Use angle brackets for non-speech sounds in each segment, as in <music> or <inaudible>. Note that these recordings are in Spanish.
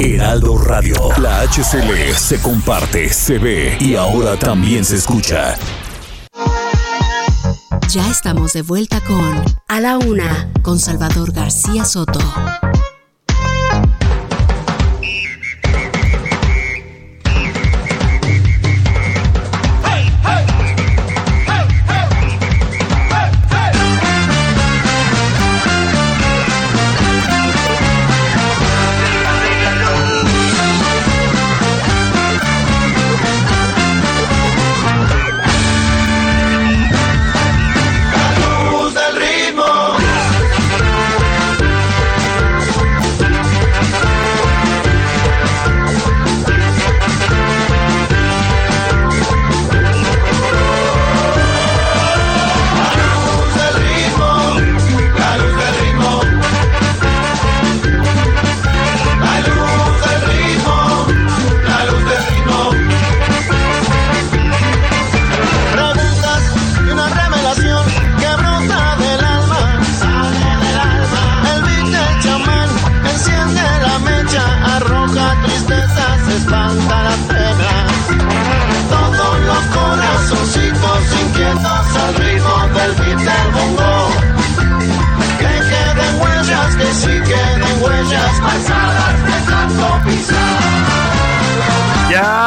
Heraldo Radio. La HCL se comparte, se ve y ahora también se escucha. Ya estamos de vuelta con A la Una, con Salvador García Soto.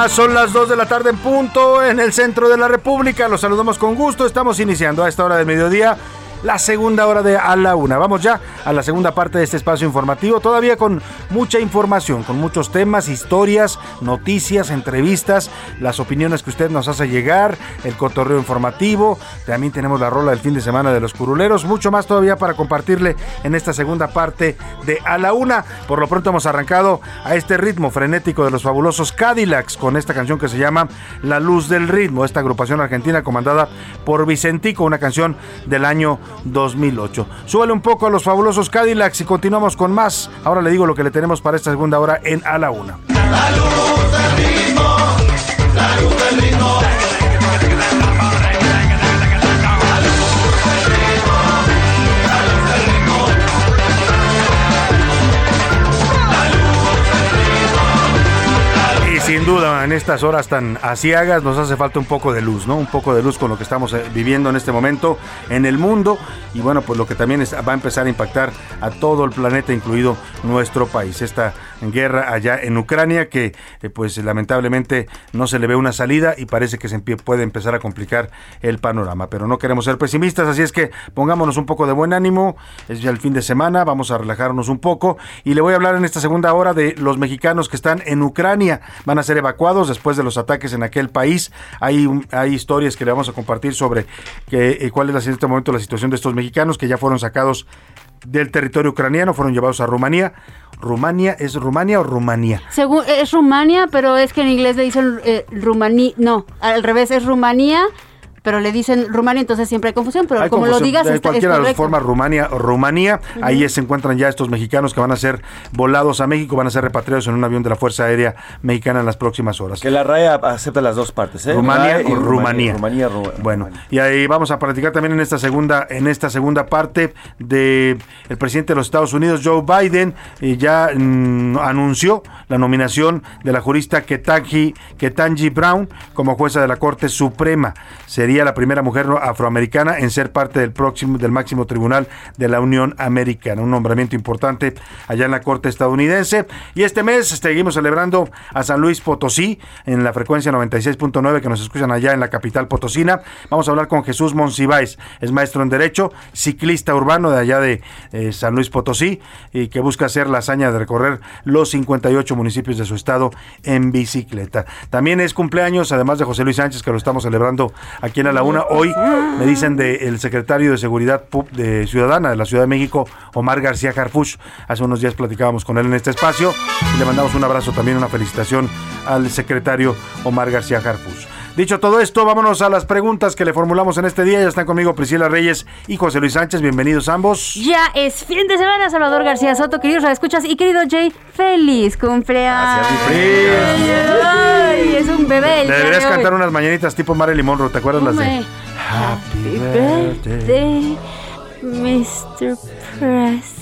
Son las 2 de la tarde en punto en el centro de la República. Los saludamos con gusto. Estamos iniciando a esta hora del mediodía la segunda hora de a la una. Vamos ya a la segunda parte de este espacio informativo, todavía con mucha información, con muchos temas, historias, noticias, entrevistas, las opiniones que usted nos hace llegar, el cotorreo informativo. También tenemos la rola del fin de semana de los curuleros. Mucho más todavía para compartirle en esta segunda parte de a la una. Por lo pronto hemos arrancado a este ritmo frenético de los fabulosos Cadillacs con esta canción que se llama La Luz del Ritmo, esta agrupación argentina comandada por Vicentico, una canción del año 2008. Súbale un poco a los fabulosos Cadillacs y continuamos con más. Ahora le digo lo que le tenemos para esta segunda hora en A la Una. Sin duda, en estas horas tan asiagas nos hace falta un poco de luz, ¿no? Un poco de luz con lo que estamos eh, viviendo en este momento en el mundo. Y bueno, pues lo que también va a empezar a impactar a todo el planeta, incluido nuestro país. Esta guerra allá en Ucrania que eh, pues lamentablemente no se le ve una salida y parece que se puede empezar a complicar el panorama, pero no queremos ser pesimistas, así es que pongámonos un poco de buen ánimo, es ya el fin de semana, vamos a relajarnos un poco. Y le voy a hablar en esta segunda hora de los mexicanos que están en Ucrania, van ser evacuados después de los ataques en aquel país, hay, hay historias que le vamos a compartir sobre que, eh, cuál es en este momento la situación de estos mexicanos que ya fueron sacados del territorio ucraniano, fueron llevados a Rumanía. Rumania, ¿es Rumania o Rumanía? Según, es Rumania, pero es que en inglés le dicen eh, Rumanía. No, al revés es Rumanía, pero le dicen Rumania, entonces siempre hay confusión. Pero Hay como lo digas, de está- es cualquiera de las correcto. formas, Rumania o Rumanía. Ahí se encuentran ya estos mexicanos que van a ser volados a México, van a ser repatriados en un avión de la Fuerza Aérea Mexicana en las próximas horas. Que la RAE acepta las dos partes, ¿eh? Rumania RAE y o Rumanía. Rumanía, Ru- Bueno, y ahí vamos a platicar también en esta segunda, en esta segunda parte de el presidente de los Estados Unidos, Joe Biden, ya mm, anunció la nominación de la jurista Ketanji, Ketanji Brown como jueza de la Corte Suprema. Sería la primera mujer afroamericana en ser parte del próximo, del máximo tribunal de la Unión Americana. Un nombramiento importante allá en la Corte estadounidense. Y este mes seguimos celebrando a San Luis Potosí en la frecuencia 96.9 que nos escuchan allá en la capital potosina. Vamos a hablar con Jesús Monsiváis, es maestro en Derecho, ciclista urbano de allá de eh, San Luis Potosí y que busca hacer la hazaña de recorrer los 58 municipios de su estado en bicicleta. También es cumpleaños, además de José Luis Sánchez, que lo estamos celebrando aquí a la una. Hoy me dicen del secretario de Seguridad de Ciudadana de la Ciudad de México, Omar García Harfuch. Hace unos días platicábamos con él en este espacio y le mandamos un abrazo también, una felicitación al secretario Omar García Harfuch. Dicho todo esto, vámonos a las preguntas que le formulamos en este día. Ya están conmigo Priscila Reyes y José Luis Sánchez. Bienvenidos ambos. Ya es fin de semana, Salvador García Soto, queridos escuchas y querido Jay, feliz cumpleaños. Ay, es un bebé. deberías cantar unas mañanitas tipo Marilyn Monroe. ¿Te acuerdas las de. Happy Birthday, Mr. President.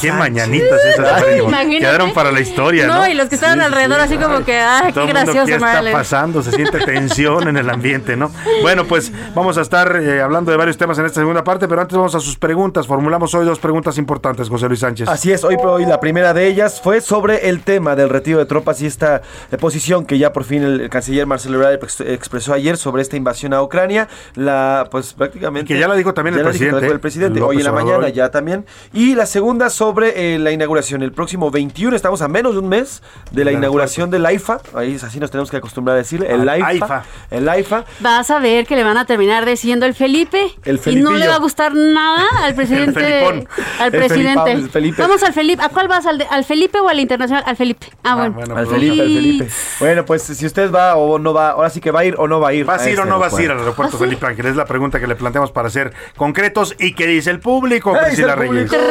Qué mañanitas esas. Quedaron para la historia, ¿no? No, y los que estaban Sí, alrededor sí. así como que, ay, Todo qué gracioso, ¿Qué está pasando? Se siente <laughs> tensión en el ambiente, ¿no? Bueno, pues vamos a estar eh, hablando de varios temas en esta segunda parte, pero antes vamos a sus preguntas. Formulamos hoy dos preguntas importantes, José Luis Sánchez. Así es, hoy hoy la primera de ellas fue sobre el tema del retiro de tropas y esta eh, posición que ya por fin el, el canciller Marcelo Ebrard ex- expresó ayer sobre esta invasión a Ucrania. La, pues prácticamente. Y que ya la dijo también el presidente, el presidente, López hoy en la Obrador. mañana ya también. Y la segunda sobre eh, la inauguración, el próximo 21, estamos a menos de un mes de la inauguración del AIFA. Ahí es así nos tenemos que acostumbrar a decirle, el Ah, AIFA. AIFA. El AIFA. Vas a ver que le van a terminar diciendo el Felipe. El y no Felipillo. le va a gustar nada al <laughs> presidente. Felipón. al El presidente. El Felipe. Vamos al Felipe. ¿A cuál vas? ¿Al, de- al Felipe o al internacional? Al Felipe. Ah, Ah, bueno. bueno, Al pues Felipe, al. Felipe. Bueno, pues si usted va o no va, ahora sí que va a ir o no va a ir. ¿Vas a ir o este no vas a ir al aeropuerto. ¿Ah, sí? Felipe Ángel? Es la pregunta que le planteamos para ser concretos. ¿Y qué dice el público, ¿Qué Priscila dice el Reyes? público?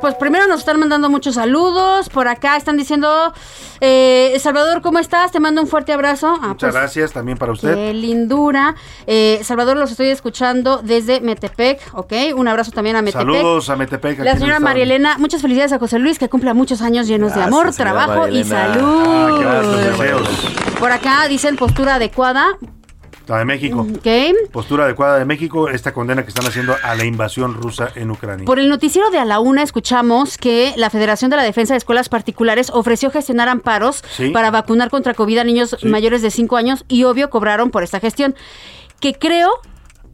Pues primero nos están mandando muchos saludos. Por acá están diciendo, eh, Salvador, ¿cómo estás? Te mando un fuerte abrazo. Ah, Muchas pues, gracias también para usted. Qué lindura. Eh, Salvador, los estoy escuchando desde Metepec, ¿ok? Un abrazo también a Metepec. Saludos a Metepec. La señora estado. María Elena, muchas felicidades a José Luis, que cumpla muchos años llenos de amor, trabajo y. Ah, salud. gracias, deseos. Por acá dicen postura adecuada, La de México. Postura adecuada de México, esta condena que están haciendo a la invasión rusa en Ucrania. Por el noticiero de A la Una escuchamos que la Federación de la Defensa de Escuelas Particulares ofreció gestionar amparos Sí. para vacunar contra COVID a niños Sí. mayores de 5 años y obvio cobraron por esta gestión, que creo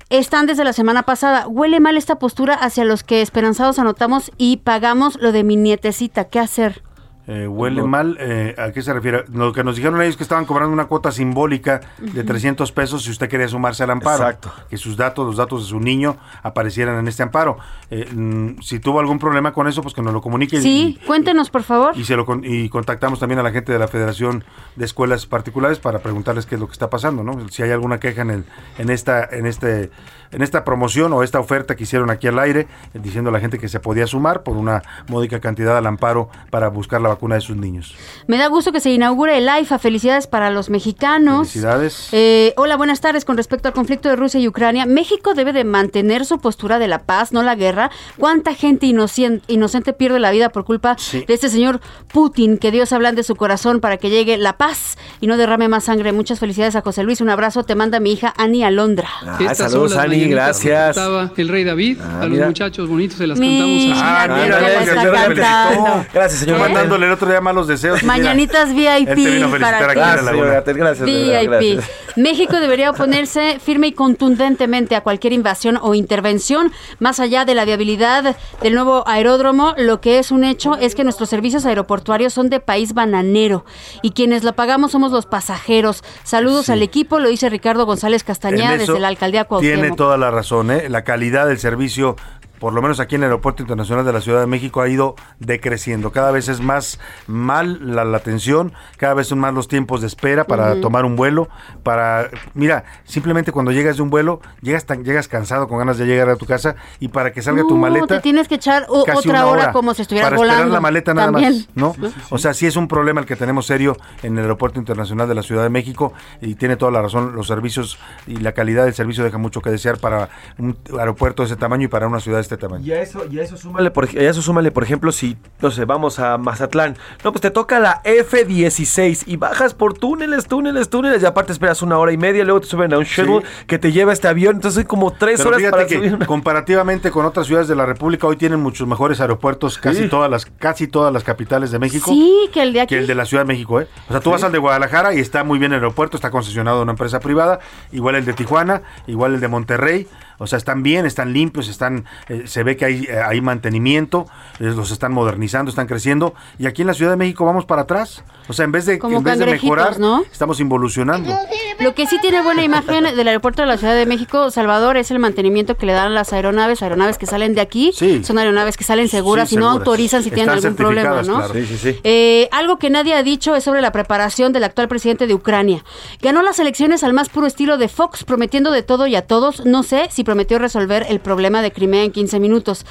están desde la semana pasada. Huele mal esta postura hacia los que esperanzados anotamos y pagamos lo de mi nietecita. ¿Qué hacer? Eh, huele mal, eh, ¿a qué se refiere? Lo que nos dijeron ellos es que estaban cobrando una cuota simbólica de 300 pesos si usted quería sumarse al amparo. Exacto. Que sus datos, los datos de su niño aparecieran en este amparo. Eh, mm, si tuvo algún problema con eso, pues que nos lo comunique. y- Sí, cuéntenos por favor. Y, se lo y contactamos también a la gente de la Federación de Escuelas Particulares para preguntarles qué es lo que está pasando, ¿no? Si hay alguna queja en el en esta en este en esta promoción o esta oferta que hicieron aquí al aire diciendo a la gente que se podía sumar por una módica cantidad al amparo para buscar la vacuna de sus niños. Me da gusto que se inaugure el AIFA. Felicidades para los mexicanos. Felicidades. Eh, hola, buenas tardes. Con respecto al conflicto de Rusia y Ucrania, México debe de mantener su postura de la paz, no la guerra. ¿Cuánta gente inocente pierde la vida por culpa Sí. de este señor Putin? Que Dios hablan de su corazón para que llegue la paz y no derrame más sangre. Muchas felicidades a José Luis. Un abrazo. Te manda mi hija Ani Alondra. Ah, saludos, Ani, mañanitas gracias. cantaba el rey David. Ah, a los mira. muchachos bonitos se las Mira, cantamos así. Ah, mira, la está cantando. Gracias, señor ¿Eh? Mandándole el otro día malos deseos. Mañanitas VIP él te vino a felicitar para ti. la Gracias, gracias. verdad, VIP. gracias. México debería oponerse firme y contundentemente a cualquier invasión o intervención, más allá de la viabilidad del nuevo aeródromo. Lo que es un hecho es que nuestros servicios aeroportuarios son de país bananero y quienes lo pagamos somos los pasajeros. Saludos Sí. al equipo, lo dice Ricardo González Castañeda desde la alcaldía Cuauhtémoc. Tiene toda la razón, ¿eh? La calidad del servicio, por lo menos aquí en el Aeropuerto Internacional de la Ciudad de México, ha ido decreciendo. Cada vez es más mal la, la atención, cada vez son más los tiempos de espera para tomar un vuelo. Para, mira, simplemente cuando llegas de un vuelo, llegas tan, llegas cansado, con ganas de llegar a tu casa, y para que salga tu maleta. te tienes que echar otra hora, como si estuvieras para volando. esperar la maleta nada También. más, ¿no? O sea, sí es un problema el que tenemos serio en el Aeropuerto Internacional de la Ciudad de México y tiene toda la razón, los servicios y la calidad del servicio deja mucho que desear para un aeropuerto de ese tamaño y para una ciudad de este tamaño. Y a eso, y a eso súmale, por, y a eso súmale, por ejemplo, si, no sé, vamos a Mazatlán. No, pues te toca la F-16 y bajas por túneles, túneles, túneles. Y aparte esperas una hora y media, luego te suben a un shuttle que te lleva este avión. Entonces hay como tres Pero horas para que subir. una- comparativamente con otras ciudades de la República hoy tienen muchos mejores aeropuertos, casi todas las casi todas las capitales de México. Sí, que el de aquí. que el de la Ciudad de México, ¿eh? O sea, tú vas al de Guadalajara y está muy bien el aeropuerto, está concesionado a una empresa privada, igual el de Tijuana, igual el de Monterrey, o sea, están bien, están limpios, están, eh, se ve que hay, eh, hay mantenimiento, eh, los están modernizando, están creciendo, y aquí en la Ciudad de México vamos para atrás. O sea, en vez de, Como en vez de mejorar, ¿no? estamos involucionando. Lo que sí tiene buena imagen del aeropuerto de la Ciudad de México, Salvador, es el mantenimiento que le dan a las aeronaves, aeronaves que salen de aquí, Sí. son aeronaves que salen seguras Sí, y no autorizan si tienen algún problema, ¿no? claro. Sí, sí, sí. Eh, algo que nadie ha dicho es sobre la preparación del actual presidente de Ucrania. Ganó las elecciones al más puro estilo de Fox, prometiendo de todo y a todos. No sé si prometió resolver el problema de Crimea en 15 minutos.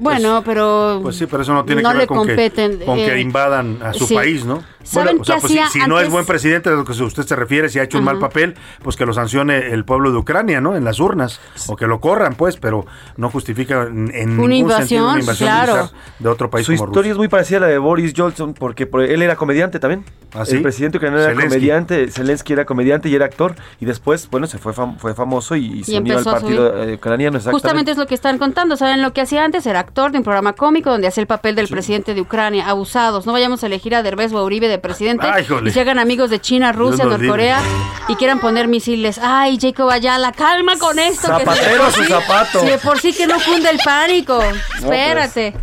Bueno, pero Pues sí, pero eso no tiene no que le ver con, competen, que, con eh, que invadan a su sí. país, ¿no? ¿Saben o sea, pues si, hacía si no es buen presidente, de lo que usted se refiere, si ha hecho un mal papel, pues que lo sancione el pueblo de Ucrania, ¿no? En las urnas, o que lo corran, pues, pero no justifica en, en Una ningún sentido invasión, una invasión claro. de otro país Su como historia Rusia. es muy parecida a la de Boris Johnson, porque por- él era comediante también. ¿Ah, sí? El presidente ucraniano era Zelensky. comediante, Zelensky era comediante y era actor. Y después, bueno, se fue, fam- fue famoso y, y se Y unió al a partido eh, ucraniano. exactamente. Justamente es lo que están contando. ¿Saben lo que hacía antes? Era actor de un programa cómico donde hacía el papel del presidente de Ucrania. Abusados. No vayamos a elegir a Derbez o a Uribe de presidente. Ay, y se hagan amigos de China, Rusia, Norcorea y quieran poner misiles. Ay, Jacob Ayala, calma con esto. que si Zapatero por su sí- zapato. Si de por sí que no funde el pánico. Espérate.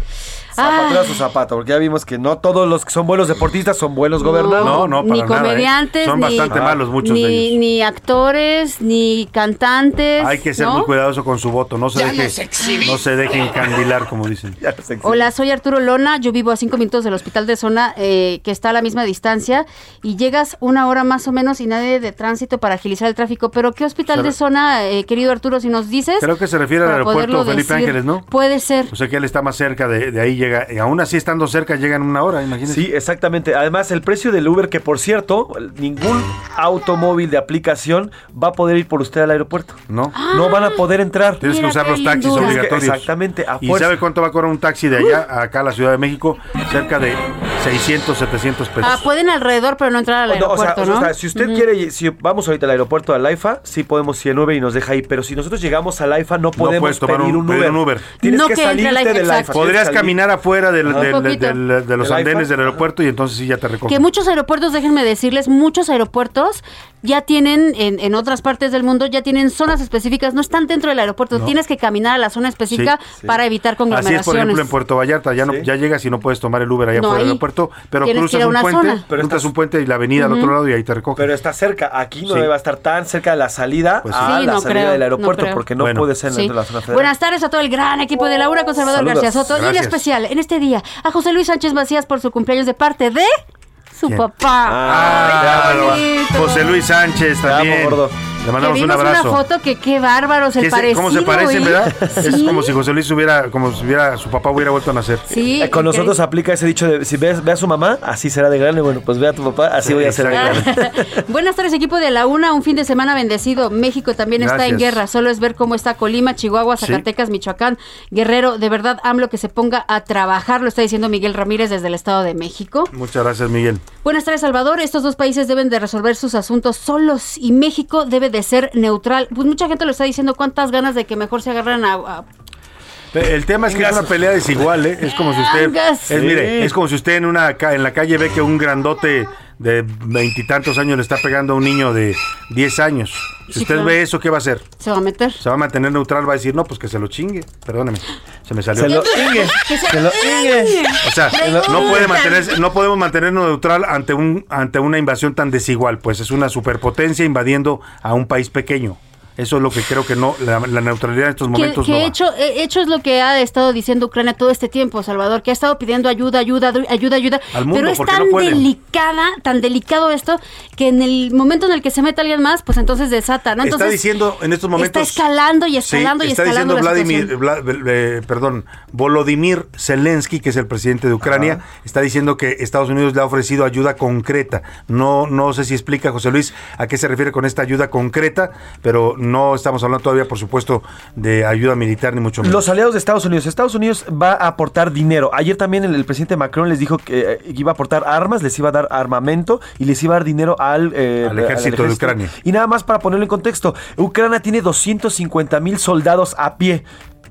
Zapatero a Ay. su zapato, porque ya vimos que no todos los que son buenos deportistas son buenos gobernantes. No, no, para ni nada, ¿eh? comediantes, Son ni, bastante malos muchos ni, de ellos. ni actores, ni cantantes. Hay que ser ¿no? muy cuidadoso con su voto, no se deje, no se deje encandilar, como dicen. <laughs> Ya. Hola, soy Arturo Lona. Yo vivo a cinco minutos del hospital de zona eh, que está a la misma distancia y llegas una hora más o menos y nadie de tránsito para agilizar el tráfico. Pero ¿qué hospital de zona, eh, querido Arturo, si nos dices? Creo que se refiere al aeropuerto Felipe decir? Ángeles, ¿no? Puede ser. O sea que él está más cerca de, de ahí llega, y aún así estando cerca llega en una hora, imagínese. Sí, exactamente. Además, el precio del Uber, que por cierto, ningún automóvil de aplicación va a poder ir por usted al aeropuerto. ¿No? No van a poder entrar. Tienes que usar los taxis obligatorios. exactamente, a ¿Y sabe cuánto va a cobrar un taxi de allá a acá a la Ciudad de México? Cerca de 600, 700 pesos. Ah, pueden alrededor, pero no entrar al No, o sea, aeropuerto, o ¿no? sea, si usted quiere, si vamos ahorita al aeropuerto al AIFA, sí podemos ir en Uber y nos deja ahí. Pero si nosotros llegamos al AIFA, no podemos tomar pedir un- un, pedir Uber. un Uber. Tienes No que que entre salirte del tienes Podrías caminar afuera del- del- del- de los andenes del aeropuerto y entonces sí ya te recogen. Que muchos aeropuertos, déjenme decirles, muchos aeropuertos ya tienen, en, en otras partes del mundo, ya tienen zonas específicas, no están dentro del aeropuerto, tienes que caminar a la zona específica Sí, para evitar Así conglomeraciones. es, por ejemplo, en Puerto Vallarta. Ya, no, Sí. ya llegas y no puedes tomar el Uber allá No, por el ahí aeropuerto, pero cruzas un puente, zona. Pero cruzas estás- un puente y la avenida al otro lado y ahí te recogen. Pero está cerca. Aquí no Sí. debe estar tan cerca de la salida Pues sí. a Sí, la no salida creo, del no aeropuerto, creo. porque no Bueno. puede ser Sí. dentro de la zona federal. Buenas tardes a todo el gran equipo de Laura con Salvador Saludos. García Soto. Y en Gracias. especial, en este día, a José Luis Sánchez Macías por su cumpleaños de parte de su ¿Quién? papá. Ah, Ay, bonito. José Luis Sánchez Te amo, también. gordo. Le mandamos un abrazo. una foto que qué bárbaros el ¿Qué se- parecido. ¿Cómo se parecen, ¿eh? verdad? Es Sí. como si José Luis hubiera, como si hubiera, su papá hubiera vuelto a nacer. Sí, Eh, con increíble. nosotros aplica ese dicho de si ves, ve a su mamá, así será de grande. Bueno, pues ve a tu papá, así Sí, voy a ser de grande. <laughs> <laughs> Buenas tardes, equipo de la UNA. Un fin de semana bendecido. México también está en guerra. Solo es ver cómo está Colima, Chihuahua, Sí. Zacatecas, Michoacán, Guerrero. De verdad, AMLO que se ponga a trabajar. Lo está diciendo Miguel Ramírez desde el Estado de México. Muchas gracias, Miguel. Buenas tardes, Salvador. Estos dos países deben de resolver sus asuntos solos y México debe de ser neutral. Pues mucha gente lo está diciendo. ¿Cuántas ganas de que mejor se agarran a... a- El tema es que es una pelea desigual, ¿eh? Es como si usted, es, mire, es como si usted en una en la calle ve que un grandote de veintitantos años le está pegando a un niño de 10 años. Si Sí, usted claro. ve eso, ¿qué va a hacer? se va a meter? Se va a mantener neutral, va a decir, no, pues que se lo chingue. Perdóneme, se me salió. Se lo ingue, se lo ingue. O sea, no puede mantenerse, no podemos mantenernos neutral ante un ante una invasión tan desigual, pues es una superpotencia invadiendo a un país pequeño. Eso es lo que creo que no la, la neutralidad en estos momentos que no va. hecho, eh, hecho es lo que ha estado diciendo Ucrania todo este tiempo, Salvador, que ha estado pidiendo ayuda, ayuda, ayuda, ayuda. Al mundo, pero es tan no delicada, tan delicado esto, que en el momento en el que se mete alguien más, pues entonces desata, ¿no? Entonces, está diciendo en estos momentos Está escalando y Sí, escalando y está escalando diciendo la Vladimir. Vla- eh, perdón, Volodymyr Zelensky, que es el presidente de Ucrania, está diciendo que Estados Unidos le ha ofrecido ayuda concreta. No, no sé si explica José Luis a qué se refiere con esta ayuda concreta, pero no estamos hablando todavía, por supuesto, de ayuda militar ni mucho menos. Los aliados de Estados Unidos. Estados Unidos va a aportar dinero. Ayer también el, el presidente Macron les dijo que eh, iba a aportar armas, les iba a dar armamento y les iba a dar dinero al, eh, Al ejército de Ucrania. Y nada más para ponerlo en contexto, Ucrania tiene 250 mil soldados a pie.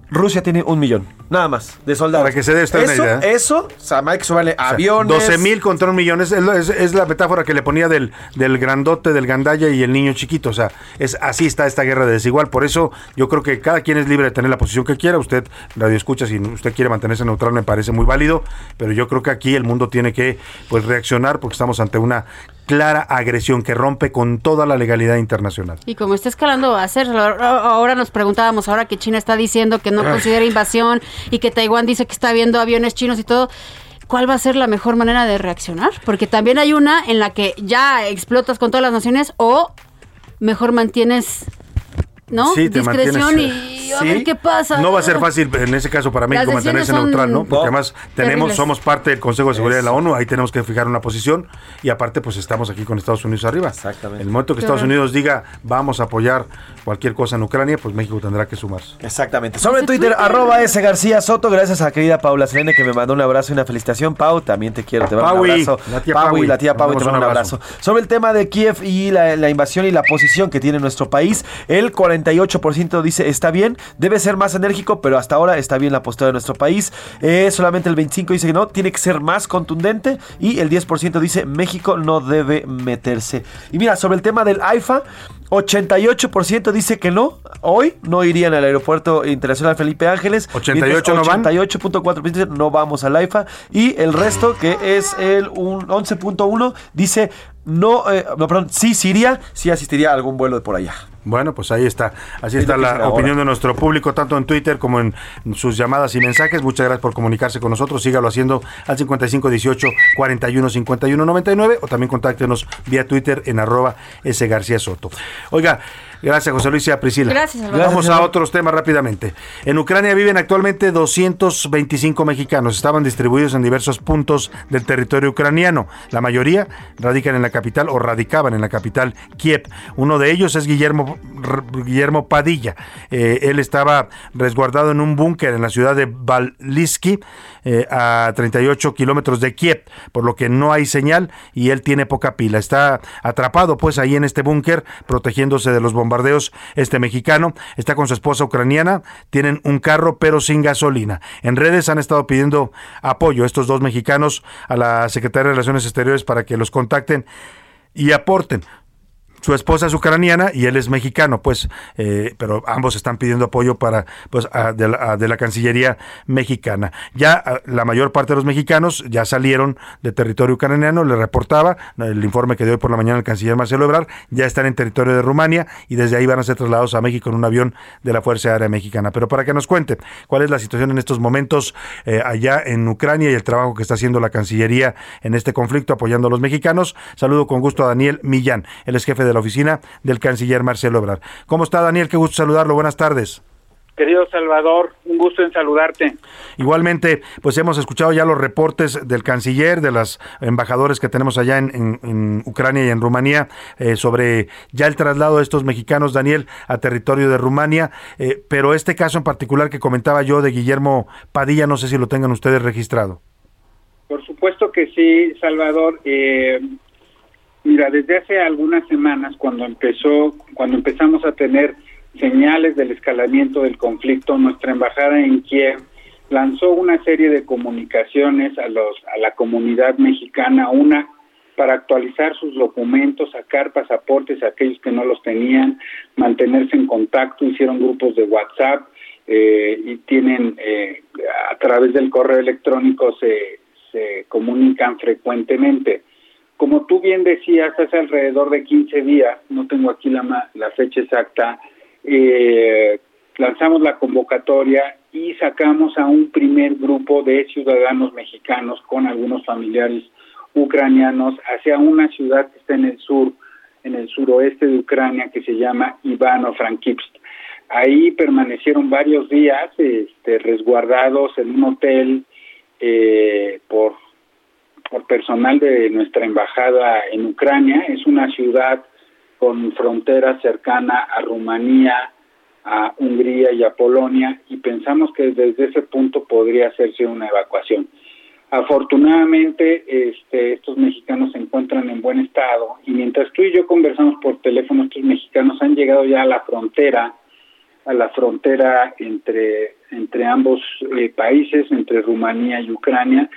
Rusia tiene un millón, nada más, de soldados. Para que se dé una eso, idea. Eso, o sea, hay que sumarle aviones. 12 mil contra un millón. Es, es- es la metáfora que le ponía del, del grandote, del gandalla y el niño chiquito. O sea, es así está esta guerra de desigual. Por eso yo creo que cada quien es libre de tener la posición que quiera. Usted, radio escucha, si usted quiere mantenerse neutral, me parece muy válido. Pero yo creo que aquí el mundo tiene que pues reaccionar porque estamos ante una clara agresión que rompe con toda la legalidad internacional. Y como está escalando a hacerlo, ahora nos preguntábamos, ahora que China está diciendo que no considera invasión y que Taiwán dice que está viendo aviones chinos y todo, ¿cuál va a ser la mejor manera de reaccionar? Porque también hay una en la que ya explotas con todas las naciones o mejor mantienes, ¿no? Sí, te Discreción mantienes, y a sí. ver qué pasa. No va a ser fácil en ese caso para México mantenerse neutral, ¿no? Porque No. además tenemos, terribles. somos parte del Consejo de Seguridad de la ONU, ahí tenemos que fijar una posición y aparte pues estamos aquí con Estados Unidos arriba. Exactamente. El momento que Estados Unidos diga vamos a apoyar cualquier cosa en Ucrania, pues México tendrá que sumarse. Exactamente. Sobre Twitter, arroba S García Soto. Gracias a la querida Paula Selene que me mandó un abrazo y una felicitación. Pau, también te quiero. Te mando un Paui, abrazo. la tía Paui, Paui. la tía Pau, te mando un un abrazo. abrazo. Sobre el tema de Kiev y la, la invasión y la posición que tiene nuestro país, el 48% dice está bien, debe ser más enérgico, pero hasta ahora está bien la postura de nuestro país. Eh, solamente el 25% dice que no, tiene que ser más contundente y el 10% dice México no debe meterse. Y mira, sobre el tema del AIFA, 88% dice que no, hoy no irían al aeropuerto internacional Felipe Ángeles. 88 no van. 88.4% no vamos al AIFA y el resto que es el un 11.1 dice no, eh, no, perdón, sí sí iría, sí asistiría a algún vuelo de por allá. Bueno, pues ahí está. Así Es está la ahora. opinión de nuestro público, tanto en Twitter como en sus llamadas y mensajes. Muchas gracias por comunicarse con nosotros. Sígalo haciendo al 5518 41 51 99 o también contáctenos vía Twitter en arroba S García Soto. Oiga, gracias José Luis y a Priscila. Gracias, Salvador. Vamos a otros temas rápidamente. En Ucrania viven actualmente 225 mexicanos. Estaban distribuidos en diversos puntos del territorio ucraniano. La mayoría radican en la capital o radicaban en la capital Kiev. Uno de ellos es Guillermo, Guillermo Padilla. Eh, él estaba resguardado en un búnker en la ciudad de Ballisky, eh, a 38 kilómetros de Kiev, por lo que no hay señal y él tiene poca pila. Está atrapado pues ahí en este búnker, protegiéndose de los bombardeos. Este mexicano está con su esposa ucraniana, tienen un carro pero sin gasolina. En redes han estado pidiendo apoyo estos dos mexicanos a la Secretaría de Relaciones Exteriores para que los contacten y aporten. Su esposa es ucraniana y él es mexicano, pues, eh, pero ambos están pidiendo apoyo para, pues, a- de, la, de la Cancillería mexicana. Ya la mayor parte de los mexicanos ya salieron de territorio ucraniano, le reportaba el informe que dio hoy por la mañana el canciller Marcelo Ebrard, ya están en territorio de Rumania y desde ahí van a ser trasladados a México en un avión de la Fuerza Aérea Mexicana. Pero para que nos cuente cuál es la situación en estos momentos eh, allá en Ucrania y el trabajo que está haciendo la Cancillería en este conflicto apoyando a los mexicanos, saludo con gusto a Daniel Millán, él es jefe de la oficina del canciller Marcelo Ebrard. ¿Cómo está Daniel? Qué gusto saludarlo. Buenas tardes. Querido Salvador, un gusto en saludarte. Igualmente, pues hemos escuchado ya los reportes del canciller, de los embajadores que tenemos allá en, en- en Ucrania y en Rumanía eh, sobre ya el traslado de estos mexicanos, Daniel, a territorio de Rumania. Eh, pero este caso en particular que comentaba yo de Guillermo Padilla, no sé si lo tengan ustedes registrado. Por supuesto que sí, Salvador. Eh, mira, desde hace algunas semanas, cuando empezó, cuando empezamos a tener señales del escalamiento del conflicto, nuestra embajada en Kiev lanzó una serie de comunicaciones a los a la comunidad mexicana, una para actualizar sus documentos, sacar pasaportes a aquellos que no los tenían, mantenerse en contacto, hicieron grupos de WhatsApp eh, y tienen eh, a través del correo electrónico se, se comunican frecuentemente. Como tú bien decías, hace alrededor de 15 días, no tengo aquí la, la fecha exacta, eh, lanzamos la convocatoria y sacamos a un primer grupo de ciudadanos mexicanos con algunos familiares ucranianos hacia una ciudad que está en el sur, en el suroeste de Ucrania, que se llama Ivano-Frankivsk. Ahí permanecieron varios días este, resguardados en un hotel eh, por, por personal de nuestra embajada en Ucrania. Es una ciudad con frontera cercana a Rumanía, a Hungría y a Polonia y pensamos que desde ese punto podría hacerse una evacuación. Afortunadamente, este, estos mexicanos se encuentran en buen estado y mientras tú y yo conversamos por teléfono, estos mexicanos han llegado ya a la frontera a la frontera entre, entre ambos eh, países, entre Rumanía y Ucrania,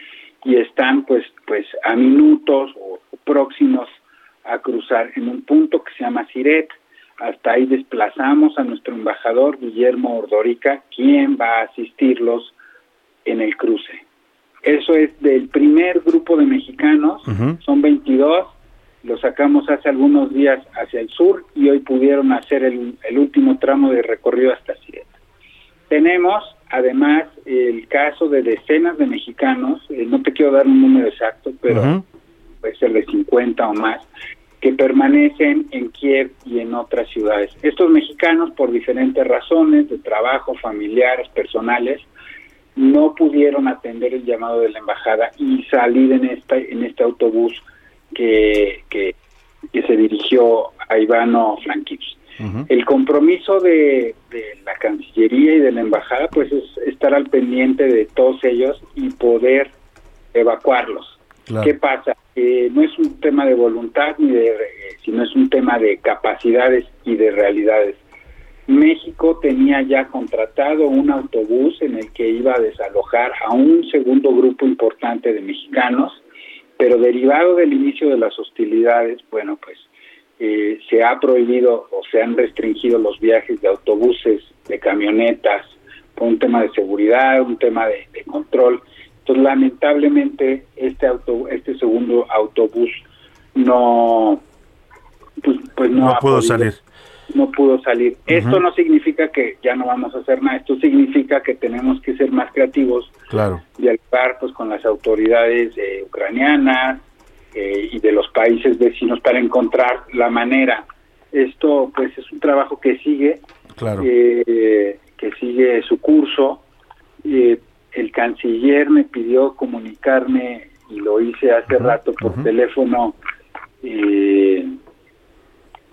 y están pues, pues a minutos o, próximos a cruzar en un punto que se llama Siret. Hasta ahí desplazamos a nuestro embajador Guillermo Ordorica, quien va a asistirlos en el cruce. Eso es del primer grupo de mexicanos, son 22, lo sacamos hace algunos días hacia el sur y hoy pudieron hacer el, último tramo de recorrido hasta Siete. Tenemos además el caso de decenas de mexicanos, eh, no te quiero dar un número exacto, pero puede ser de 50 o más, que permanecen en Kiev y en otras ciudades. Estos mexicanos, por diferentes razones, de trabajo, familiares, personales, no pudieron atender el llamado de la embajada y salir en, esta, en este autobús que, que, se dirigió a Ivano El compromiso de, la Cancillería y de la Embajada pues es estar al pendiente de todos ellos y poder evacuarlos. ¿Qué pasa? no es un tema de voluntad ni de, sino es un tema de capacidades y de realidades. México tenía ya contratado un autobús en el que iba a desalojar a un segundo grupo importante de mexicanos pero derivado del inicio de las hostilidades, bueno, pues eh, se ha prohibido o se han restringido los viajes de autobuses, de camionetas, por un tema de seguridad, un tema de, control. Entonces, lamentablemente, este auto, este segundo autobús no, pues, pues no, pudo salir no pudo salir. Esto no significa que ya no vamos a hacer nada, esto significa que tenemos que ser más creativos, claro. dialogar pues con las autoridades eh, ucranianas eh, y de los países vecinos para encontrar la manera. Esto pues es un trabajo que sigue, claro. eh, que sigue su curso. el canciller me pidió comunicarme y lo hice hace rato por teléfono. Eh,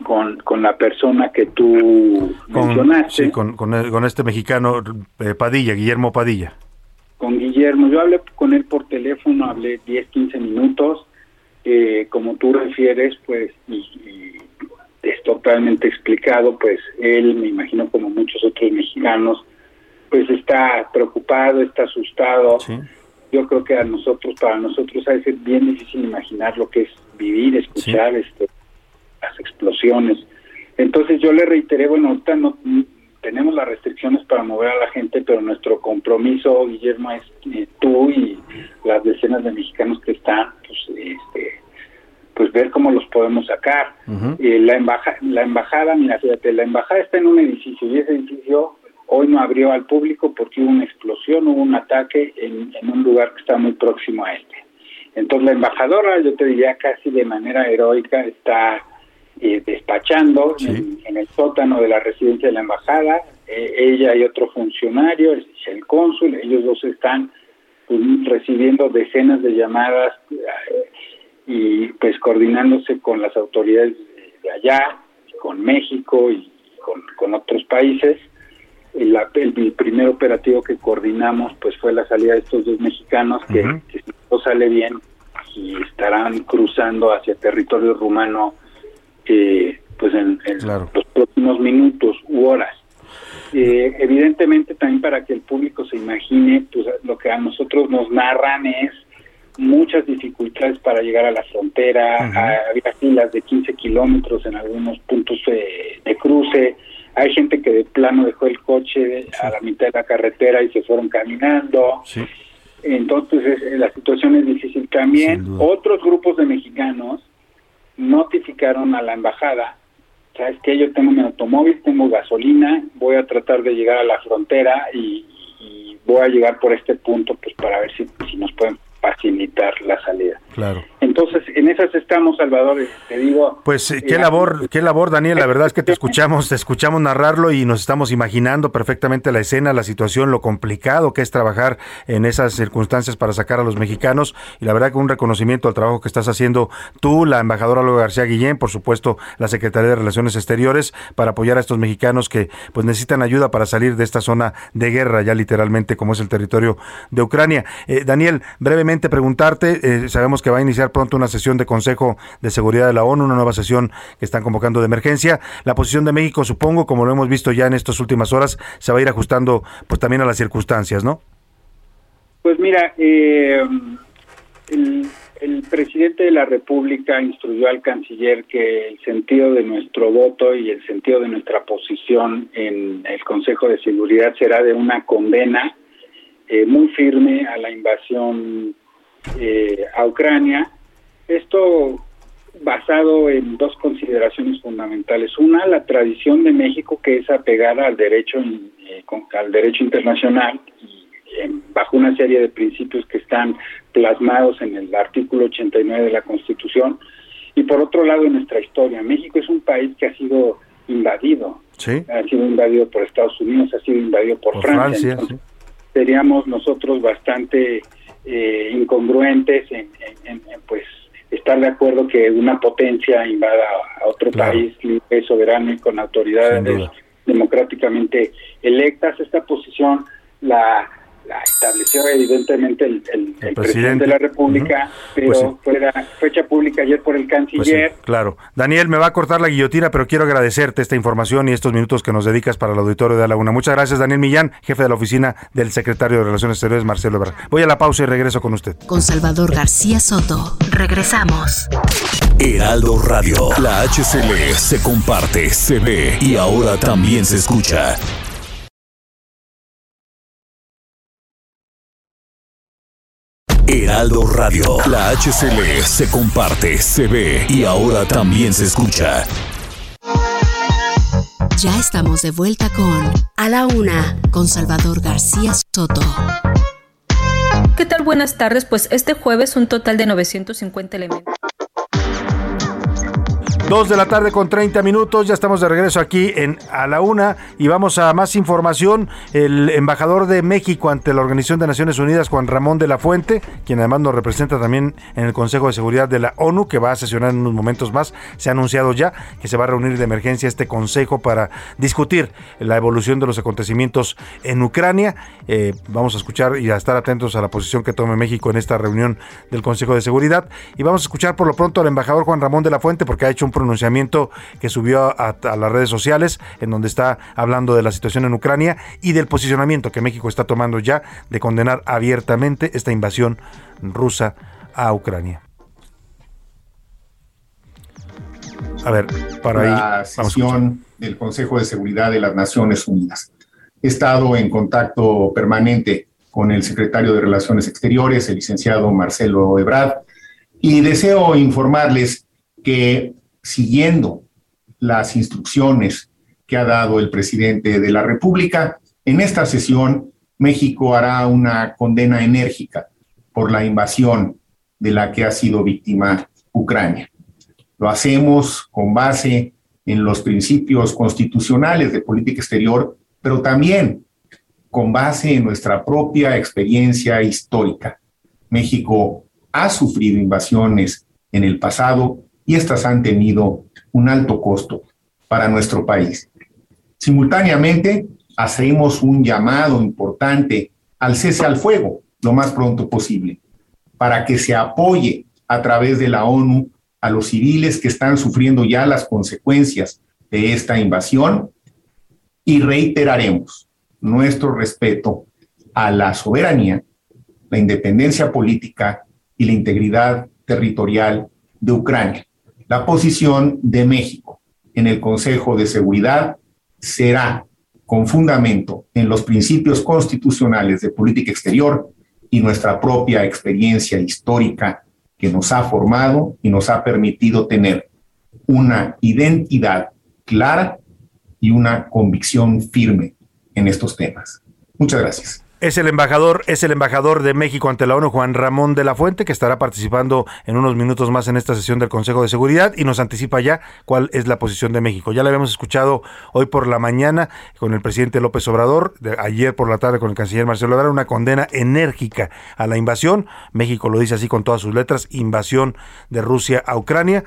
con, con la persona que tú mencionaste. Sí, con, con, este mexicano eh, Padilla, Guillermo Padilla. Con Guillermo, yo hablé con él por teléfono, hablé 10, 15 minutos, eh, como tú refieres, pues, y, es totalmente explicado, pues él, me imagino como muchos otros mexicanos, pues está preocupado, está asustado. Yo creo que a nosotros, para nosotros, a veces es bien difícil imaginar lo que es vivir, escuchar este las explosiones. Entonces yo le reiteré, bueno, ahorita no tenemos las restricciones para mover a la gente, pero nuestro compromiso, Guillermo, es eh, tú y las decenas de mexicanos que están, pues, este, pues ver cómo los podemos sacar. Eh, la, embajada, la embajada, mira, fíjate, la embajada está en un edificio y ese edificio hoy no abrió al público porque hubo una explosión, hubo un ataque en, en un lugar que está muy próximo a este. Entonces la embajadora, yo te diría casi de manera heroica, está eh, despachando en, el sótano de la residencia de la embajada. Eh, ella y otro funcionario, el, cónsul, ellos dos están pues, recibiendo decenas de llamadas eh, y pues coordinándose con las autoridades de allá, con México y con, otros países. El, el, primer operativo que coordinamos pues fue la salida de estos dos mexicanos que, si todo sale bien y estarán cruzando hacia territorio rumano pues en, los próximos minutos u horas. Eh, evidentemente también para que el público se imagine, pues lo que a nosotros nos narran es muchas dificultades para llegar a la frontera, había filas de 15 kilómetros en algunos puntos de, cruce, hay gente que de plano dejó el coche a la mitad de la carretera y se fueron caminando. Entonces la situación es difícil también. Otros grupos de mexicanos notificaron a la embajada, sabes que yo tengo mi automóvil, tengo gasolina, voy a tratar de llegar a la frontera y, voy a llegar por este punto pues para ver si, si nos pueden facilitar la salida. Claro. Entonces, en esas estamos, Salvador, te digo. Pues eh, qué labor, qué labor, Daniel. La verdad es que te <laughs> escuchamos, te escuchamos narrarlo y nos estamos imaginando perfectamente la escena, la situación, lo complicado que es trabajar en esas circunstancias para sacar a los mexicanos. Y la verdad que un reconocimiento al trabajo que estás haciendo tú, la embajadora Olga García Guillén, por supuesto, la Secretaría de Relaciones Exteriores, para apoyar a estos mexicanos que pues necesitan ayuda para salir de esta zona de guerra, ya literalmente como es el territorio de Ucrania. Eh, Daniel, brevemente preguntarte, eh, sabemos que va a iniciar pronto una sesión de Consejo de Seguridad de la ONU, una nueva sesión que están convocando de emergencia. La posición de México, supongo, como lo hemos visto ya en estas últimas horas, se va a ir ajustando pues también a las circunstancias, ¿no? Pues mira, eh, el, el presidente de la República instruyó al canciller que el sentido de nuestro voto y el sentido de nuestra posición en el Consejo de Seguridad será de una condena eh, muy firme a la invasión eh, a Ucrania. Esto basado en dos consideraciones fundamentales. Una, la tradición de México que es apegada al derecho eh, al derecho internacional y bajo una serie de principios que están plasmados en el artículo 89 de la Constitución. Y por otro lado, en nuestra historia, México es un país que ha sido invadido. Ha sido invadido por Estados Unidos, ha sido invadido por, Francia. Seríamos nosotros bastante eh, incongruentes en, pues estar de acuerdo que una potencia invada a otro país libre, soberano y con autoridades democráticamente electas. Esta posición la la estableció evidentemente el, presidente. de la República, pero pues fue la fecha pública ayer por el canciller. Pues claro. Daniel, me va a cortar la guillotina, pero quiero agradecerte esta información y estos minutos que nos dedicas para el auditorio de la Laguna. Muchas gracias, Daniel Millán, jefe de la oficina del secretario de Relaciones Exteriores, Marcelo Ebrard. Voy a la pausa y regreso con usted. Con Salvador García Soto. Regresamos. Heraldo Radio. La HCL se comparte, se ve y ahora también se escucha. Heraldo Radio. La HCL se comparte, se ve y ahora también se escucha. Ya estamos de vuelta con A la Una, con Salvador García Soto. ¿Qué tal? Buenas tardes. Pues este jueves un total de 950 elementos. Dos de la tarde con 30 minutos, ya estamos de regreso aquí en A la Una y vamos a más información. El embajador de México ante la Organización de Naciones Unidas, Juan Ramón de la Fuente, quien además nos representa también en el Consejo de Seguridad de la ONU, que va a sesionar en unos momentos más, se ha anunciado ya que se va a reunir de emergencia este Consejo para discutir la evolución de los acontecimientos en Ucrania. Eh, vamos a escuchar y a estar atentos a la posición que tome México en esta reunión del Consejo de Seguridad y vamos a escuchar por lo pronto al embajador Juan Ramón de la Fuente porque ha hecho un pronunciamiento que subió a, las redes sociales, en donde está hablando de la situación en Ucrania y del posicionamiento que México está tomando ya de condenar abiertamente esta invasión rusa a Ucrania. A ver, para la sesión del Consejo de Seguridad de las Naciones Unidas. He estado en contacto permanente con el secretario de Relaciones Exteriores, el licenciado Marcelo Ebrard, y deseo informarles que siguiendo las instrucciones que ha dado el presidente de la República. En esta sesión, México hará una condena enérgica por la invasión de la que ha sido víctima Ucrania. Lo hacemos con base en los principios constitucionales de política exterior, pero también con base en nuestra propia experiencia histórica. México ha sufrido invasiones en el pasado y estas han tenido un alto costo para nuestro país. Simultáneamente, hacemos un llamado importante al cese al fuego lo más pronto posible, para que se apoye a través de la ONU a los civiles que están sufriendo ya las consecuencias de esta invasión y reiteraremos nuestro respeto a la soberanía, la independencia política y la integridad territorial de Ucrania. La posición de México en el Consejo de Seguridad será con fundamento en los principios constitucionales de política exterior y nuestra propia experiencia histórica que nos ha formado y nos ha permitido tener una identidad clara y una convicción firme en estos temas. Muchas gracias. Es el embajador, es el embajador de México ante la ONU, Juan Ramón de la Fuente, que estará participando en unos minutos más en esta sesión del Consejo de Seguridad y nos anticipa ya cuál es la posición de México. Ya la habíamos escuchado hoy por la mañana con el presidente López Obrador, de ayer por la tarde con el canciller Marcelo Ebrard, una condena enérgica a la invasión. México lo dice así con todas sus letras, invasión de Rusia a Ucrania.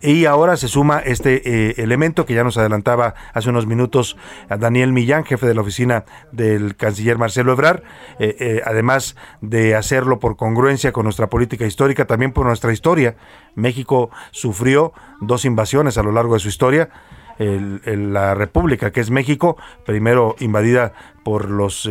Y ahora se suma este eh, elemento que ya nos adelantaba hace unos minutos a Daniel Millán, jefe de la oficina del canciller Marcelo Ebrard, eh, eh, además de hacerlo por congruencia con nuestra política histórica, también por nuestra historia. México sufrió dos invasiones a lo largo de su historia. la República, que es México, primero invadida por los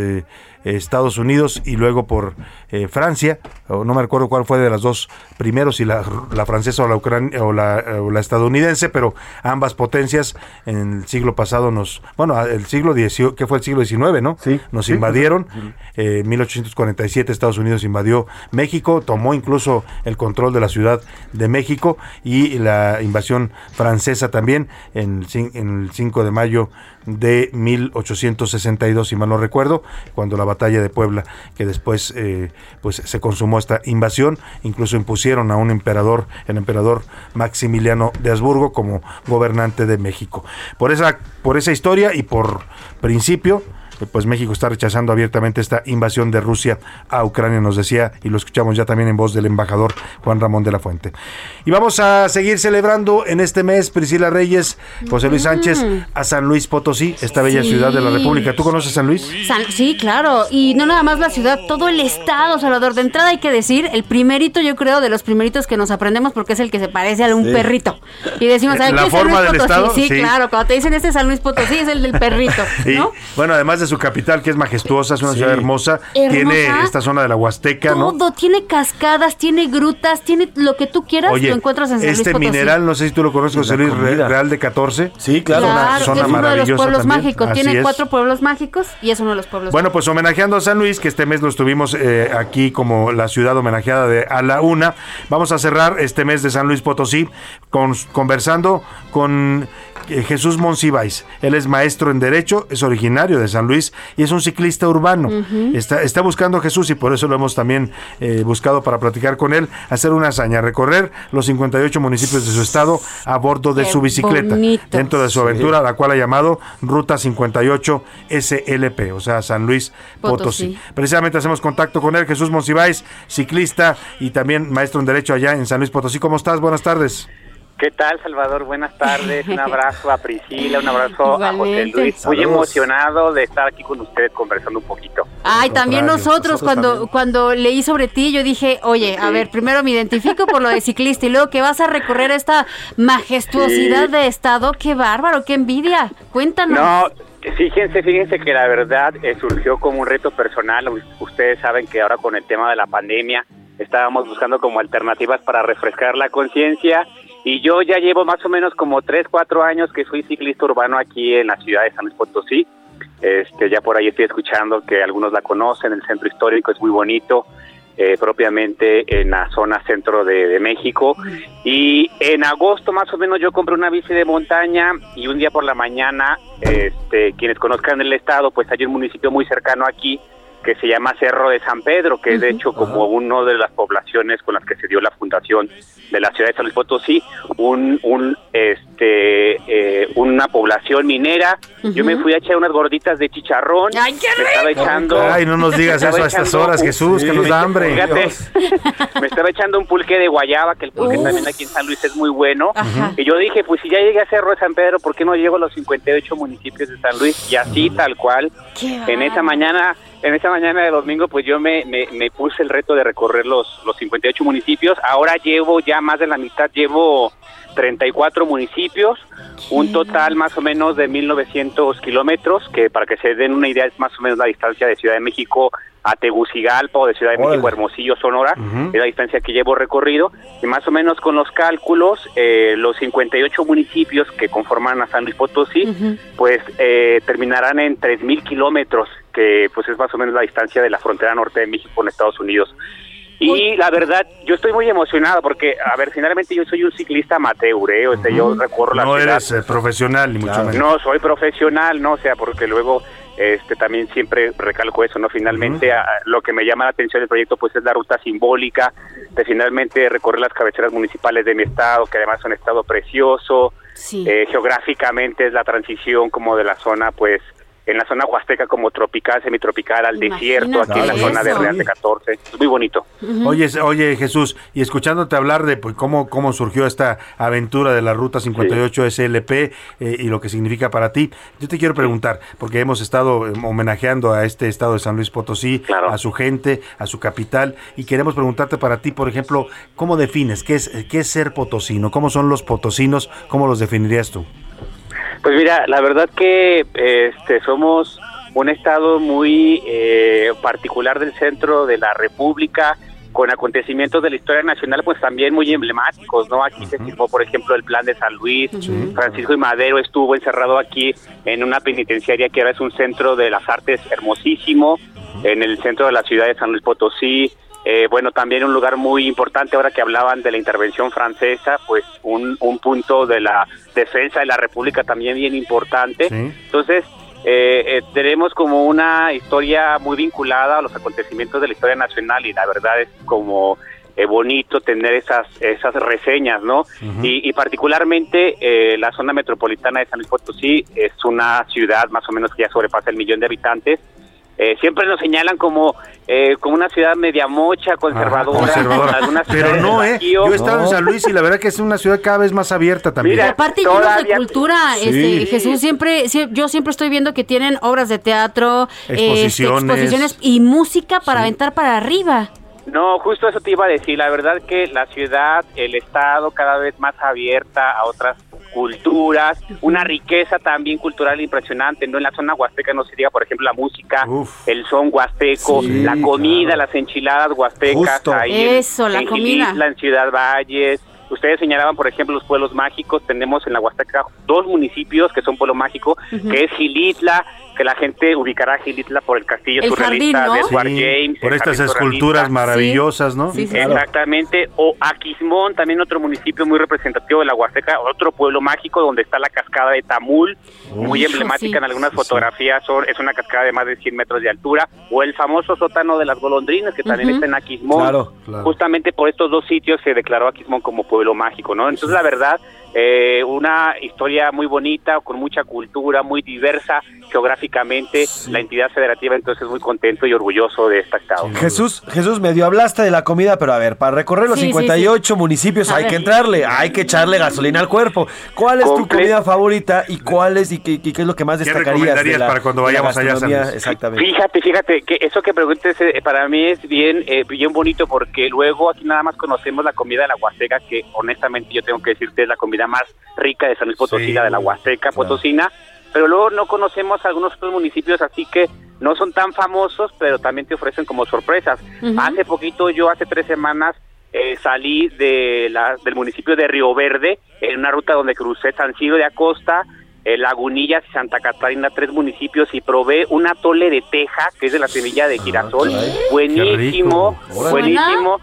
Estados Unidos y luego por eh, Francia, o no me recuerdo cuál fue de las dos primeros, si la, francesa o la, o la, o la, estadounidense, pero ambas potencias en el siglo pasado nos, bueno, el siglo XIX, que fue el siglo XIX, ¿no? Sí. Nos invadieron. Eh, en 1847 Estados Unidos invadió México, tomó incluso el control de la Ciudad de México y la invasión francesa también en, en el 5 de mayo de 1862, si mal no recuerdo, cuando la batalla de Puebla, que después eh, pues se consumó esta invasión, incluso impusieron a un emperador, el emperador Maximiliano de Habsburgo, como gobernante de México. Por esa, por esa historia y por principio, pues México está rechazando abiertamente esta invasión de Rusia a Ucrania, nos decía, y lo escuchamos ya también en voz del embajador Juan Ramón de la Fuente. Y vamos a seguir celebrando en este mes, Priscila Reyes, José Luis Sánchez, a San Luis Potosí, esta bella ciudad de la República. ¿Tú conoces San Luis? sí, claro, y no nada más la ciudad, todo el estado, Salvador. De entrada hay que decir, el primerito, yo creo, de los primeritos que nos aprendemos porque es el que se parece a un perrito. Y decimos, ¿sabes ¿La forma del estado? Sí, claro, cuando te dicen este San Luis Potosí es el del perrito, <laughs> ¿no? bueno, además de su capital, que es majestuosa, es una ciudad hermosa. Tiene esta zona de la Huasteca, Todo, ¿no? tiene cascadas, tiene grutas, tiene lo que tú quieras, lo encuentras en San Este Luis mineral, no sé si tú lo conoces, José Luis, Real de 14. Sí, claro. una zona es uno de los pueblos mágicos. Tiene cuatro pueblos mágicos y es uno de los pueblos Bueno, pues homenajeando a San Luis, que este mes lo estuvimos eh, aquí como la ciudad homenajeada de a la una, vamos a cerrar este mes de San Luis Potosí con, conversando con Jesús Monsiváis. Él es maestro en Derecho, es originario de San Luis y es un ciclista urbano. está, está buscando a Jesús y por eso lo hemos también eh, buscado para platicar con él, hacer una hazaña, recorrer los 58 municipios de su estado a bordo de su bicicleta, dentro de su aventura, la cual ha llamado Ruta 58 SLP, o sea, San Luis Potosí. Precisamente hacemos contacto con él, Jesús Monsiváis, ciclista y también maestro en Derecho allá en San Luis Potosí. ¿Cómo estás? Buenas tardes. ¿Qué tal, Salvador? Buenas tardes. Un abrazo a Priscila, un abrazo a José Luis. Muy emocionado de estar aquí con ustedes conversando un poquito. Ay, también nosotros, cuando, cuando leí sobre ti, yo dije, oye, a ver, primero me identifico por lo de ciclista y luego que vas a recorrer esta majestuosidad de estado. Qué bárbaro, qué envidia. Cuéntanos. No, Fíjense, fíjense que la verdad eh, surgió como un reto personal. Ustedes saben que ahora con el tema de la pandemia estábamos buscando como alternativas para refrescar la conciencia y yo ya llevo más o menos como 3, 4 años que soy ciclista urbano aquí en la ciudad de San Luis Potosí. Este, ya por ahí estoy escuchando que algunos la conocen, el centro histórico es muy bonito, eh, propiamente en la zona centro de, México. Y en agosto más o menos yo compré una bici de montaña y un día por la mañana, este, quienes conozcan el estado, pues hay un municipio muy cercano aquí que se llama Cerro de San Pedro, que es de hecho como uno de las poblaciones con las que se dio la fundación de la ciudad de San Luis Potosí, un, un este eh, una población minera. Yo me fui a echar unas gorditas de chicharrón. ¡Ay, qué rico! Me estaba echando. Ay, no nos digas <laughs> eso a estas horas, Jesús, que nos da hambre. Fíjate, <laughs> me estaba echando un pulque de guayaba, que el pulque también aquí en San Luis es muy bueno. Y yo dije, pues si ya llegué a Cerro de San Pedro, ¿por qué no llego a los 58 municipios de San Luis? Y así, tal cual, en esa mañana en esa mañana de domingo, pues yo me, me, puse el reto de recorrer los, los 58 municipios. Ahora llevo ya más de la mitad, llevo 34 municipios, un total más o menos de 1.900 kilómetros, que para que se den una idea es más o menos la distancia de Ciudad de México a Tegucigalpa o de Ciudad de México Hermosillo, Sonora, es la distancia que llevo recorrido, y más o menos con los cálculos, eh, los 58 municipios que conforman a San Luis Potosí, pues eh, terminarán en 3.000 kilómetros, que pues es más o menos la distancia de la frontera norte de México con Estados Unidos. Y la verdad, yo estoy muy emocionado porque, a ver, finalmente yo soy un ciclista amateur, ¿eh? O sea, yo recorro la no eres eh, profesional, ni mucho menos. No, soy profesional, ¿no? O sea, porque luego este también siempre recalco eso, ¿no? Finalmente, lo que me llama la atención del proyecto, pues es la ruta simbólica de finalmente recorrer las cabeceras municipales de mi estado, que además son estado precioso. Eh, geográficamente es la transición como de la zona, pues, en la zona huasteca como tropical, semitropical, al desierto, aquí en la zona de Real de 14. Es muy bonito. Oye, oye Jesús, y escuchándote hablar de pues, cómo, cómo surgió esta aventura de la Ruta 58 SLP eh, y lo que significa para ti, yo te quiero preguntar, porque hemos estado eh, homenajeando a este estado de San Luis Potosí, a su gente, a su capital, y queremos preguntarte para ti, por ejemplo, ¿cómo defines qué es, qué es ser potosino? ¿Cómo son los potosinos? ¿Cómo los definirías tú? Pues mira, la verdad que este, somos un estado muy eh, particular del centro de la República, con acontecimientos de la historia nacional, pues también muy emblemáticos, ¿no? Aquí se firmó, por ejemplo, el plan de San Luis, Francisco y Madero estuvo encerrado aquí en una penitenciaria que ahora es un centro de las artes hermosísimo, en el centro de la ciudad de San Luis Potosí, eh, bueno, también un lugar muy importante, ahora que hablaban de la intervención francesa, pues un, un punto de la defensa de la República también bien importante. Entonces, eh, eh, tenemos como una historia muy vinculada a los acontecimientos de la historia nacional y la verdad es como bonito tener esas esas reseñas, ¿no? y, y, particularmente la zona metropolitana de San Luis Potosí es una ciudad más o menos que ya sobrepasa el millón de habitantes eh, siempre nos señalan como, eh, como una ciudad media mocha, conservadora. Pero no, ¿eh? Yo he estado en San Luis y la verdad que es una ciudad cada vez más abierta también. aparte llenos de cultura, este, Jesús, siempre, yo siempre estoy viendo que tienen obras de teatro, este, exposiciones, y música para aventar para arriba. No, justo eso te iba a decir. La verdad que la ciudad, el estado cada vez más abierta a otras culturas, una riqueza también cultural impresionante, ¿no? En la zona huasteca no se diga, por ejemplo, la música, el son huasteco, la comida, las enchiladas huastecas, ahí Eso, la comida. en Ciudad Valles, Ustedes señalaban, por ejemplo, los pueblos mágicos. Tenemos en la Huasteca dos municipios que son pueblo mágico, que es Gilitla, que la gente ubicará a Gilitla por el castillo surrealista de Edward James. Por estas esculturas maravillosas, ¿no? Sí, Exactamente. O Aquismón, también otro municipio muy representativo de la Huasteca, otro pueblo mágico donde está la cascada de Tamul, muy emblemática en algunas fotografías. es una cascada de más de 100 metros de altura. O el famoso sótano de las golondrinas, que también está en Aquismón. Claro, Justamente por estos dos sitios se declaró Aquismón como pueblo pueblo mágico, ¿no? Entonces, la verdad, eh, una historia muy bonita, con mucha cultura, muy diversa geográficamente, la entidad federativa entonces muy contento y orgulloso de esta estado. Jesús, Jesús, medio hablaste de la comida, pero a ver, para recorrer los 58 municipios hay que entrarle, hay que echarle gasolina al cuerpo. ¿Cuál es tu comida favorita y cuál es y qué, es lo que más destacarías ¿Qué para cuando vayamos allá? Exactamente. Fíjate, fíjate, que eso que preguntes eh, para mí es bien, eh, bien bonito porque luego aquí nada más conocemos la comida de la Huasteca, que honestamente yo tengo que decirte es la comida más rica de San Luis Potosí, de la Huasteca Potosina, pero luego no conocemos algunos otros municipios así que no son tan famosos, pero también te ofrecen como sorpresas. Hace poquito, yo hace tres semanas, eh, salí de la, del municipio de Río Verde en una ruta donde crucé San Ciro de Acosta, eh, Lagunillas y Santa Catarina, tres municipios, y probé un atole de teja, que es de la semilla de girasol. buenísimo, buenísimo.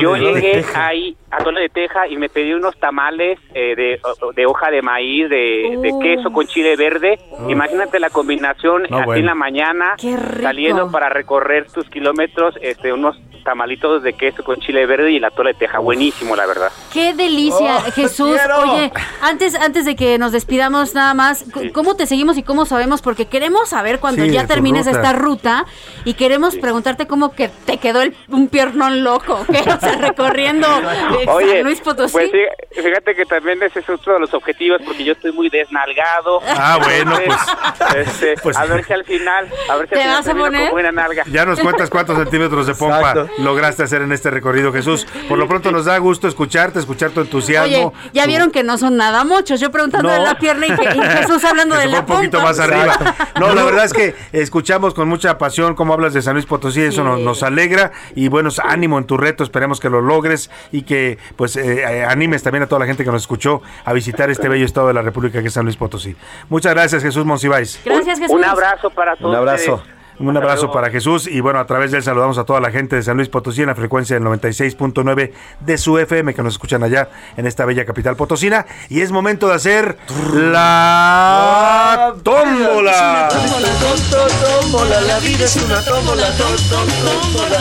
Yo llegué ahí, atole de teja, y me pedí unos tamales eh, de, de, hoja de maíz, de, de, queso con chile verde. Imagínate la combinación así en la mañana, saliendo para recorrer tus kilómetros, este, unos tamalitos de queso con chile verde y la tola de teja. Buenísimo, la verdad. Qué delicia, oh, Jesús. Oye, antes, antes de que nos despidamos nada más, ¿cómo te seguimos y cómo sabemos? Porque queremos saber cuando ya termines esta ruta y queremos preguntarte cómo que te quedó el, un piernón loco, <laughs> recorriendo San Luis Potosí. Pues fíjate que también ese es otro de los objetivos porque yo estoy muy desnalgado. Ah, bueno, pues, este, pues, A ver si al final, a ver si ¿Te vas a poner? buena nalga. Ya nos cuentas cuántos centímetros de pompa lograste hacer en este recorrido, Jesús. Por lo pronto nos da gusto escucharte, escuchar tu entusiasmo. Oye, ya vieron que no son nada muchos. Yo preguntando de la pierna y, Jesús hablando de la un poquito más arriba. No, la verdad es que escuchamos con mucha pasión cómo hablas de San Luis Potosí, eso nos, alegra y bueno, ánimo en tu reto, esperemos que lo logres y que pues eh, eh, animes también a toda la gente que nos escuchó a visitar este bello estado de la República que es San Luis Potosí. Muchas gracias, Jesús Monsiváis. Gracias, Jesús. Un abrazo para todos. Un abrazo. Un abrazo para Jesús y bueno, a través de él saludamos a toda la gente de San Luis Potosí en la frecuencia del 96.9 de su FM que nos escuchan allá en esta bella capital potosina y es momento de hacer la tómbola.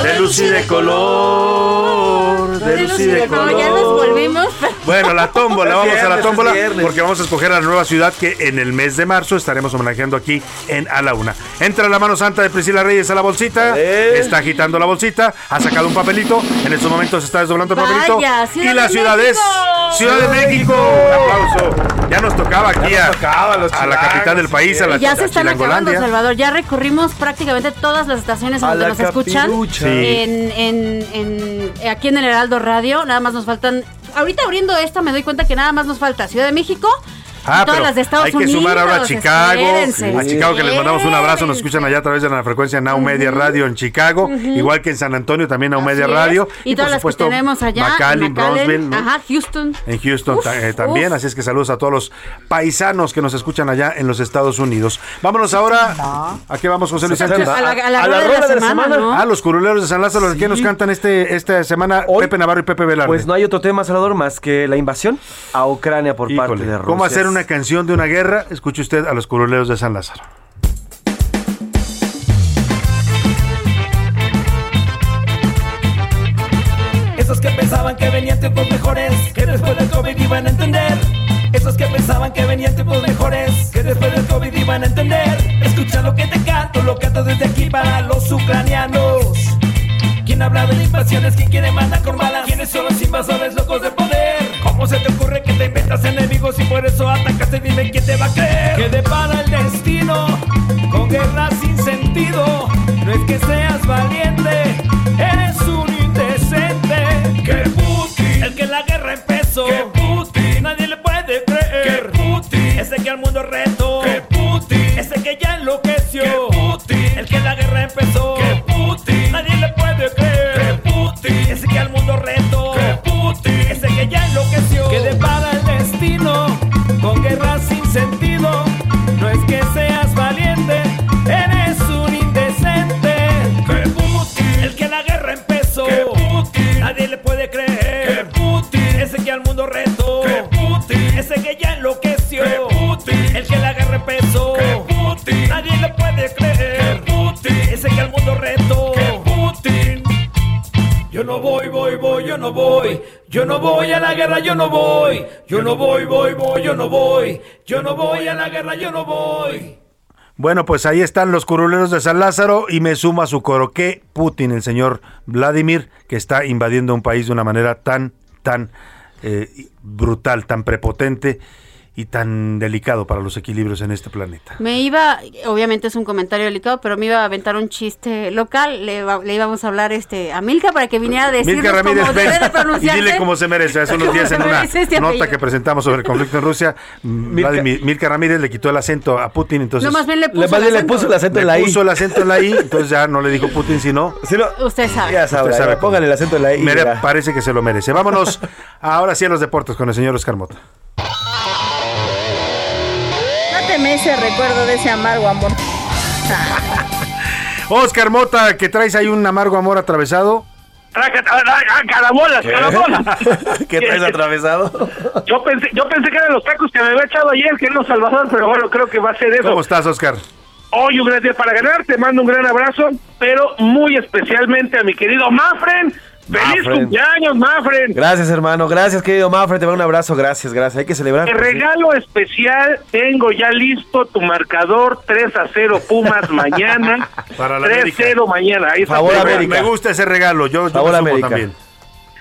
De luz y de color, de luz y de color. Ya nos volvimos Bueno, la tómbola, <laughs> vamos a la tómbola porque vamos a escoger a la nueva ciudad que en el mes de marzo estaremos homenajeando aquí en A la Una. Entra la mano santa de Priscila Reyes a la bolsita, está agitando la bolsita, ha sacado un papelito, en estos momentos está desdoblando el papelito. y la ciudad es Ciudad de México. Un aplauso. Ya nos tocaba aquí a, a, la capital del país, a la Ya se están acabando, Salvador. Ya recorrimos prácticamente todas las estaciones donde nos escuchan. En, en, en, aquí en el Heraldo Radio. Nada más nos faltan. Ahorita abriendo esta me doy cuenta que nada más nos falta Ciudad de México, Ah, pero hay que sumar ahora a Chicago. A Chicago que les mandamos un abrazo. Nos escuchan allá a través de la frecuencia Now Media Radio en Chicago. Igual que en San Antonio también Now Media Radio. Y, todas las que tenemos allá. McAllen, Bronzeville. Ajá, Houston. En Houston eh, también. Así es que saludos a todos los paisanos que nos escuchan allá en los Estados Unidos. Vámonos ahora. ¿A qué vamos, José Luis Sánchez? A la, a la, de, la semana. ¿no? Ah, los curuleros de San Lázaro. ¿Qué nos cantan este, esta semana Pepe Navarro y Pepe Velarde? Pues no hay otro tema, Salvador, más que la invasión a Ucrania por parte de Rusia. ¿Cómo hacer una canción de una guerra, escuche usted a los curuleros de San Lázaro. Esos que pensaban que venían tiempos mejores, que después del COVID iban a entender. Esos que pensaban que venían tiempos mejores, que después del COVID iban a entender. Escucha lo que te canto, lo canto desde aquí para los ucranianos. ¿Quién habla de invasiones? ¿Quién quiere mandar con balas? ¿Quiénes son los invasores locos de poder? ¿Cómo se te ocurre que te inventas enemigos y por eso atacaste? Dime quién te va a creer. Que depara el destino con guerra sin sentido. No es que seas valiente, eres un indecente. Que Putin, el que la guerra empezó. Que Putin, nadie le puede creer. Que Putin, ese que al mundo reto. No voy, voy, voy, yo no voy. Yo no voy a la guerra, yo no voy. Yo no voy, voy, voy, yo no voy. Yo no voy a la guerra, yo no voy. Bueno, pues ahí están los curuleros de San Lázaro y me suma su coro que Putin, el señor Vladimir, que está invadiendo un país de una manera tan, tan eh, brutal, tan prepotente y tan delicado para los equilibrios en este planeta. Me iba, obviamente es un comentario delicado, pero me iba a aventar un chiste local. Le, va- le íbamos a hablar este a Milka para que viniera a Ramírez, cómo debe de ven y pronunciarse. dile cómo se merece. Hace unos ¿Cómo días en una este nota apellido? que presentamos sobre el conflicto en Rusia, Vladimir- Milka Ramírez le quitó el acento a Putin, entonces No, más bien le puso Le- más el bien le acento. puso el acento en le la I. puso el acento en la I, entonces ya no le dijo Putin, sino Si no, Usted sabe. ya sabe, Usted sabe ya, póngale el acento en la I. mere- ya. parece que se lo merece. Vámonos ahora sí a los deportes con el señor Oscar Mota. Ese recuerdo de ese amargo amor. <laughs> Oscar Mota, que traes ahí un amargo amor atravesado. Carabolas, carabolas. ¿Qué <laughs> traes atravesado? Yo pensé, yo pensé que eran los tacos que me había echado ayer, que era Salvador, pero bueno, creo que va a ser eso. ¿Cómo estás, Oscar? Hoy un gran día para ganar, te mando un gran abrazo, pero muy especialmente a mi querido Mafren. ¡Feliz Mafren. cumpleaños, Mafren! Gracias, hermano. Gracias, querido Mafre. Te mando un abrazo. Gracias, gracias. Hay que celebrar. De regalo especial, tengo ya listo tu marcador 3 a 0 Pumas <laughs> mañana. Para la 3 a América. 0 mañana. Ahí está Favor. América. Me gusta ese regalo, yo, yo Favor, América. también.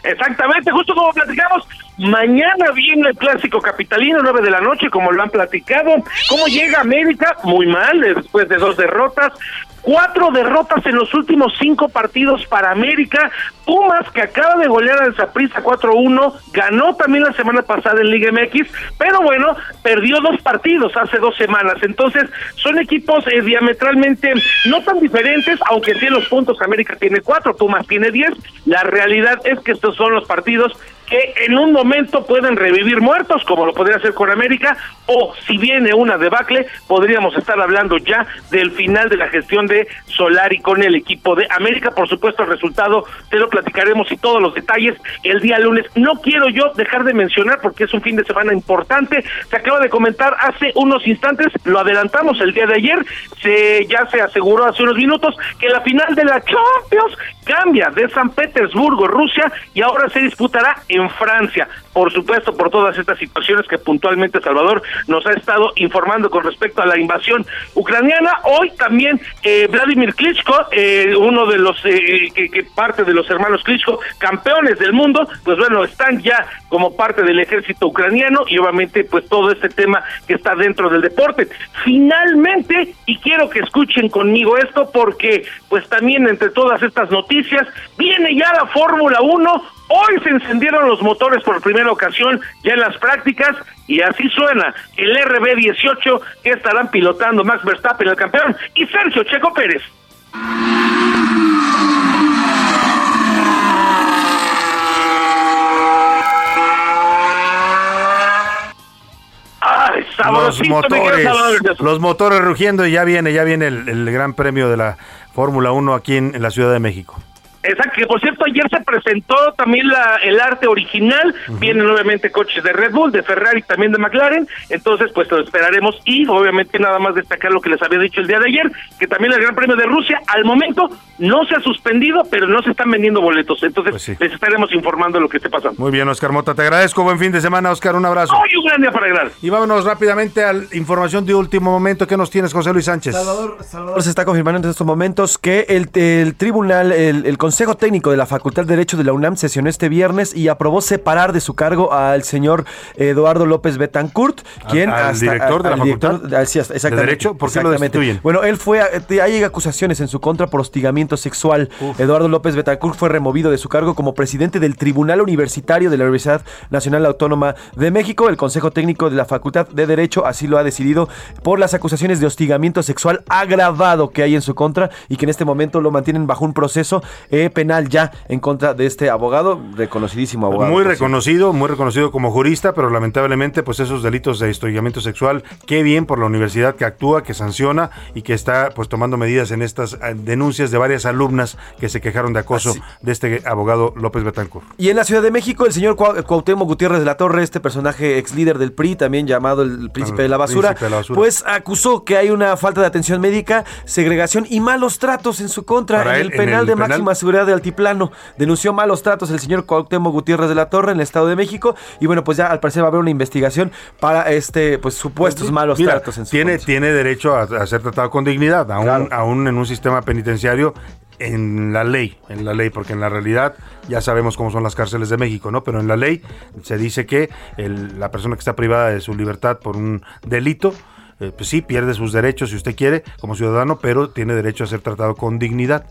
Exactamente, justo como platicamos, mañana viene el clásico capitalino, 9 de la noche, como lo han platicado. ¿Cómo llega América? Muy mal, después de dos derrotas. Cuatro derrotas en los últimos cinco partidos para América. Pumas, que acaba de golear al Zaprisa 4-1, ganó también la semana pasada en Liga MX, pero bueno, perdió dos partidos hace dos semanas. Entonces, son equipos eh, diametralmente no tan diferentes, aunque sí en los puntos América tiene cuatro, Pumas tiene diez. La realidad es que estos son los partidos que en un momento pueden revivir muertos, como lo podría hacer con América, o si viene una debacle, podríamos estar hablando ya del final de la gestión de Solari con el equipo de América. Por supuesto, el resultado te lo platicaremos y todos los detalles el día lunes. No quiero yo dejar de mencionar porque es un fin de semana importante. Se acaba de comentar hace unos instantes, lo adelantamos el día de ayer, se ya se aseguró hace unos minutos que la final de la Champions cambia de San Petersburgo, Rusia, y ahora se disputará en Francia. Por supuesto, por todas estas situaciones que puntualmente Salvador nos ha estado informando con respecto a la invasión ucraniana. Hoy también eh, Vladimir Klitschko, eh, uno de los eh, que, que, parte de los hermanos Klitschko, campeones del mundo, pues bueno, están ya como parte del ejército ucraniano y obviamente pues todo este tema que está dentro del deporte. Finalmente, y quiero que escuchen conmigo esto porque pues también entre todas estas noticias viene ya la Fórmula 1 Hoy se encendieron los motores por primera ocasión ya en las prácticas y así suena el RB18 que estarán pilotando Max Verstappen, el campeón, y Sergio Checo Pérez. Ay, los motores, los motores rugiendo y ya viene, ya viene el, el Gran Premio de la Fórmula 1 aquí en, en la Ciudad de México. Exacto, que por cierto ayer se presentó también la, el arte original, vienen obviamente coches de Red Bull, de Ferrari, también de McLaren, entonces pues lo esperaremos y obviamente nada más destacar lo que les había dicho el día de ayer, que también el Gran Premio de Rusia al momento no se ha suspendido, pero no se están vendiendo boletos, entonces pues les estaremos informando de lo que esté pasando. Muy bien, Oscar Mota, te agradezco, buen fin de semana, Oscar, un abrazo. Hoy un gran día para ganar. Y vámonos rápidamente a la información de último momento, ¿qué nos tienes, José Luis Sánchez? Salvador, Salvador. Se está confirmando en estos momentos que el, el tribunal, el, el Consejo Técnico de la Facultad de Derecho de la UNAM sesionó este viernes y aprobó separar de su cargo al señor Eduardo López Betancourt, quien al, hasta, director de la director, facultad sí, exactamente, de derecho, ¿por qué lo destituyen? Bueno, él fue, hay acusaciones en su contra por hostigamiento sexual. Uf. Eduardo López Betancourt fue removido de su cargo como presidente del Tribunal Universitario de la Universidad Nacional Autónoma de México. El Consejo Técnico de la Facultad de Derecho así lo ha decidido por las acusaciones de hostigamiento sexual agravado que hay en su contra y que en este momento lo mantienen bajo un proceso eh, penal ya en contra de este abogado, reconocidísimo abogado. Muy reconocido, muy reconocido como jurista, pero lamentablemente pues esos delitos de hostigamiento sexual, qué bien por la universidad que actúa, que sanciona y que está pues tomando medidas en estas eh, denuncias de varias alumnas que se quejaron de acoso Así. de este abogado López Betancourt. Y en la Ciudad de México, el señor Cuauhtémoc Gutiérrez de la Torre, este personaje ex líder del PRI, también llamado el príncipe, de la, basura, de la basura, pues acusó que hay una falta de atención médica, segregación y malos tratos en su contra Para en él, el penal en el de penal. máxima seguridad de Altiplano. Denunció malos tratos el señor Cuauhtémoc Gutiérrez de la Torre en el Estado de México y bueno, pues ya al parecer va a haber una investigación para este pues supuestos malos Mira, tratos en su tiene, contra. tiene derecho a, a, ser tratado con dignidad, aún, claro. aún en un sistema penitenciario en la ley, en la ley, porque en la realidad ya sabemos cómo son las cárceles de México, ¿no? Pero en la ley se dice que el, la persona que está privada de su libertad por un delito, eh, pues sí, pierde sus derechos si usted quiere como ciudadano, pero tiene derecho a ser tratado con dignidad.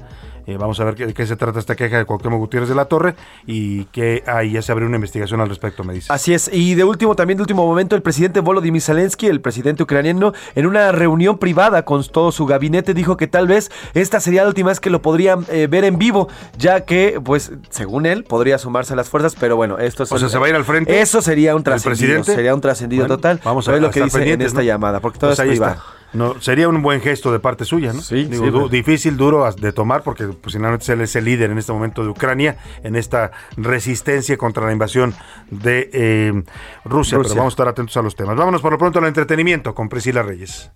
Eh, vamos a ver de qué, se trata esta queja de Cuauhtémoc Gutiérrez de la Torre y que ahí ya se abrió una investigación al respecto, me dice. Así es. Y de último, también de último momento, el presidente Volodymyr Zelensky, el presidente ucraniano, en una reunión privada con todo su gabinete, dijo que tal vez esta sería la última vez que lo podrían eh, ver en vivo, ya que, pues, según él, podría sumarse a las fuerzas, pero bueno, esto O sea, se va a ir al frente. Eso sería un trascendido. Sería un trascendido bueno, total. Vamos a ver lo que dice en esta ¿no? llamada, porque todo pues es privado. Está. No, sería un buen gesto de parte suya, ¿no? Sí, Digo, sí, du difícil, duro de tomar, porque pues, finalmente él es el líder en este momento de Ucrania, en esta resistencia contra la invasión de eh, Rusia, Rusia. Pero vamos a estar atentos a los temas. Vámonos por lo pronto al entretenimiento con Priscila Reyes.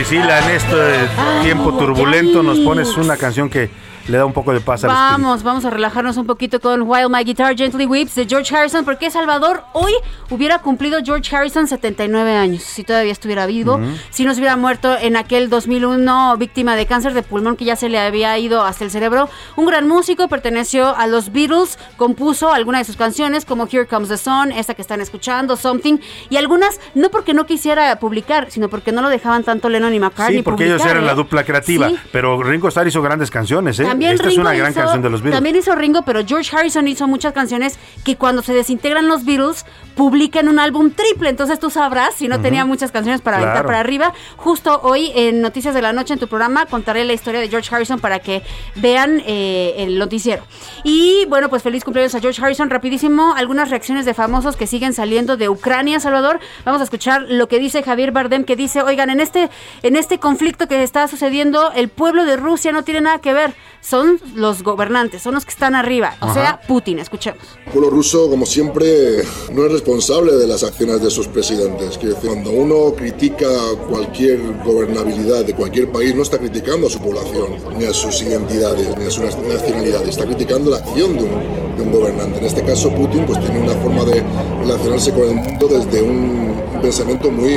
Priscila, en este tiempo turbulento nos pones una canción que le da un poco de paz al Vamos, vamos a relajarnos un poquito con While My Guitar Gently Weeps de George Harrison, porque Salvador hoy hubiera cumplido George Harrison 79 años, si todavía estuviera vivo, uh -huh. si no se hubiera muerto en aquel 2001 víctima de cáncer de pulmón que ya se le había ido hasta el cerebro. Un gran músico, perteneció a los Beatles, compuso algunas de sus canciones como Here Comes the Sun, esta que están escuchando, Something, y algunas no porque no quisiera publicar, sino porque no lo dejaban tanto Lennon y McCartney. Sí, porque ellos eran la ¿eh? dupla creativa. Pero Ringo Starr hizo grandes canciones, ¿eh? También Esta es una gran canción de los Beatles. También hizo Ringo, pero George Harrison hizo muchas canciones que cuando se desintegran los Beatles, publican un álbum triple. Entonces tú sabrás si no tenía muchas canciones para aventar para arriba. Justo hoy en Noticias de la Noche en tu programa contaré la historia de George Harrison para que vean eh, el noticiero. Y bueno, pues feliz cumpleaños a George Harrison. Rapidísimo, algunas reacciones de famosos que siguen saliendo de Ucrania, Salvador. Vamos a escuchar lo que dice Javier Bardem, que dice, oigan, en este, en este conflicto que está sucediendo, el pueblo de Rusia no tiene nada que ver son los gobernantes, son los que están arriba, o sea, Putin. Escuchemos. El pueblo ruso, como siempre, no es responsable de las acciones de sus presidentes. cuando uno critica cualquier gobernabilidad de cualquier país, no está criticando a su población, ni a sus identidades, ni a su nacionalidad, está criticando la acción de un, de un gobernante. En este caso, Putin pues, tiene una forma de relacionarse con el mundo desde un pensamiento muy,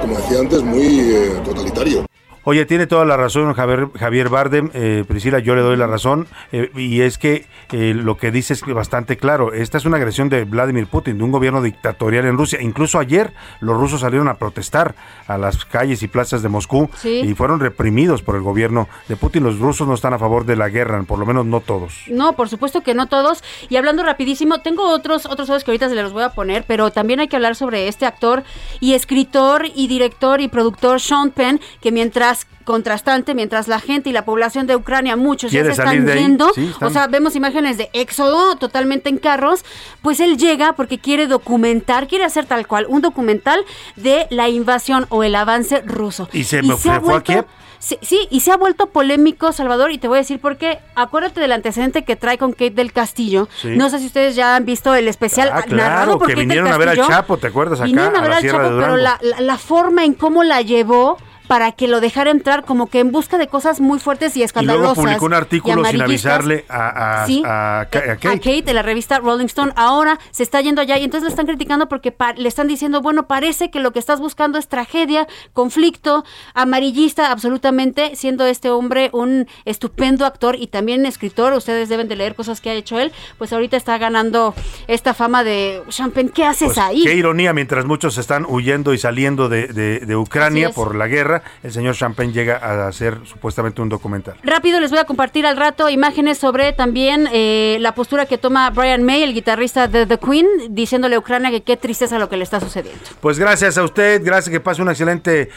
como decía antes, muy eh, totalitario. Oye, tiene toda la razón Javier, Javier Bardem, eh, Priscila, yo le doy la razón, eh, y es que eh, lo que dice es bastante claro, esta es una agresión de Vladimir Putin, de un gobierno dictatorial en Rusia. Incluso ayer los rusos salieron a protestar a las calles y plazas de Moscú y fueron reprimidos por el gobierno de Putin. Los rusos no están a favor de la guerra, por lo menos no todos. No, por supuesto que no todos. Y hablando rapidísimo, tengo otros otros que ahorita se los voy a poner, pero también hay que hablar sobre este actor y escritor y director y productor Sean Penn, que mientras contrastante, mientras la gente y la población de Ucrania, muchos ya se están yendo, o sea, vemos imágenes de éxodo totalmente en carros, pues él llega porque quiere documentar, quiere hacer tal cual, un documental de la invasión o el avance ruso. Y se, me fue aquí. Sí, y se ha vuelto polémico, Salvador, y te voy a decir por qué. Acuérdate del antecedente que trae con Kate del Castillo. No sé si ustedes ya han visto el especial ah, narrado por que vinieron a ver al Chapo, ¿te acuerdas? Acá, vinieron a ver al Chapo, pero la, la, forma en cómo la llevó para que lo dejara entrar como que en busca de cosas muy fuertes y escandalosas. Y luego publicó un artículo sin avisarle a, a, Kate. de la revista Rolling Stone. Ahora se está yendo allá y entonces le están criticando porque le están diciendo, bueno, parece que lo que estás buscando es tragedia, conflicto, amarillista absolutamente, siendo este hombre un estupendo actor y también escritor. Ustedes deben de leer cosas que ha hecho él. Pues ahorita está ganando esta fama de Champagne. ¿Qué haces pues, ahí? Qué ironía, mientras muchos están huyendo y saliendo de, de Ucrania por la guerra el señor Champagne llega a hacer supuestamente un documental. Rápido les voy a compartir al rato imágenes sobre también eh, la postura que toma Brian May, el guitarrista de The Queen, diciéndole a Ucrania que qué tristeza lo que le está sucediendo. Pues gracias a usted, gracias que pase una excelente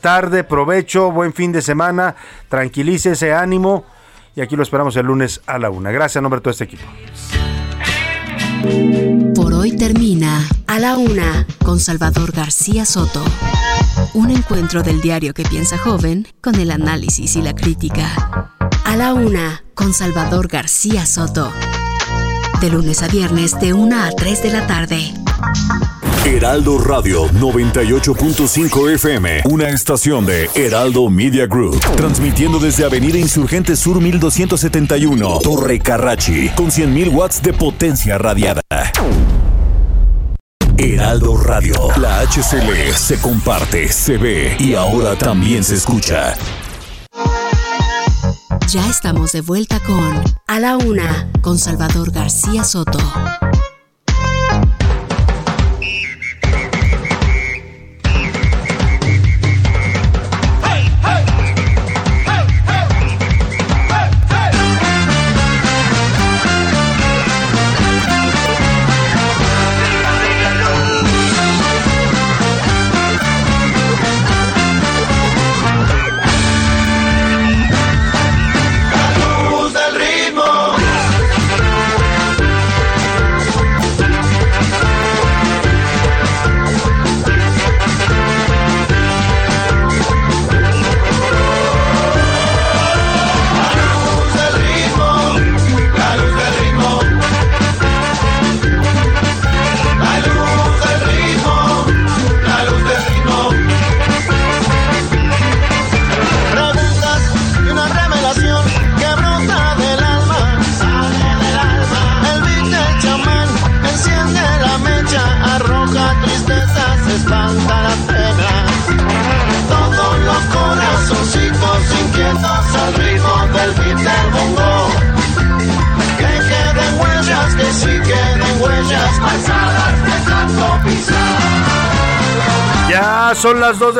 tarde, provecho, buen fin de semana, tranquilícese, ánimo y aquí lo esperamos el lunes a la una. Gracias a nombre de todo este equipo. Por hoy termina A la Una con Salvador García Soto. Un encuentro del diario que piensa joven con el análisis y la crítica. A la Una con Salvador García Soto. De lunes a viernes de 1 a 3 de la tarde. Heraldo Radio 98.5 FM, una estación de Heraldo Media Group, transmitiendo desde Avenida Insurgente Sur 1271, Torre Carrachi, con 100.000 watts de potencia radiada. Heraldo Radio, la HCL se comparte, se ve y ahora también se escucha. Ya estamos de vuelta con A la Una, con Salvador García Soto.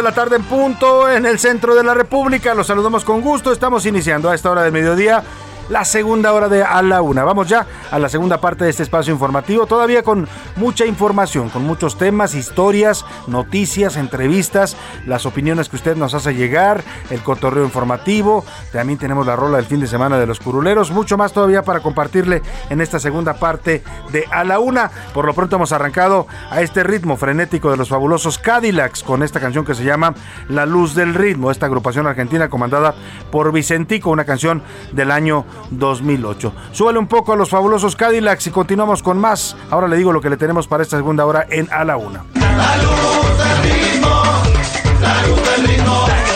De la tarde en punto en el centro de la República. Los saludamos con gusto. Estamos iniciando a esta hora del mediodía la segunda hora de A la Una. Vamos ya a la segunda parte de este espacio informativo, todavía con mucha información, con muchos temas, historias, noticias, entrevistas, las opiniones que usted nos hace llegar, el cotorreo informativo, también tenemos la rola del fin de semana de los curuleros, mucho más todavía para compartirle en esta segunda parte de A la Una. Por lo pronto hemos arrancado a este ritmo frenético de los fabulosos Cadillacs con esta canción que se llama La Luz del Ritmo, esta agrupación argentina comandada por Vicentico, una canción del año 2008. Súbale un poco a los fabulosos Cadillacs y continuamos con más. Ahora le digo lo que le tenemos para esta segunda hora en A la Una. La luz del ritmo, la luz del ritmo.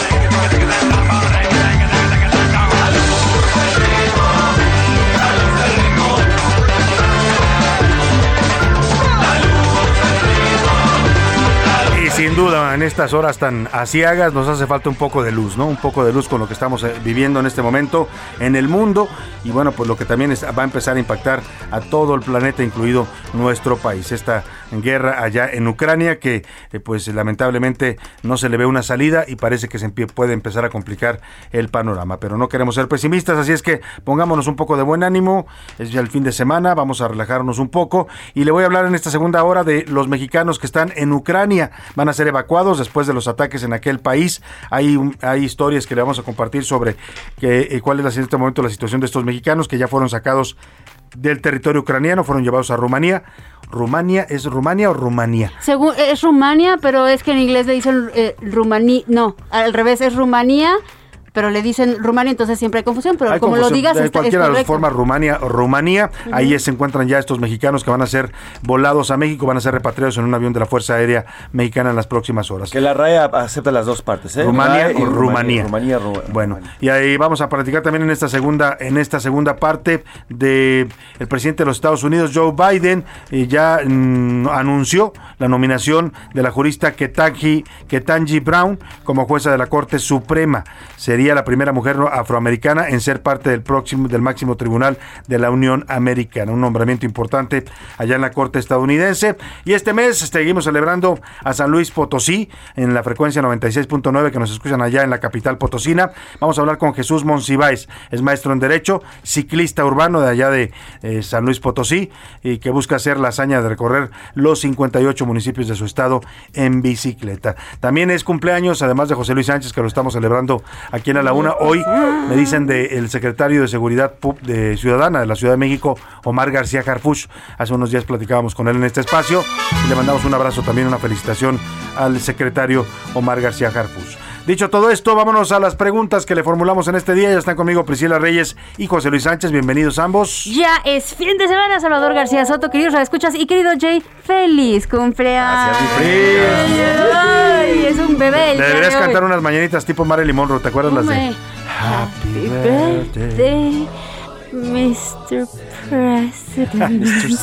Sin duda, en estas horas tan asiagas nos hace falta un poco de luz, ¿no? Un poco de luz con lo que estamos eh, viviendo en este momento en el mundo y bueno, pues lo que también va a empezar a impactar a todo el planeta, incluido nuestro país. Esta guerra allá en Ucrania que eh, pues lamentablemente no se le ve una salida y parece que se puede empezar a complicar el panorama, pero no queremos ser pesimistas, así es que pongámonos un poco de buen ánimo, es ya el fin de semana, vamos a relajarnos un poco y le voy a hablar en esta segunda hora de los mexicanos que están en Ucrania, van a ser evacuados después de los ataques en aquel país, hay, hay historias que le vamos a compartir sobre que, eh, cuál es en este momento la situación de estos mexicanos que ya fueron sacados del territorio ucraniano, fueron llevados a Rumanía. Rumania, ¿es Rumania o Rumanía? Según, es Rumania, pero es que en inglés le dicen eh, Rumanía, no, al revés, es Rumanía pero le dicen Rumania, entonces siempre hay confusión, pero como lo digas, de cualquiera de las formas Rumania o Rumanía, ahí se encuentran ya estos mexicanos que van a ser volados a México, van a ser repatriados en un avión de la Fuerza Aérea Mexicana en las próximas horas. Que la RAE acepta las dos partes, ¿eh? Rumania o Rumanía. bueno, y ahí vamos a platicar también en esta segunda en esta segunda parte de el presidente de los Estados Unidos Joe Biden y ya mm, anunció la nominación de la jurista Ketanji, Ketanji Brown como jueza de la Corte Suprema. Sería la primera mujer afroamericana en ser parte del próximo del máximo tribunal de la Unión Americana, un nombramiento importante allá en la Corte estadounidense. Y este mes seguimos celebrando a San Luis Potosí en la frecuencia 96.9 que nos escuchan allá en la capital potosina. Vamos a hablar con Jesús Monsiváis, es maestro en derecho, ciclista urbano de allá de eh, San Luis Potosí y que busca hacer la hazaña de recorrer los 58 municipios de su estado en bicicleta. También es cumpleaños, además de José Luis Sánchez, que lo estamos celebrando aquí a la una. Hoy me dicen del secretario de Seguridad de Ciudadana de la Ciudad de México, Omar García Carfuch. Hace unos días platicábamos con él en este espacio y le mandamos un abrazo también, una felicitación al secretario Omar García Carfuch. Dicho todo esto, vámonos a las preguntas que le formulamos en este día. Ya están conmigo Priscila Reyes y José Luis Sánchez. Bienvenidos ambos. Ya es fin de semana, Salvador García Soto, queridos escuchas y querido Jay, feliz cumpleaños. Gracias, Ay, es un bebé. Deberías cantar unas mañanitas tipo Marilyn Monroe, ¿te acuerdas las de Happy birthday Mr. President.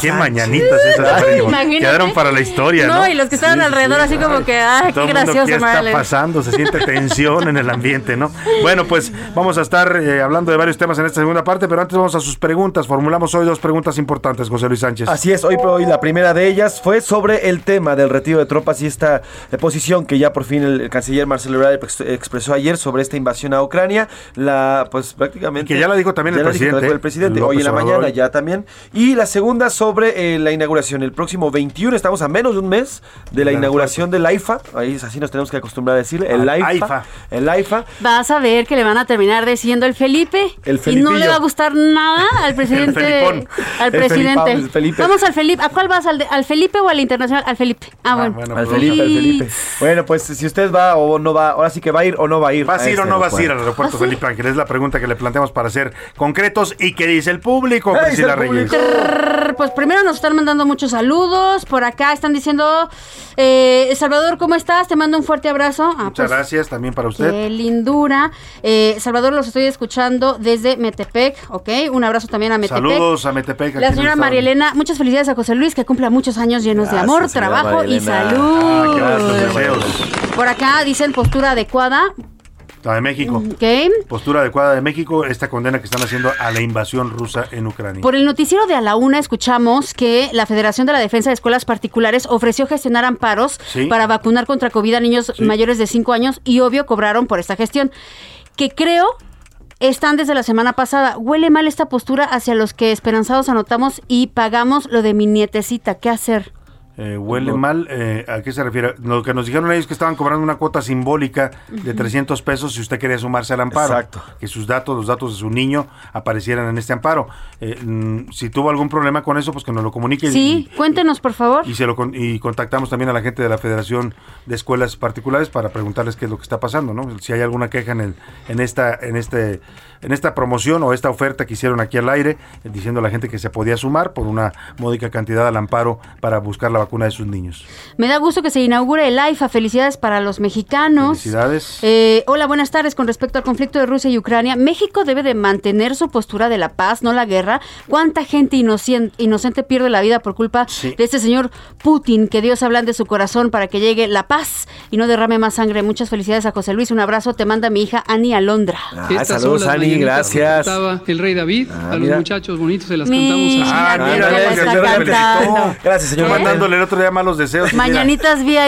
Qué mañanitas esas. Quedaron para la historia, ¿no? No, y los que estaban alrededor así como que, ay, qué gracioso. ¿Qué está pasando? Se siente <laughs> tensión en el ambiente, ¿no? Bueno, pues vamos a estar eh, hablando de varios temas en esta segunda parte, pero antes vamos a sus preguntas. Formulamos hoy dos preguntas importantes, José Luis Sánchez. Así es, hoy, hoy la primera de ellas fue sobre el tema del retiro de tropas y esta eh, posición que ya por fin el, canciller Marcelo Ebrard expresó ayer sobre esta invasión a Ucrania. La, pues prácticamente. que ya la dijo también el presidente presidente, hoy en la mañana ya también. Y la segunda sobre eh, la inauguración, el próximo 21, estamos a menos de un mes de la inauguración del AIFA, ahí así nos tenemos que acostumbrar a decir, el AIFA, El AIFA. Vas a ver que le van a terminar diciendo el Felipe. El Y no le va a gustar nada al <laughs> presidente. al presidente. Vamos al Felipe. ¿A cuál vas? ¿Al, ¿Al, Felipe o al internacional? Al Felipe. Ah, ah bueno. al Felipe, al Felipe. Bueno, pues si usted va o no va, ahora sí que va a ir o no va a ir. ¿Vas a ir o este no vas a ir al aeropuerto ¿Ah, Felipe Ángel? Es la pregunta que le planteamos para ser concretos y ¿Qué dice el público, Priscila Reyes? Pues primero nos están mandando muchos saludos. Por acá están diciendo, eh, Salvador, ¿cómo estás? Te mando un fuerte abrazo. Ah, Muchas pues, gracias también para usted. Qué lindura. Eh, Salvador, los estoy escuchando desde Metepec, ¿ok? Un abrazo también a Metepec. Saludos a Metepec. La señora María Elena, muchas felicidades a José Luis, que cumpla muchos años llenos de amor, trabajo y salud. Ah, gracias, Por acá dicen postura adecuada. La de México. ¿Qué? Postura adecuada de México, esta condena que están haciendo a la invasión rusa en Ucrania. Por el noticiero de A la Una escuchamos que la Federación de la Defensa de Escuelas Particulares ofreció gestionar amparos Sí. para vacunar contra COVID a niños Sí. mayores de 5 años y obvio cobraron por esta gestión. Que creo están desde la semana pasada. Huele mal esta postura hacia los que esperanzados anotamos y pagamos lo de mi nietecita. ¿Qué hacer? Eh, huele mal, eh, ¿a qué se refiere? Lo que nos dijeron ellos es que estaban cobrando una cuota simbólica de Ujú. 300 pesos si usted quería sumarse al amparo. Exacto. Que sus datos, los datos de su niño aparecieran en este amparo. Eh, mm, si tuvo algún problema con eso, pues que nos lo comunique. y- Sí, cuéntenos por favor. Y, se lo, con- y contactamos también a la gente de la Federación de Escuelas Particulares para preguntarles qué es lo que está pasando, ¿no? Si hay alguna queja en, el, en, esta, en, este, en esta promoción o esta oferta que hicieron aquí al aire, diciendo a la gente que se podía sumar por una módica cantidad al amparo para buscar la vacuna de sus niños. Me da gusto que se inaugure el AIFA. Felicidades para los mexicanos. Felicidades. Eh, hola, buenas tardes. Con respecto al conflicto de Rusia y Ucrania, México debe de mantener su postura de la paz, no la guerra. ¿Cuánta gente inocente pierde la vida por culpa Sí. de este señor Putin? Que Dios hablan de su corazón para que llegue la paz y no derrame más sangre. Muchas felicidades a José Luis. Un abrazo. Te manda mi hija Ani Alondra. Ah, saludos, Ani, gracias. que cantaba el rey David. Ah, a los mira. muchachos bonitos se las Mira, cantamos así. Ah, mira, mira. Gracias, señor ¿Eh? Mandándole el otro día malos deseos. Mañanitas vino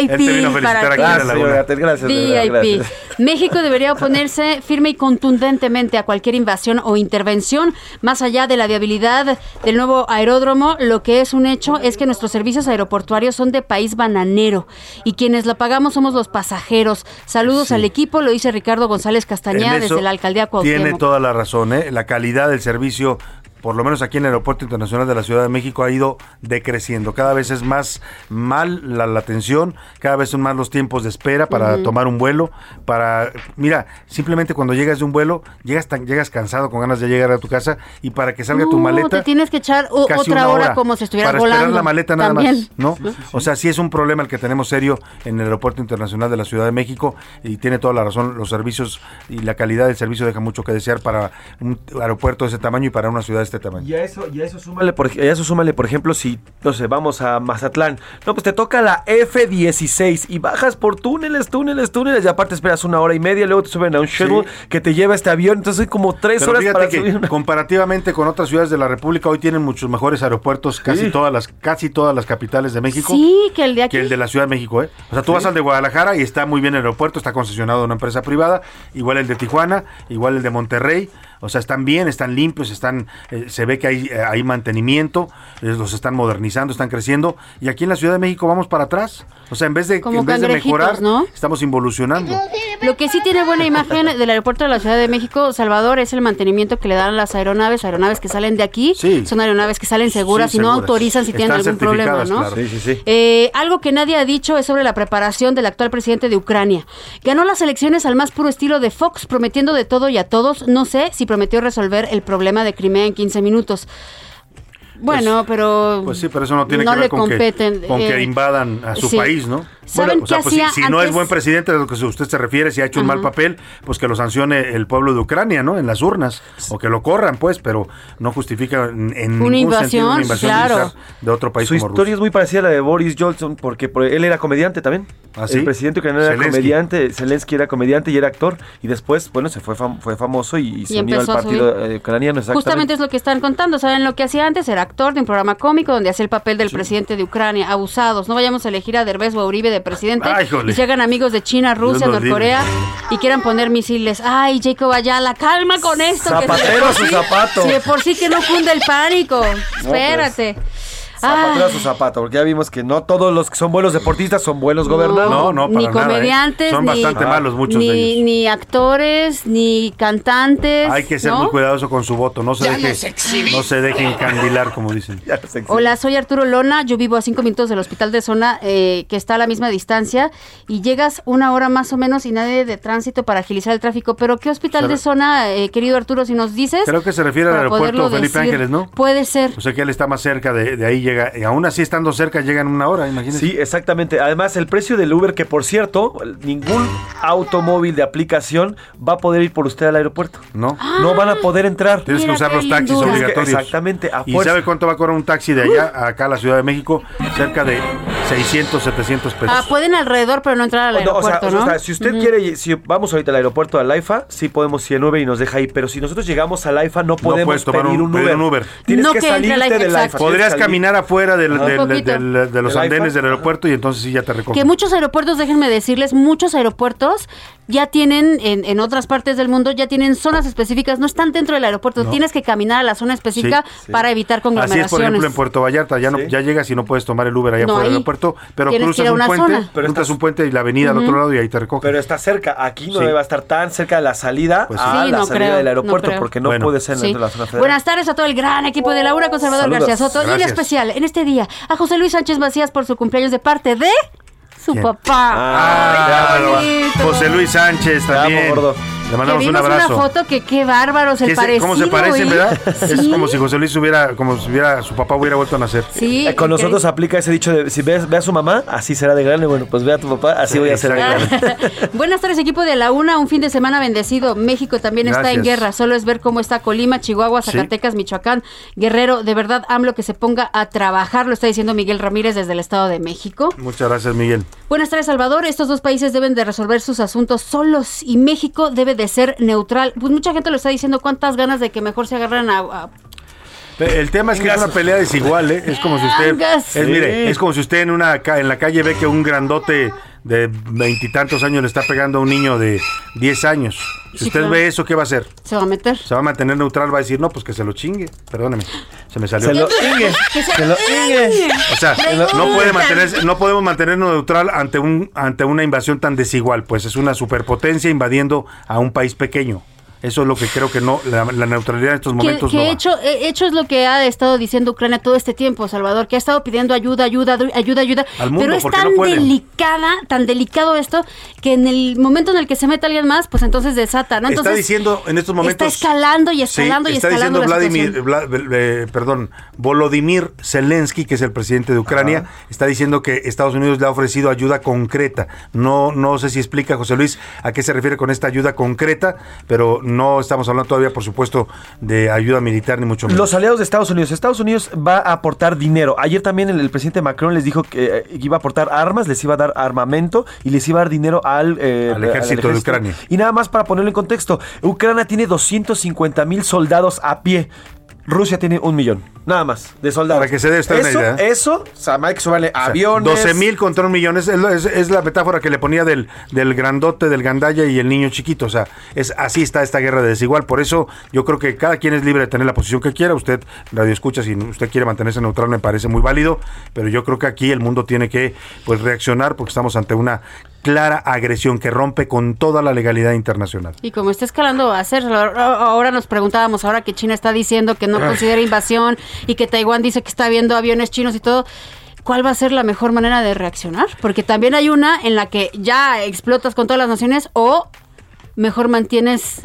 VIP para ti. la Gracias, VIP. gracias. México debería oponerse firme y contundentemente a cualquier invasión o intervención, más allá de la viabilidad del nuevo aeródromo. Lo que es un hecho es que nuestros servicios aeroportuarios son de país bananero y quienes lo pagamos somos los pasajeros. Saludos Sí. al equipo, lo dice Ricardo González Castañeda desde la alcaldía Cuauhtémoc. Tiene toda la razón, ¿eh? La calidad del servicio, por lo menos aquí en el Aeropuerto Internacional de la Ciudad de México, ha ido decreciendo. Cada vez es más mal la, la atención, cada vez son más los tiempos de espera para tomar un vuelo, para... Mira, simplemente cuando llegas de un vuelo, llegas, tan, llegas cansado, con ganas de llegar a tu casa, y para que salga tu maleta... te tienes que echar casi otra hora, como si estuvieras para volando. esperar la maleta nada También. más, ¿no? O sea, sí es un problema el que tenemos serio en el Aeropuerto Internacional de la Ciudad de México y tiene toda la razón, los servicios y la calidad del servicio deja mucho que desear para un aeropuerto de ese tamaño y para una ciudad de este tamaño. Y a eso, y a eso súmale, por, y a eso súmale, por ejemplo, si, no sé, vamos a Mazatlán. No, pues te toca la F-16 y bajas por túneles, túneles, túneles. Y aparte esperas una hora y media, luego te suben a un shuttle que te lleva este avión. Entonces hay como tres Pero horas para que subir una- comparativamente con otras ciudades de la República hoy tienen muchos mejores aeropuertos, casi todas las casi todas las capitales de México. Sí, que el de aquí. que el de la Ciudad de México, ¿eh? O sea, tú Sí. vas al de Guadalajara y está muy bien el aeropuerto, está concesionado a una empresa privada, igual el de Tijuana, igual el de Monterrey, o sea, están bien, están limpios, están, eh, se ve que hay, eh, hay mantenimiento, eh, los están modernizando, están creciendo, y aquí en la Ciudad de México vamos para atrás, o sea, en vez de, Como en vez de mejorar, ¿no? estamos involucionando. Lo que sí tiene buena imagen del aeropuerto de la Ciudad de México, Salvador, es el mantenimiento que le dan a las aeronaves, aeronaves que salen de aquí, son aeronaves que salen seguras Sí, y no autorizan si tienen algún problema, ¿no? claro. Sí, sí, sí. Eh, algo que nadie ha dicho es sobre la preparación del actual presidente de Ucrania. Ganó las elecciones al más puro estilo de Fox, prometiendo de todo y a todos. No sé si prometió resolver el problema de Crimea en 15 minutos. Bueno, pero Pues sí, pero eso no tiene no que ver le con, competen, que, con eh, que invadan a su sí. país, ¿no? ¿Saben o sea, qué pues si, no es buen presidente, de lo que usted se refiere, si ha hecho un mal papel, pues que lo sancione el pueblo de Ucrania, ¿no? En las urnas, o que lo corran, pues, pero no justifica en, en Una ningún sentido invasión, una invasión claro. de otro país Su como historia Rusia. es muy parecida a la de Boris Johnson, porque por- él era comediante también. ¿Ah, sí? El presidente ucraniano era Zelensky. comediante, Zelensky era comediante y era actor. Y después, bueno, se fue, fam- fue famoso y, y se Y unió al a partido subir. eh, ucraniano. exactamente. Justamente es lo que están contando. ¿Saben lo que hacía antes? Era actor de un programa cómico donde hacía el papel del presidente de Ucrania. Abusados. No vayamos a elegir a Derbez o a Uribe de presidente. Ay, y se hagan amigos de China, Rusia, Norcorea y quieran poner misiles. Ay, Jacob Ayala, calma con esto. que si Zapatero por su sí- zapato. Si de por sí que no funde el pánico. Espérate. Zapatero a su zapato, porque ya vimos que no todos los que son buenos deportistas son buenos gobernantes. No, no, ni para nada, ¿eh? comediantes, Son ni, bastante malos muchos ni, de ellos. ni actores, ni cantantes. Hay que ser ¿no? muy cuidadoso con su voto, no se Ya deje, no se deje encandilar, como dicen. <laughs> Hola, soy Arturo Lona. Yo vivo a cinco minutos del hospital de zona eh, que está a la misma distancia y llegas una hora más o menos y nadie de tránsito para agilizar el tráfico. Pero ¿qué hospital de zona, eh, querido Arturo, si nos dices? Creo que se refiere al aeropuerto Felipe decir? Ángeles, ¿no? Puede ser. O sea que él está más cerca de, de ahí, llega, y aún así estando cerca llega en una hora, imagínese. Sí, exactamente. Además, el precio del Uber, que por cierto, ningún automóvil de aplicación va a poder ir por usted al aeropuerto. No. No van a poder entrar. Tienes que usar los taxis obligatorios. Exactamente, a ¿Y sabe cuánto va a cobrar un taxi de allá a acá a la Ciudad de México? Cerca de 600, 700 pesos. Ah, pueden alrededor, pero no entrar al aeropuerto, ¿no? O sea, si usted quiere, si vamos ahorita al aeropuerto al AIFA, sí podemos ir en Uber y nos deja ahí, pero si nosotros llegamos al AIFA no podemos puedes tomar pedir un- un, pedir Uber. un Uber. Tienes No que que salirte del. AIFA. Podrías caminar afuera del- del- del- de los ¿Del andenes iPhone? del aeropuerto y entonces sí ya te recogen. Que muchos aeropuertos, déjenme decirles, muchos aeropuertos ya tienen, en, en otras partes del mundo, ya tienen zonas específicas, no están dentro del aeropuerto, No. tienes que caminar a la zona específica Sí, para evitar Así es, por conglomeraciones. ejemplo, en Puerto Vallarta, ya, no, Sí. ya llegas y no puedes tomar el Uber allá No, por el aeropuerto, pero cruzas un puente, zona. Pero cruzas estás- un puente y la avenida al otro lado y ahí te recogen. Pero está cerca, aquí no Sí. debe estar tan cerca de la salida Pues sí. a Sí, la no salida creo, del aeropuerto, porque no Bueno. puede ser Sí. dentro de la zona federal. Buenas tardes a todo el gran equipo de Laura con Salvador Saludos. García Soto. Y en Gracias. Especial, en este día, a José Luis Sánchez Macías por su cumpleaños de parte de su ¿Quién? papá. Ah, Ay. José Luis Sánchez Te amo, también. gordo. Le mandamos un abrazo. una foto que qué bárbaros el parecido. ¿Cómo se parecen, ¿eh? verdad? Es como si José Luis hubiera, como si hubiera, su papá hubiera vuelto a nacer. Sí, Eh, con increíble. nosotros aplica ese dicho de si ves, ve a su mamá, así será de grande. Bueno, pues ve a tu papá, así Sí, voy a ser de grande. <laughs> Buenas tardes, equipo de la UNA. Un fin de semana bendecido. México también está en guerra. Solo es ver cómo está Colima, Chihuahua, Sí. Zacatecas, Michoacán, Guerrero. De verdad, AMLO que se ponga a trabajar. Lo está diciendo Miguel Ramírez desde el Estado de México. Muchas gracias, Miguel. Buenas tardes, Salvador. Estos dos países deben de resolver sus asuntos solos y México debe de ser neutral. Pues mucha gente lo está diciendo. ¿Cuántas ganas de que mejor se agarran a... a- El tema es que es una pelea desigual, ¿eh? Es como si usted, es, mire, Sí. es como si usted en una en la calle ve que un grandote de veintitantos años le está pegando a un niño de 10 años. Si Sí, usted claro. ve eso, ¿qué va a hacer? se va a meter? Se va a mantener neutral, va a decir, no, pues que se lo chingue. Perdóneme, se me salió. Se lo ingue, se lo ingue. O sea, no puede mantenerse, no podemos mantenernos neutral ante un ante una invasión tan desigual, pues es una superpotencia invadiendo a un país pequeño. Eso es lo que creo que no la, la neutralidad en estos momentos que no hecho, eh, hecho es lo que ha estado diciendo Ucrania todo este tiempo, Salvador, que ha estado pidiendo ayuda, ayuda, ayuda, ayuda. Al mundo, pero es tan no delicada, tan delicado esto, que en el momento en el que se mete alguien más, pues entonces desata, ¿no? Entonces, está diciendo en estos momentos Está escalando y escalando Sí, y está escalando diciendo la Vladimir. Vla- eh, perdón, Volodymyr Zelensky, que es el presidente de Ucrania, está diciendo que Estados Unidos le ha ofrecido ayuda concreta. No, no sé si explica José Luis a qué se refiere con esta ayuda concreta, pero no estamos hablando todavía, por supuesto, de ayuda militar ni mucho menos. Los aliados de Estados Unidos. Estados Unidos va a aportar dinero. Ayer también el, el presidente Macron les dijo que eh, iba a aportar armas, les iba a dar armamento y les iba a dar dinero al, eh, Al ejército de Ucrania. Y nada más para ponerlo en contexto, Ucrania tiene 250 mil soldados a pie. Rusia tiene un millón, nada más, de soldados. Para que se dé usted una eso, idea. Eso, o sea, hay que sumarle aviones. 12 mil contra un millón. Es, es, es- la metáfora que le ponía del, del grandote, del gandalla y el niño chiquito. O sea, es así está esta guerra de desigual. Por eso yo creo que cada quien es libre de tener la posición que quiera. Usted, radio escucha, si usted quiere mantenerse neutral, me parece muy válido. Pero yo creo que aquí el mundo tiene que pues reaccionar porque estamos ante una clara agresión que rompe con toda la legalidad internacional. Y como está escalando a hacer, ahora nos preguntábamos, ahora que China está diciendo que no Ay. considera invasión y que Taiwán dice que está viendo aviones chinos y todo, ¿cuál va a ser la mejor manera de reaccionar? Porque también hay una en la que ya explotas con todas las naciones o mejor mantienes,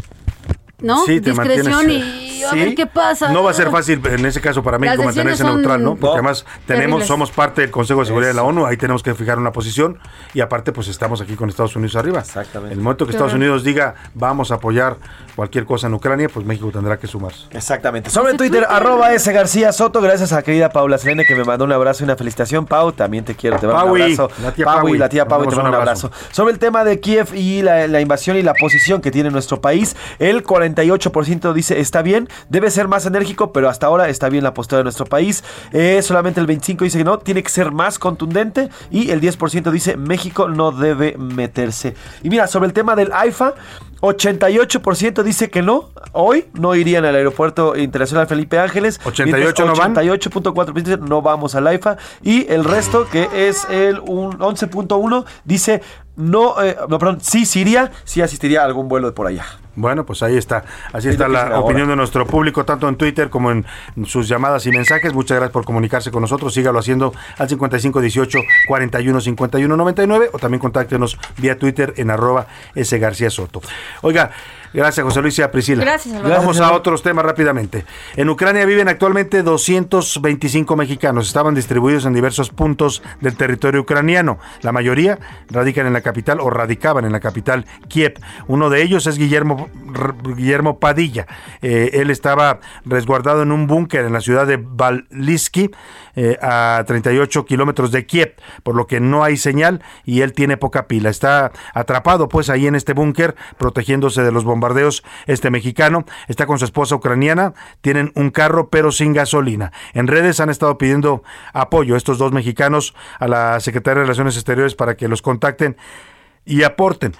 ¿no? Sí, te Discreción mantienes, y a sí. ver qué pasa. No va a ser fácil en ese caso para México mantenerse neutral, ¿no? Porque además tenemos, terribles. somos parte del Consejo de Seguridad de la ONU, ahí tenemos que fijar una posición y aparte pues estamos aquí con Estados Unidos arriba. Exactamente. El momento que Estados. Unidos diga vamos a apoyar cualquier cosa en Ucrania, pues México tendrá que sumarse. Exactamente. Sobre Twitter, arroba S García Soto. Gracias a la querida Paula Selene que me mandó un abrazo y una felicitación. Pau, también te quiero. Te mando un abrazo. la tía Paui, Paui. la tía Pau, te mando un abrazo. abrazo. Sobre el tema de Kiev y la, la invasión y la posición que tiene nuestro país, el 48% dice está bien, debe ser más enérgico, pero hasta ahora está bien la postura de nuestro país. Eh, solamente el 25% dice que no, tiene que ser más contundente y el 10% dice México no debe meterse. Y mira, sobre el tema del AIFA, 88% dice que no, hoy no irían al aeropuerto internacional Felipe Ángeles. 88 no van. 88.4% no vamos al AIFA y el resto que es el un 11.1 dice no, eh, no, perdón, sí sí iría, sí asistiría a algún vuelo de por allá. Bueno, pues ahí está. Así Es está la ahora. opinión de nuestro público, tanto en Twitter como en sus llamadas y mensajes. Muchas gracias por comunicarse con nosotros. Sígalo haciendo al 5518 41 51 99 o también contáctenos vía Twitter en arroba S García Soto. Oiga, Gracias, José Luis y a Priscila. Gracias, Salvador. Vamos a otros temas rápidamente. En Ucrania viven actualmente 225 mexicanos. Estaban distribuidos en diversos puntos del territorio ucraniano. La mayoría radican en la capital o radicaban en la capital Kiev. Uno de ellos es Guillermo, Guillermo Padilla. Eh, él estaba resguardado en un búnker en la ciudad de Vallisky, eh, a 38 kilómetros de Kiev, por lo que no hay señal y él tiene poca pila. Está atrapado pues ahí en este búnker, protegiéndose de los bombardeos este mexicano. Está con su esposa ucraniana, tienen un carro pero sin gasolina. En redes han estado pidiendo apoyo estos dos mexicanos a la Secretaría de Relaciones Exteriores para que los contacten y aporten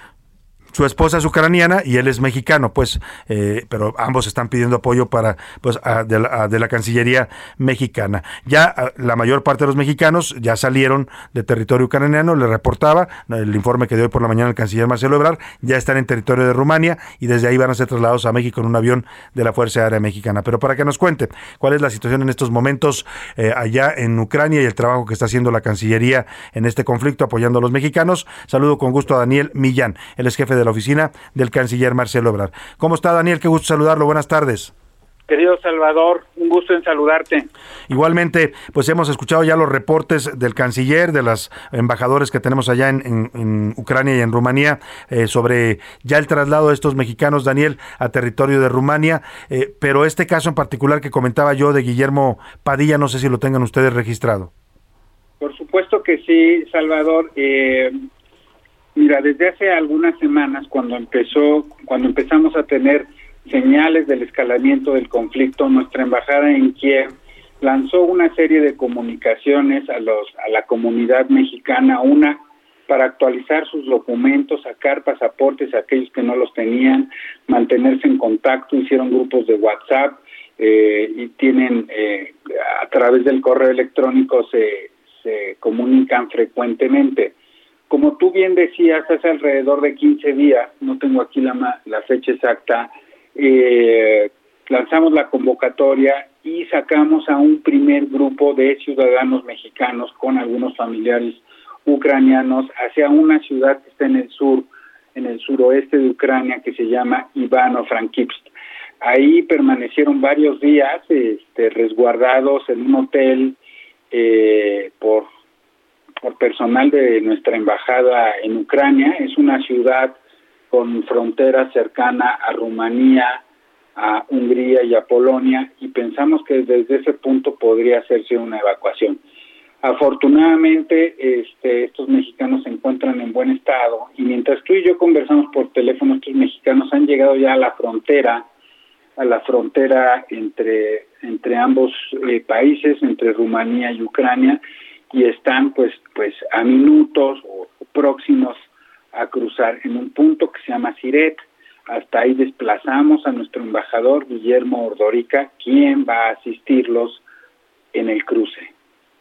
su esposa es ucraniana y él es mexicano, pues, eh, pero ambos están pidiendo apoyo para, pues, de, la, Cancillería mexicana. Ya la mayor parte de los mexicanos ya salieron de territorio ucraniano, le reportaba el informe que dio hoy por la mañana el canciller Marcelo Ebrard, ya están en territorio de Rumania y desde ahí van a ser trasladados a México en un avión de la Fuerza Aérea Mexicana. Pero para que nos cuente cuál es la situación en estos momentos eh, allá en Ucrania y el trabajo que está haciendo la Cancillería en este conflicto apoyando a los mexicanos, saludo con gusto a Daniel Millán, él es jefe de la oficina del canciller Marcelo Ebrard. ¿Cómo está Daniel? Qué gusto saludarlo. Buenas tardes. Querido Salvador, un gusto en saludarte. Igualmente, pues hemos escuchado ya los reportes del canciller, de los embajadores que tenemos allá en, Ucrania y en Rumanía, eh, sobre ya el traslado de estos mexicanos, Daniel, a territorio de Rumania. Eh, pero este caso en particular que comentaba yo de Guillermo Padilla, no sé si lo tengan ustedes registrado. Por supuesto que sí, Salvador. Eh, Mira, desde hace algunas semanas, cuando empezó, cuando empezamos a tener señales del escalamiento del conflicto, nuestra embajada en Kiev lanzó una serie de comunicaciones a los a la comunidad mexicana, una para actualizar sus documentos, sacar pasaportes a aquellos que no los tenían, mantenerse en contacto, hicieron grupos de WhatsApp eh, y tienen eh, a través del correo electrónico se, se comunican frecuentemente. Como tú bien decías, hace alrededor de 15 días, no tengo aquí la, la fecha exacta, eh, lanzamos la convocatoria y sacamos a un primer grupo de ciudadanos mexicanos con algunos familiares ucranianos hacia una ciudad que está en el sur, en el suroeste de Ucrania, que se llama Ivano-Frankivsk. Ahí permanecieron varios días este, resguardados en un hotel eh, por por personal de nuestra embajada en Ucrania. Es una ciudad con frontera cercana a Rumanía, a Hungría y a Polonia y pensamos que desde ese punto podría hacerse una evacuación. Afortunadamente, este, estos mexicanos se encuentran en buen estado y mientras tú y yo conversamos por teléfono, estos mexicanos han llegado ya a la frontera, a la frontera entre, entre ambos eh, países, entre Rumanía y Ucrania, y están pues pues a minutos o, próximos a cruzar en un punto que se llama Siret. Hasta ahí desplazamos a nuestro embajador Guillermo Ordorica, quien va a asistirlos en el cruce.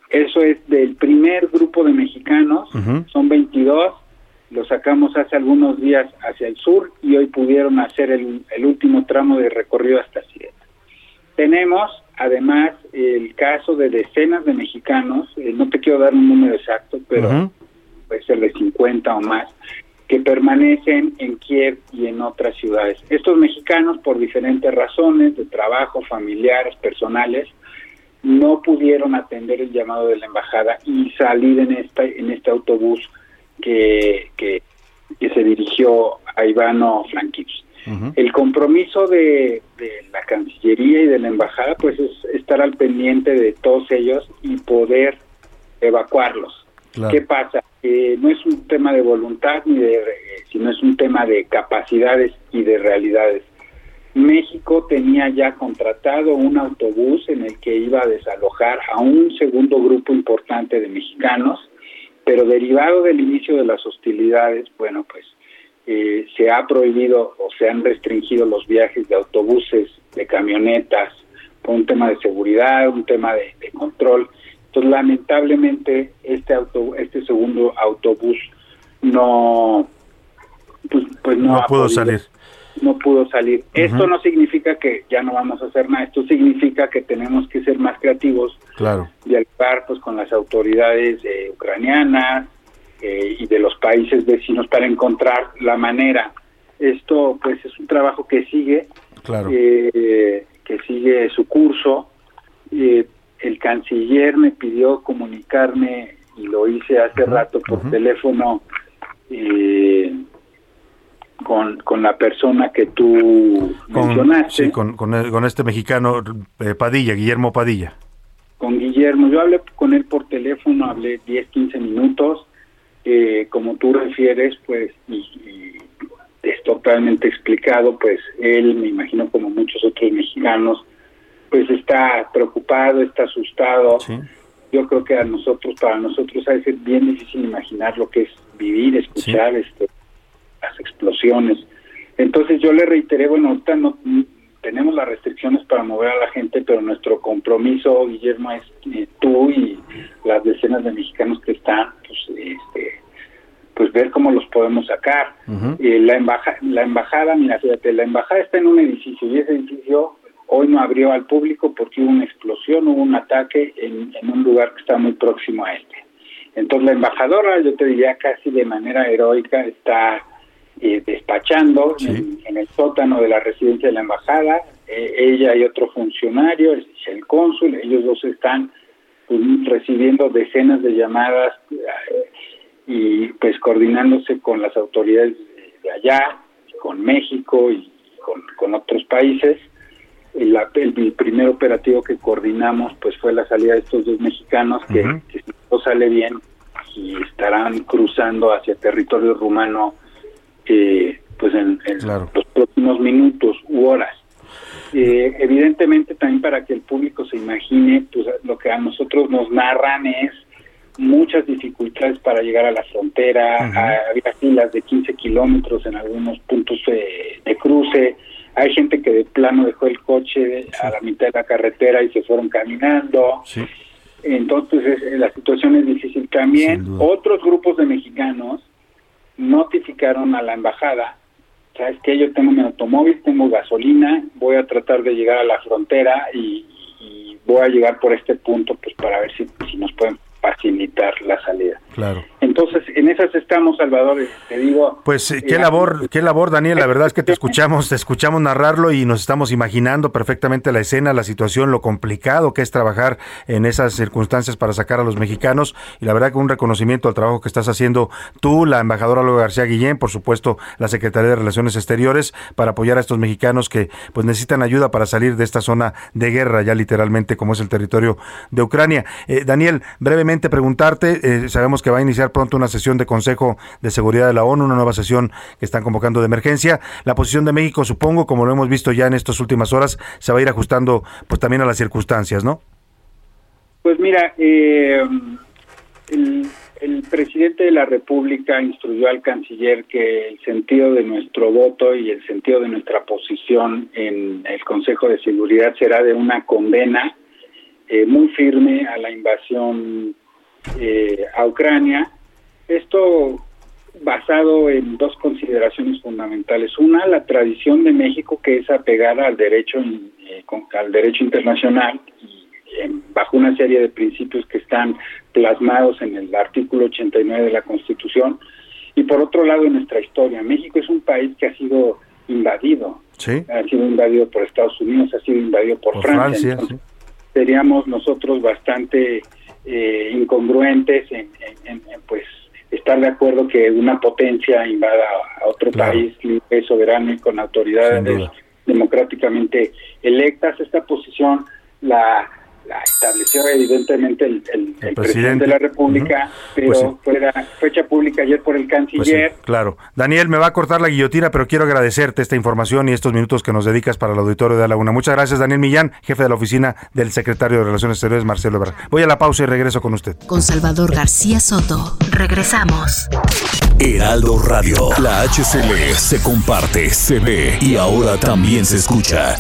Eso es del primer grupo de mexicanos, son 22, los sacamos hace algunos días hacia el sur y hoy pudieron hacer el, el último tramo de recorrido hasta Siret. Tenemos además el caso de decenas de mexicanos, eh, no te quiero dar un número exacto, pero puede ser de 50 o más, que permanecen en Kiev y en otras ciudades. Estos mexicanos, por diferentes razones de trabajo, familiares, personales, no pudieron atender el llamado de la embajada y salir en esta en este autobús que, que, se dirigió a Ivano El compromiso de, la Cancillería y de la Embajada pues es estar al pendiente de todos ellos y poder evacuarlos. ¿Qué pasa? no es un tema de voluntad ni de, sino es un tema de capacidades y de realidades. México tenía ya contratado un autobús en el que iba a desalojar a un segundo grupo importante de mexicanos, pero derivado del inicio de las hostilidades, bueno, pues eh, se ha prohibido o se han restringido los viajes de autobuses, de camionetas, por un tema de seguridad, un tema de, control. Entonces, lamentablemente, este auto, este segundo autobús no, pues, pues no, pudo salir. No pudo salir. Esto no significa que ya no vamos a hacer nada. Esto significa que tenemos que ser más creativos. Claro. Dialogar pues con las autoridades eh, ucranianas, eh, y de los países vecinos para encontrar la manera Esto pues es un trabajo que sigue, claro. eh, que sigue su curso. Eh, el canciller me pidió comunicarme y lo hice hace rato por teléfono eh, con, con la persona que tú Con, mencionaste. sí, con, con, el- con este mexicano Padilla, Guillermo Padilla. con Guillermo. Yo hablé con él por teléfono, hablé 10, 15 minutos. Eh, como tú refieres, pues, y, y es totalmente explicado, pues él, me imagino como muchos otros mexicanos, pues está preocupado, está asustado. Yo creo que a nosotros, para nosotros, de ser bien difícil imaginar lo que es vivir, escuchar este, las explosiones. Entonces yo le reiteré, bueno, ahorita no tenemos las restricciones para mover a la gente, pero nuestro compromiso, Guillermo, es eh, tú y las decenas de mexicanos que están, pues, este, pues ver cómo los podemos sacar. Eh, la, embaja, la embajada, mira, fíjate, la embajada está en un edificio y ese edificio hoy no abrió al público porque hubo una explosión, hubo un ataque en, en un lugar que está muy próximo a este. Entonces la embajadora, yo te diría casi de manera heroica, está eh, despachando en, en el sótano de la residencia de la embajada. Eh, ella y otro funcionario, el, el cónsul, ellos dos están pues, recibiendo decenas de llamadas eh, y pues coordinándose con las autoridades de, allá, con México y con, con otros países. El, el, el primer operativo que coordinamos pues fue la salida de estos dos mexicanos que, que si todo sale bien y estarán cruzando hacia territorio rumano eh, pues en, en los próximos minutos u horas. Eh, evidentemente también para que el público se imagine, pues lo que a nosotros nos narran es muchas dificultades para llegar a la frontera, Ah, había filas de 15 kilómetros en algunos puntos de, de cruce, hay gente que de plano dejó el coche a la mitad de la carretera y se fueron caminando. Entonces es- la situación es difícil también. Otros grupos de mexicanos notificaron a la embajada, sabes que yo tengo mi automóvil, tengo gasolina, voy a tratar de llegar a la frontera y, voy a llegar por este punto pues para ver si, si nos pueden facilitar la salida. Claro. Entonces, en esas estamos, Salvador, te digo... Pues eh, qué eh, labor, qué labor, Daniel. La verdad es que te escuchamos, te escuchamos narrarlo y nos estamos imaginando perfectamente la escena, la situación, lo complicado que es trabajar en esas circunstancias para sacar a los mexicanos. Y la verdad que un reconocimiento al trabajo que estás haciendo tú, la embajadora Olga García Guillén, por supuesto, la Secretaría de Relaciones Exteriores, para apoyar a estos mexicanos que pues necesitan ayuda para salir de esta zona de guerra, ya literalmente como es el territorio de Ucrania. Eh, Daniel, brevemente preguntarte, eh, sabemos que va a iniciar pronto una sesión de Consejo de Seguridad de la ONU, una nueva sesión que están convocando de emergencia. La posición de México, supongo, como lo hemos visto ya en estas últimas horas, se va a ir ajustando pues también a las circunstancias, ¿no? Pues mira, eh, el, presidente de la República instruyó al canciller que el sentido de nuestro voto y el sentido de nuestra posición en el Consejo de Seguridad será de una condena eh, muy firme a la invasión eh, a Ucrania. Esto basado en dos consideraciones fundamentales. Una, la tradición de México que es apegada al derecho eh, con- al derecho internacional y eh, bajo una serie de principios que están plasmados en el artículo 89 de la Constitución. Y por otro lado, en nuestra historia, México es un país que ha sido invadido, Sí. ha sido invadido por Estados Unidos, ha sido invadido por, Por Francia. Francia, seríamos nosotros bastante eh, incongruentes en, en- en- pues estar de acuerdo que una potencia invada a, otro Claro. país libre, soberano y con autoridades democráticamente electas. Esta posición la, la estableció evidentemente el, el- el presidente. presidente. de la República, pero Pues sí. fue la fecha pública ayer por el Pues sí, canciller. claro. Daniel, me va a cortar la guillotina, pero quiero agradecerte esta información y estos minutos que nos dedicas para el auditorio de la Laguna. Muchas gracias, Daniel Millán, jefe de la oficina del secretario de Relaciones Exteriores, Marcelo Ebrard. Voy a la pausa y regreso con usted. Con Salvador García Soto. Regresamos. Heraldo Radio. La HCL se comparte, se ve y ahora también se escucha.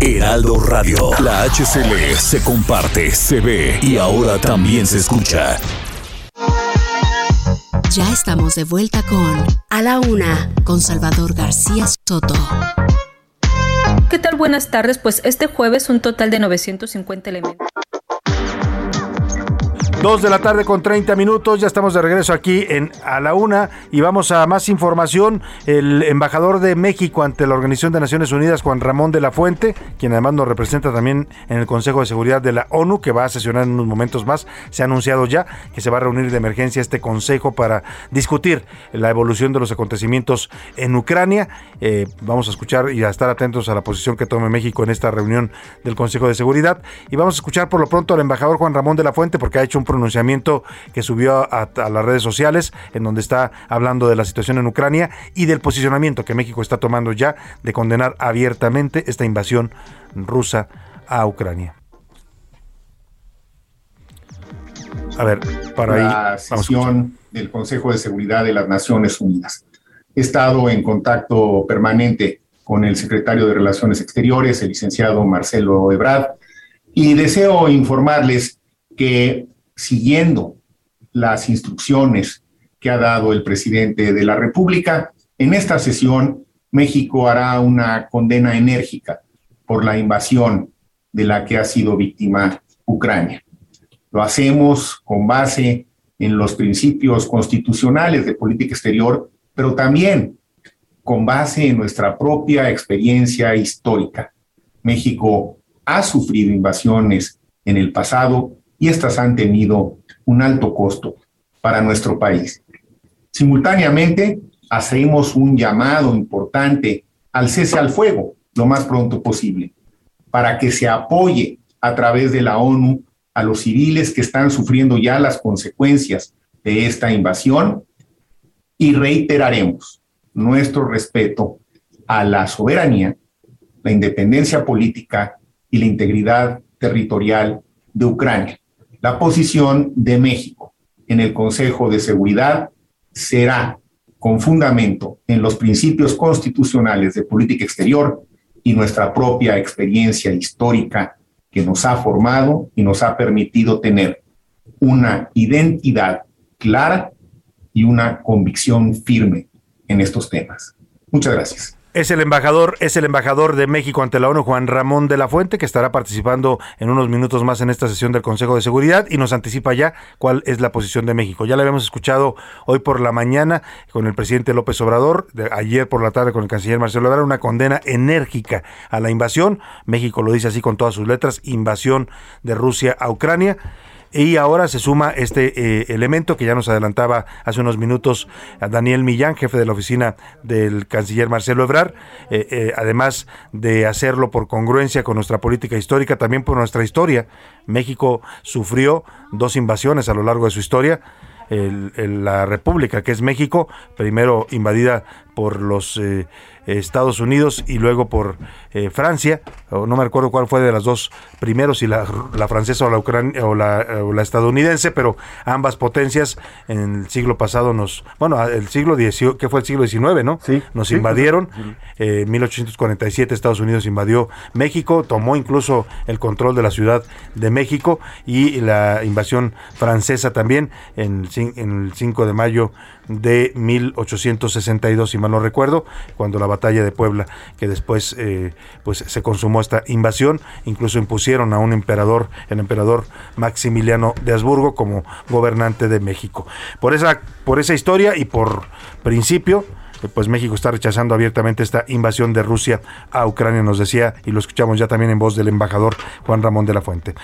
Heraldo Radio. La HCL se comparte, se ve y ahora también se escucha. Ya estamos de vuelta con A la Una, con Salvador García Soto. ¿Qué tal? Buenas tardes. Pues este jueves un total de 950 elementos. Dos de la tarde con 30 minutos, ya estamos de regreso aquí en a la una y vamos a más información. El embajador de México ante la Organización de Naciones Unidas, Juan Ramón de la Fuente, quien además nos representa también en el Consejo de Seguridad de la ONU, que va a sesionar en unos momentos más, se ha anunciado ya que se va a reunir de emergencia este consejo para discutir la evolución de los acontecimientos en Ucrania. Eh, vamos a escuchar y a estar atentos a la posición que tome México en esta reunión del Consejo de Seguridad. Y vamos a escuchar por lo pronto al embajador Juan Ramón de la Fuente, porque ha hecho un pronunciamiento que subió a, las redes sociales, en donde está hablando de la situación en Ucrania y del posicionamiento que México está tomando ya de condenar abiertamente esta invasión rusa a Ucrania. A ver, para la sesión del Consejo de Seguridad de las Naciones Unidas. He estado en contacto permanente con el secretario de Relaciones Exteriores, el licenciado Marcelo Ebrard, y deseo informarles que siguiendo las instrucciones que ha dado el presidente de la República, en esta sesión México hará una condena enérgica por la invasión de la que ha sido víctima Ucrania. Lo hacemos con base en los principios constitucionales de política exterior, pero también con base en nuestra propia experiencia histórica. México ha sufrido invasiones en el pasado y estas han tenido un alto costo para nuestro país. Simultáneamente, hacemos un llamado importante al cese al fuego lo más pronto posible, para que se apoye a través de la ONU a los civiles que están sufriendo ya las consecuencias de esta invasión y reiteraremos nuestro respeto a la soberanía, la independencia política y la integridad territorial de Ucrania. La posición de México en el Consejo de Seguridad será con fundamento en los principios constitucionales de política exterior y nuestra propia experiencia histórica que nos ha formado y nos ha permitido tener una identidad clara y una convicción firme en estos temas. Muchas gracias. Es el embajador, es el embajador de México ante la ONU, Juan Ramón de la Fuente, que estará participando en unos minutos más en esta sesión del Consejo de Seguridad y nos anticipa ya cuál es la posición de México. Ya la habíamos escuchado hoy por la mañana con el presidente López Obrador, ayer por la tarde con el canciller Marcelo Ebrard, una condena enérgica a la invasión. México lo dice así con todas sus letras, invasión de Rusia a Ucrania. Y ahora se suma este eh, elemento que ya nos adelantaba hace unos minutos a Daniel Millán, jefe de la oficina del canciller Marcelo Ebrard, eh, eh, además de hacerlo por congruencia con nuestra política histórica, también por nuestra historia. México sufrió dos invasiones a lo largo de su historia. la República, que es México, primero invadida por los Estados Unidos y luego por eh, Francia, o no me recuerdo cuál fue de las dos primeros, si la, francesa o la, Ucrania, o, la, estadounidense, pero ambas potencias en el siglo pasado nos, bueno, el siglo XIX, que fue el siglo XIX, ¿no? Sí. Nos invadieron. Eh, en 1847 Estados Unidos invadió México, tomó incluso el control de la Ciudad de México y la invasión francesa también en, en el 5 de mayo de 1862, si mal no recuerdo, cuando la batalla de Puebla, que después eh, pues se consumó esta invasión, incluso impusieron a un emperador, el emperador Maximiliano de Habsburgo, como gobernante de México. Por esa, por esa historia y por principio, pues México está rechazando abiertamente esta invasión de Rusia a Ucrania, nos decía, y lo escuchamos ya también en voz del embajador Juan Ramón de la Fuente.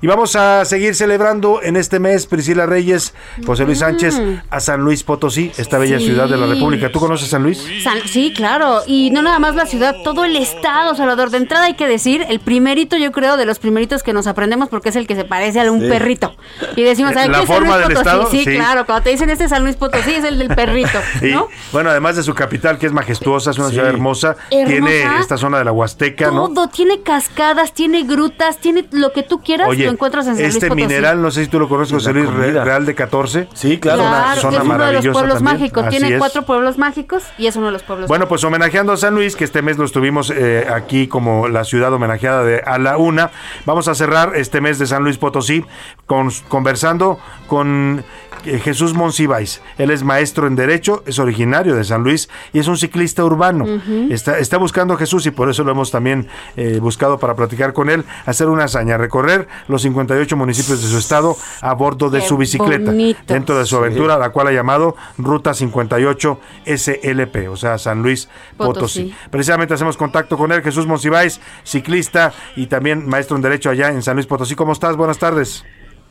Y vamos a seguir celebrando en este mes, Priscila Reyes, José Luis Sánchez, a San Luis Potosí, esta bella ciudad de la República. ¿Tú conoces San Luis? sí, claro, y no nada más la ciudad, todo el estado, Salvador. De entrada hay que decir, el primerito, yo creo, de los primeritos que nos aprendemos, porque es el que se parece a un perrito. Y decimos, ¿sabes ¿La qué forma San Luis del Potosí? Estado? Sí, claro, cuando te dicen este es San Luis Potosí, es el del perrito, <laughs> ¿no? bueno, además de su capital, que es majestuosa, es una ciudad hermosa. Tiene esta zona de la Huasteca, ¿no? Todo, tiene cascadas, tiene grutas, tiene lo que tú quieras, lo encuentras en San Este Luis mineral, no sé si tú lo conoces, José Luis, Real de 14. Sí, claro. una zona es uno de los pueblos también. mágicos. Tiene cuatro pueblos mágicos y es uno de los pueblos Bueno, pues homenajeando a San Luis, que este mes lo estuvimos eh, aquí como la ciudad homenajeada de a la una. Vamos a cerrar este mes de San Luis Potosí con, conversando con eh, Jesús Monsiváis. Él es maestro en Derecho, es originario de San Luis Luis y es un ciclista urbano. está, está buscando a Jesús y por eso lo hemos también eh, buscado para platicar con él, hacer una hazaña, recorrer los 58 municipios de su estado a bordo de su bicicleta, dentro de su aventura, la cual ha llamado Ruta 58 SLP, o sea, San Luis Potosí. Precisamente hacemos contacto con él, Jesús Monsiváis, ciclista y también maestro en Derecho allá en San Luis Potosí. ¿Cómo estás? Buenas tardes.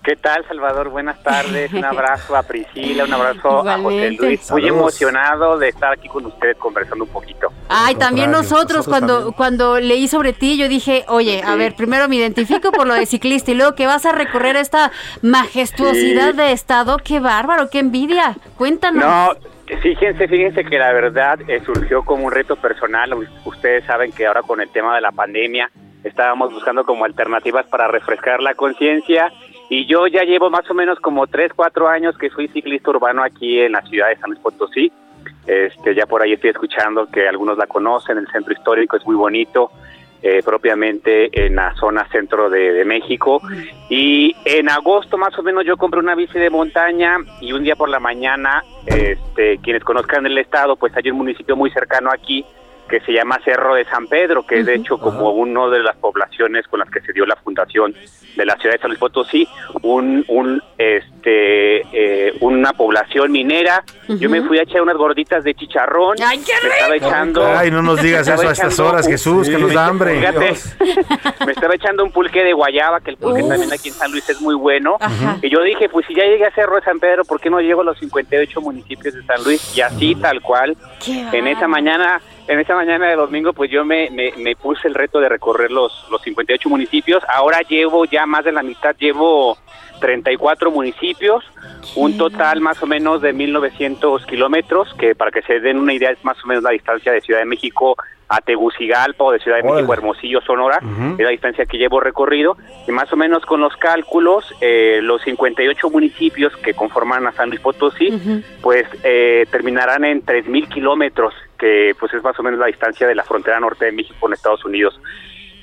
¿Qué tal, Salvador? Buenas tardes. Un abrazo a Priscila, un abrazo a José Luis. Muy emocionado de estar aquí con ustedes conversando un poquito. Ay, también nosotros, cuando cuando leí sobre ti, yo dije, oye, a ver, primero me identifico por lo de ciclista y luego que vas a recorrer esta majestuosidad de estado. Qué bárbaro, qué envidia. Cuéntanos. No, Fíjense, fíjense que la verdad eh, surgió como un reto personal. Ustedes saben que ahora con el tema de la pandemia estábamos buscando como alternativas para refrescar la conciencia y yo ya llevo más o menos como 3, 4 años que soy ciclista urbano aquí en la ciudad de San Luis Potosí. Este, ya por ahí estoy escuchando que algunos la conocen, el centro histórico es muy bonito, eh, propiamente en la zona centro de, México. Y en agosto más o menos yo compré una bici de montaña y un día por la mañana, este, quienes conozcan el estado, pues hay un municipio muy cercano aquí que se llama Cerro de San Pedro, que es de hecho como uno de las poblaciones con las que se dio la fundación de la ciudad de San Luis Potosí, un, un este eh, una población minera. Yo me fui a echar unas gorditas de chicharrón. ¡Ay, qué rico! Me estaba echando. Ay, no nos digas <laughs> eso a estas horas, Jesús, que nos da hambre. <laughs> Fíjate, me estaba echando un pulque de guayaba, que el pulque también aquí en San Luis es muy bueno. Y yo dije, pues si ya llegué a Cerro de San Pedro, ¿por qué no llego a los 58 municipios de San Luis? Y así, tal cual, en esa mañana en esa mañana de domingo, pues yo me, me, puse el reto de recorrer los, los 58 municipios. Ahora llevo ya más de la mitad, llevo 34 municipios, un total más o menos de 1.900 kilómetros, que para que se den una idea es más o menos la distancia de Ciudad de México a Tegucigalpa o de Ciudad de México Hermosillo, Sonora, es la distancia que llevo recorrido, y más o menos con los cálculos, eh, los 58 municipios que conforman a San Luis Potosí, pues eh, terminarán en 3.000 kilómetros, que pues es más o menos la distancia de la frontera norte de México con Estados Unidos.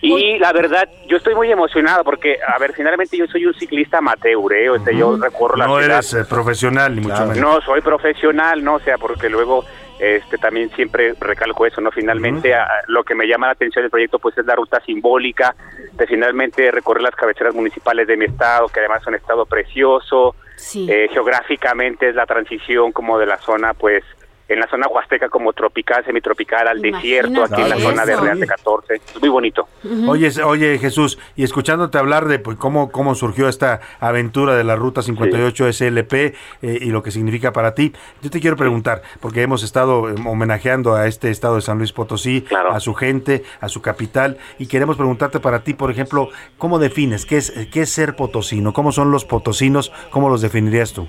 Y la verdad, yo estoy muy emocionado porque, a ver, finalmente yo soy un ciclista amateur, ¿eh? o sea, yo recorro la no eres eh, profesional, ni mucho menos. No, soy profesional, ¿no? O sea, porque luego este también siempre recalco eso, ¿no? Finalmente, lo que me llama la atención del proyecto, pues es la ruta simbólica de finalmente recorrer las cabeceras municipales de mi estado, que además son un estado precioso. Eh, geográficamente es la transición como de la zona, pues, en la zona huasteca como tropical, semitropical, al desierto, aquí en la zona de Real de 14. Es muy bonito. Oye, oye Jesús, y escuchándote hablar de pues, cómo, cómo surgió esta aventura de la Ruta 58 SLP eh, y lo que significa para ti, yo te quiero preguntar, porque hemos estado eh, homenajeando a este estado de San Luis Potosí, a su gente, a su capital, y queremos preguntarte para ti, por ejemplo, ¿cómo defines qué es, qué es ser potosino? ¿Cómo son los potosinos? ¿Cómo los definirías tú?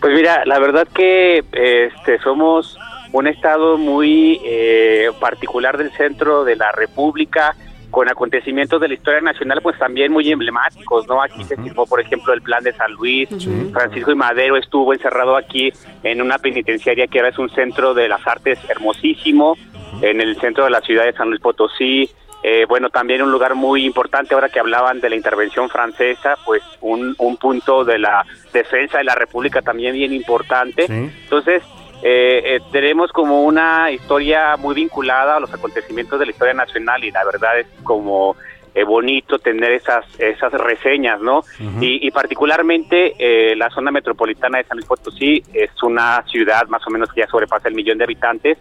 Pues mira, la verdad que este somos un estado muy eh, particular del centro de la República, con acontecimientos de la historia nacional, pues también muy emblemáticos, ¿no? Aquí se firmó, por ejemplo, el plan de San Luis, Francisco y Madero estuvo encerrado aquí en una penitenciaria que ahora es un centro de las artes hermosísimo, en el centro de la ciudad de San Luis Potosí, eh, bueno, también un lugar muy importante, ahora que hablaban de la intervención francesa, pues un, un punto de la defensa de la República también bien importante. Entonces, eh, eh, tenemos como una historia muy vinculada a los acontecimientos de la historia nacional y la verdad es como bonito tener esas esas reseñas, ¿no? y, y, particularmente la zona metropolitana de San Luis Potosí es una ciudad más o menos que ya sobrepasa el millón de habitantes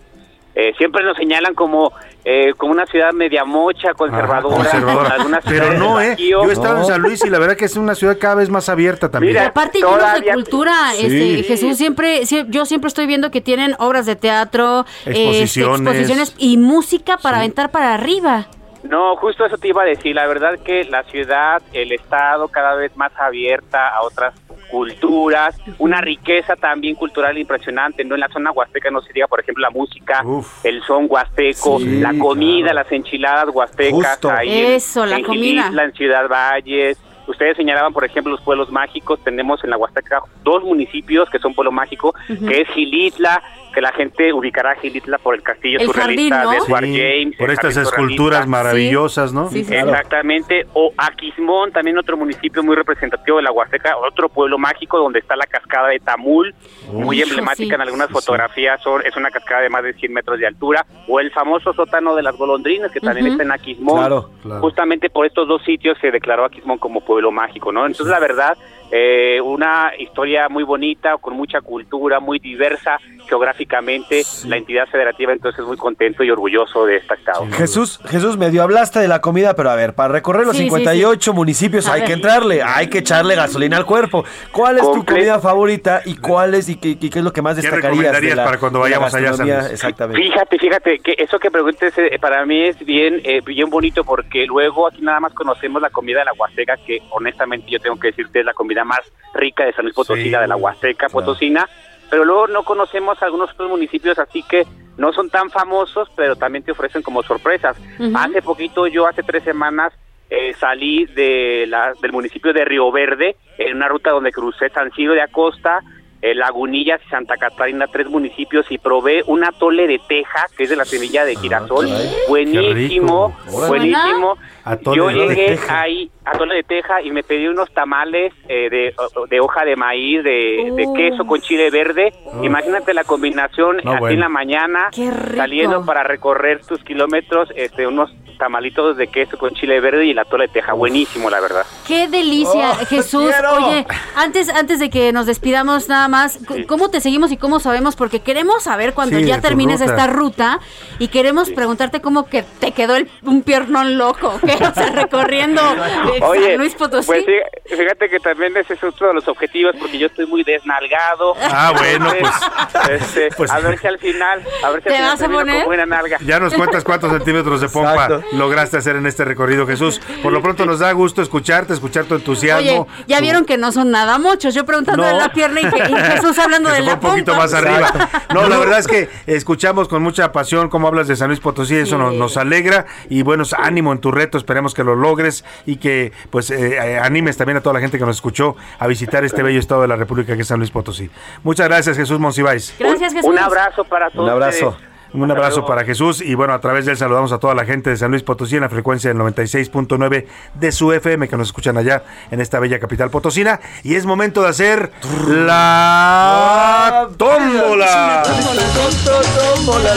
eh, siempre nos señalan como eh, como una ciudad media mocha, conservadora. Pero no, ¿eh? Yo he estado en San Luis y la verdad que es una ciudad cada vez más abierta también. Mira, aparte de cultura, este, Jesús, siempre, yo siempre estoy viendo que tienen obras de teatro, este, exposiciones, y música para aventar para arriba. No, justo eso te iba a decir. La verdad que la ciudad, el estado cada vez más abierta a otras culturas, una riqueza también cultural impresionante, ¿no? En la zona huasteca no se diga, por ejemplo, la música, el son huasteco, la comida, las enchiladas huastecas, ahí Eso, la comida. en Ciudad Valles, Ustedes señalaban, por ejemplo, los pueblos mágicos. Tenemos en la Huasteca dos municipios que son pueblo mágico, que es Gilitla, que la gente ubicará a Gilitla por el castillo El surrealista jardín, ¿no? de Edward Sí, James. por estas esculturas surrealista. maravillosas, ¿no? Sí, sí. Exactamente, o Aquismón, también otro municipio muy representativo de la Huasteca, otro pueblo mágico donde está la cascada de Tamul, muy Hijo, emblemática sí. en algunas fotografías, son- es una cascada de más de 100 metros de altura, o el famoso sótano de las golondrinas que también está en Aquismón. Claro, claro. Justamente por estos dos sitios se declaró Aquismón como pueblo mágico, ¿no? Entonces, la verdad, eh, una historia muy bonita, con mucha cultura, muy diversa geográficamente, la entidad federativa entonces muy contento y orgulloso de este estado. Jesús, Jesús, medio hablaste de la comida, pero a ver, para recorrer los Sí, sí, 58 municipios A hay ver. que entrarle, hay que echarle gasolina al cuerpo. ¿Cuál es tu comida favorita y cuál es y qué, y qué es lo que más ¿Qué destacarías de recomendarías la, para cuando vayamos allá a San? Exactamente. Fíjate, fíjate, que eso que preguntes eh, para mí es bien, eh, bien bonito porque luego aquí nada más conocemos la comida de la Huasteca, que honestamente yo tengo que decirte es la comida más rica de San Luis Potosí, Sí, la de la Huasteca claro. Potosina, pero luego no conocemos algunos otros municipios así que no son tan famosos, pero también te ofrecen como sorpresas. Hace poquito, yo hace tres semanas, eh, salí de la, del municipio de Río Verde en una ruta donde crucé San Ciro de Acosta, eh, Lagunillas y Santa Catarina, tres municipios, y probé un atole de teja, que es de la semilla de girasol. Buenísimo, buenísimo. Atole Yo de llegué teja. ahí, atole de teja, y me pedí unos tamales eh, de, de hoja de maíz, de, de queso con chile verde. Imagínate la combinación No, así bueno. en la mañana, saliendo para recorrer tus kilómetros, este, unos tamalitos de queso con chile verde y el atole de teja. Buenísimo, la verdad. Qué delicia, Oh, <laughs> Jesús. quiero. Oye, antes, antes de que nos despidamos nada más, ¿cómo te seguimos y cómo sabemos? Porque queremos saber cuando Sí, ya termines ruta. esta ruta y queremos preguntarte cómo que te quedó el- un piernón loco, ¿qué? O sea, recorriendo <laughs> eh, San Luis Potosí. pues fí- fíjate que también ese es otro de los objetivos porque yo estoy muy desnalgado. Ah, bueno, Entonces, este, pues- a ver si al final, a ver si ¿Te al final vas a poner? con buena nalga. Ya nos cuentas cuántos centímetros de pompa Exacto. lograste hacer en este recorrido, Jesús. Por lo pronto nos da gusto escucharte, escuchar tu entusiasmo. Oye, ya tu- vieron que no son nada muchos. Yo preguntando No. de la pierna y, que- y Jesús hablando que de la un poquito pompa. más arriba. No, la verdad es que escuchamos con mucha pasión cómo hablas de San Luis Potosí, eso Sí. nos, nos alegra y bueno, ánimo en tu reto, esperemos que lo logres y que pues eh, eh, animes también a toda la gente que nos escuchó a visitar este bello estado de la República que es San Luis Potosí. Muchas gracias Jesús Monsiváis. Gracias, Jesús. Un abrazo para todos. Un abrazo. ustedes. Un Hasta abrazo luego. para Jesús y bueno, a través de él saludamos a toda la gente de San Luis Potosí en la frecuencia del 96.9 de su FM que nos escuchan allá en esta bella capital potosina y es momento de hacer la tómbola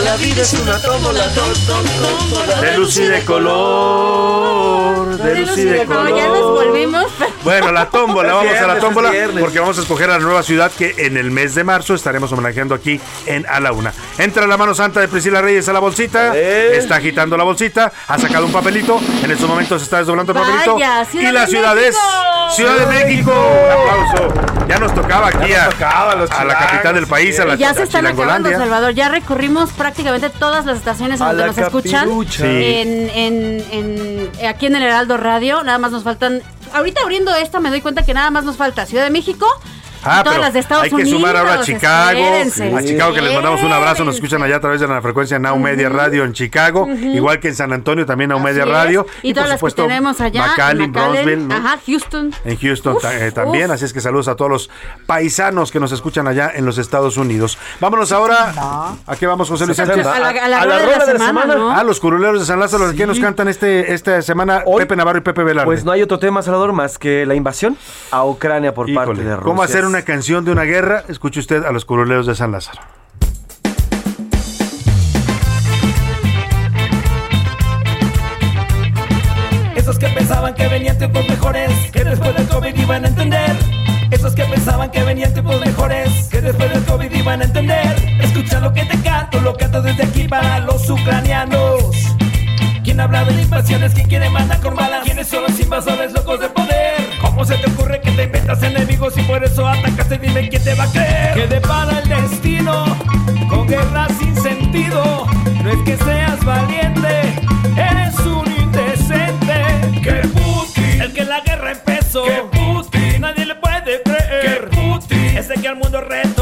La vida es una tómbola, de luz y de color, de luz y de Como ya nos color. volvimos. Bueno, la tómbola, <laughs> vamos a la tómbola porque vamos a escoger a la nueva ciudad que en el mes de marzo estaremos homenajeando aquí en A la Una. Entra la mano santa de Priscila Reyes a la bolsita, está agitando la bolsita, ha sacado un papelito, en estos momentos está desdoblando el papelito Ciudad y la ciudad es. Ciudad de México. Un aplauso. Ya nos tocaba aquí a, nos tocaba, los a la capital del país, a la, ya se están acabando. Salvador. Ya recorrimos prácticamente todas las estaciones A donde la nos escuchan. capirucha. Sí. En, en, en- aquí en el Heraldo Radio. Nada más nos faltan. Ahorita abriendo esta me doy cuenta que nada más nos falta Ciudad de México. Ah, y todas pero las de Estados hay que sumar ahora a Chicago, a Chicago que les mandamos un abrazo, nos escuchan allá a través de la frecuencia Now Media Radio en Chicago, igual que en San Antonio también Now Media. Radio Y, todas las que tenemos allá. McAllen. Ajá, Houston. en Houston Uf, ta- eh, también, uf. así es que saludos a todos los paisanos que nos escuchan allá en los Estados Unidos. Vámonos ahora, ¿a qué vamos José Luis Sánchez? A la, a la rueda de la semana, ¿no? Ah, los curuleros de San Lázaro, ¿qué nos cantan este esta semana Hoy- Pepe Navarro y Pepe Velarde? Pues no hay otro tema, Salvador, más que la invasión a Ucrania por parte de Rusia. ¿Cómo hacer una canción de una guerra? Escuche usted a los curuleros de San Lázaro. Esos que pensaban que venían tiempos mejores, que después del COVID iban a entender. Esos que pensaban que venían tiempos mejores, que después del COVID iban a entender. Escucha lo que te canto, lo canto desde aquí para los ucranianos. ¿Quién habla de invasiones? ¿Quién quiere mandar con balas? ¿Quiénes son los invasores locos de por eso atacaste? Dime quién te va a creer. Que depara el destino con guerra sin sentido. No es que seas valiente, eres un indecente. Que Putin, el que la guerra empezó. Que Putin, nadie le puede creer. Que Putin, ese que al mundo reto.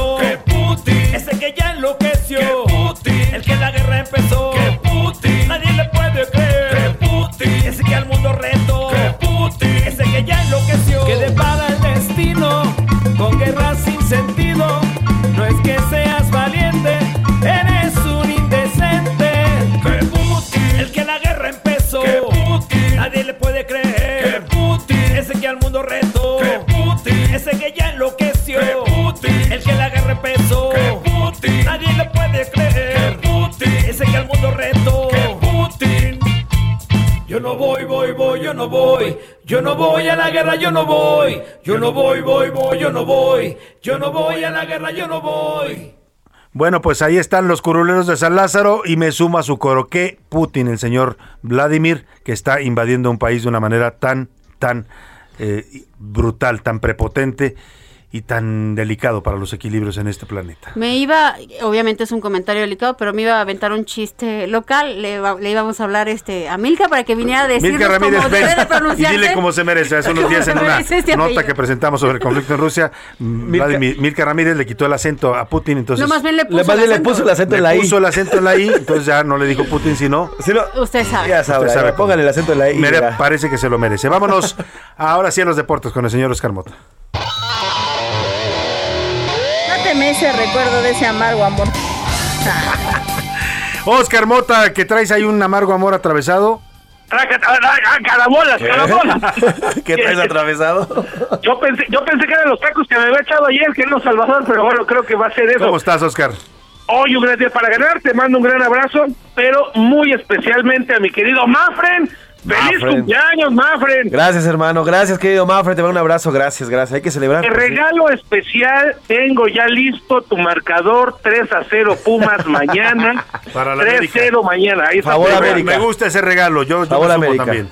con guerras sin sentido. No es que seas valiente, eres un indecente. Que Putin, el que la guerra empezó. Que Putin, nadie le puede creer. Que Putin, ese que al mundo retó. Que Putin, ese que ya enloqueció. Que Putin, el que la guerra empezó. Que Putin, nadie le puede creer. Que Putin, ese que al mundo retó. Que Putin, yo no voy, voy, voy, yo no voy a la guerra, yo no voy. Yo no voy, voy, voy, yo no voy. Yo no voy a la guerra, yo no voy. Bueno, pues ahí están los curuleros de San Lázaro y me suma su coro que Putin, el señor Vladimir, que está invadiendo un país de una manera tan, tan eh, brutal, tan prepotente y tan delicado para los equilibrios en este planeta. Me iba, obviamente es un comentario delicado, pero me iba a aventar un chiste local. Le, íbamos a hablar este, a Milka para que viniera a decirnos Milka Ramírez, cómo debe de pronunciarse. <laughs> Y dile cómo se merece. Hace unos días en una este nota que presentamos sobre el conflicto en Rusia, Milka, Milka Ramírez le quitó el acento a Putin, entonces... No, más bien le puso, le, el, le puso el acento en la I. puso el acento en la I, entonces ya no le dijo Putin, sino... usted sabe. Ya sabe, Usted sabe póngale el acento en la I. Mere, parece que se lo merece. Vámonos ahora sí a los deportes con el señor Oscar Mota. Dáteme ese recuerdo de ese amargo amor. <laughs> Oscar Mota, que traes ahí un amargo amor atravesado. Carabolas, carabolas. <laughs> ¿Qué traes atravesado? <laughs> Yo pensé, yo pensé que eran los tacos que me había echado ayer, que era Salvador, pero bueno, creo que va a ser eso. ¿Cómo estás, Oscar? Hoy un gran día para ganar, te mando un gran abrazo, pero muy especialmente a mi querido Mafren. ¡Feliz Mafren. cumpleaños, Mafren! Gracias, hermano. Gracias, querido Mafre. Te mando un abrazo. Gracias, gracias. Hay que celebrar. De regalo especial, tengo ya listo tu marcador 3 a 0 Pumas <laughs> mañana. Para la 3 América. 0 mañana. Ahí está Favor. América. Me gusta ese regalo, yo, yo Favor, me sumo América. también.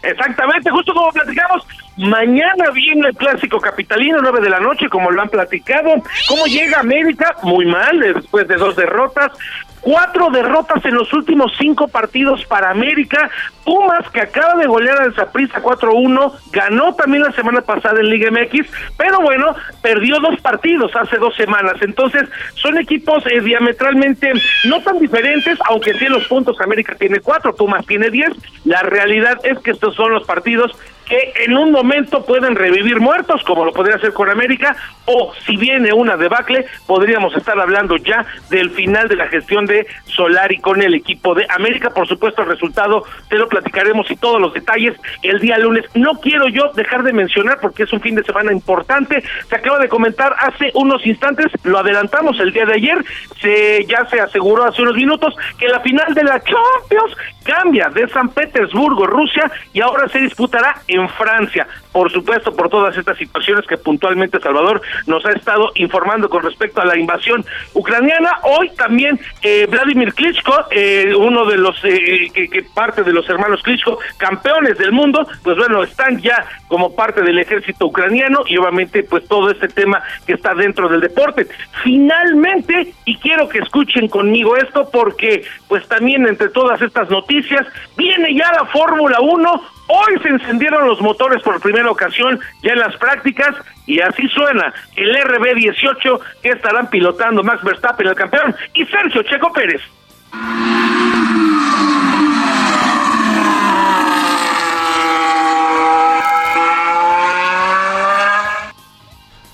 Exactamente, justo como platicamos, mañana viene el clásico capitalino, 9 de la noche, como lo han platicado. ¿Cómo llega América? Muy mal, después de dos derrotas. Cuatro derrotas en los últimos cinco partidos para América. Pumas, que acaba de golear al Zaprisa 4-1, ganó también la semana pasada en Liga MX, pero bueno, perdió dos partidos hace dos semanas. Entonces, son equipos eh, diametralmente no tan diferentes, aunque sí en los puntos América tiene cuatro, Pumas tiene diez. La realidad es que estos son los partidos que en un momento pueden revivir muertos, como lo podría hacer con América, o si viene una debacle, podríamos estar hablando ya del final de la gestión de Solari con el equipo de América. Por supuesto, el resultado te lo platicaremos y todos los detalles el día lunes. No quiero yo dejar de mencionar, porque es un fin de semana importante, se acaba de comentar hace unos instantes, lo adelantamos el día de ayer, se ya se aseguró hace unos minutos que la final de la Champions cambia de San Petersburgo, Rusia, y ahora se disputará en Francia. Por supuesto, por todas estas situaciones que puntualmente Salvador nos ha estado informando con respecto a la invasión ucraniana. Hoy también eh, Vladimir Klitschko, eh, uno de los eh, que, que parte de los hermanos Klitschko, campeones del mundo, pues bueno, están ya como parte del ejército ucraniano y obviamente pues todo este tema que está dentro del deporte. Finalmente, y quiero que escuchen conmigo esto porque pues también entre todas estas noticias viene ya la Fórmula 1 Hoy se encendieron los motores por primera ocasión ya en las prácticas y así suena el RB18 que estarán pilotando Max Verstappen, el campeón, y Sergio Checo Pérez.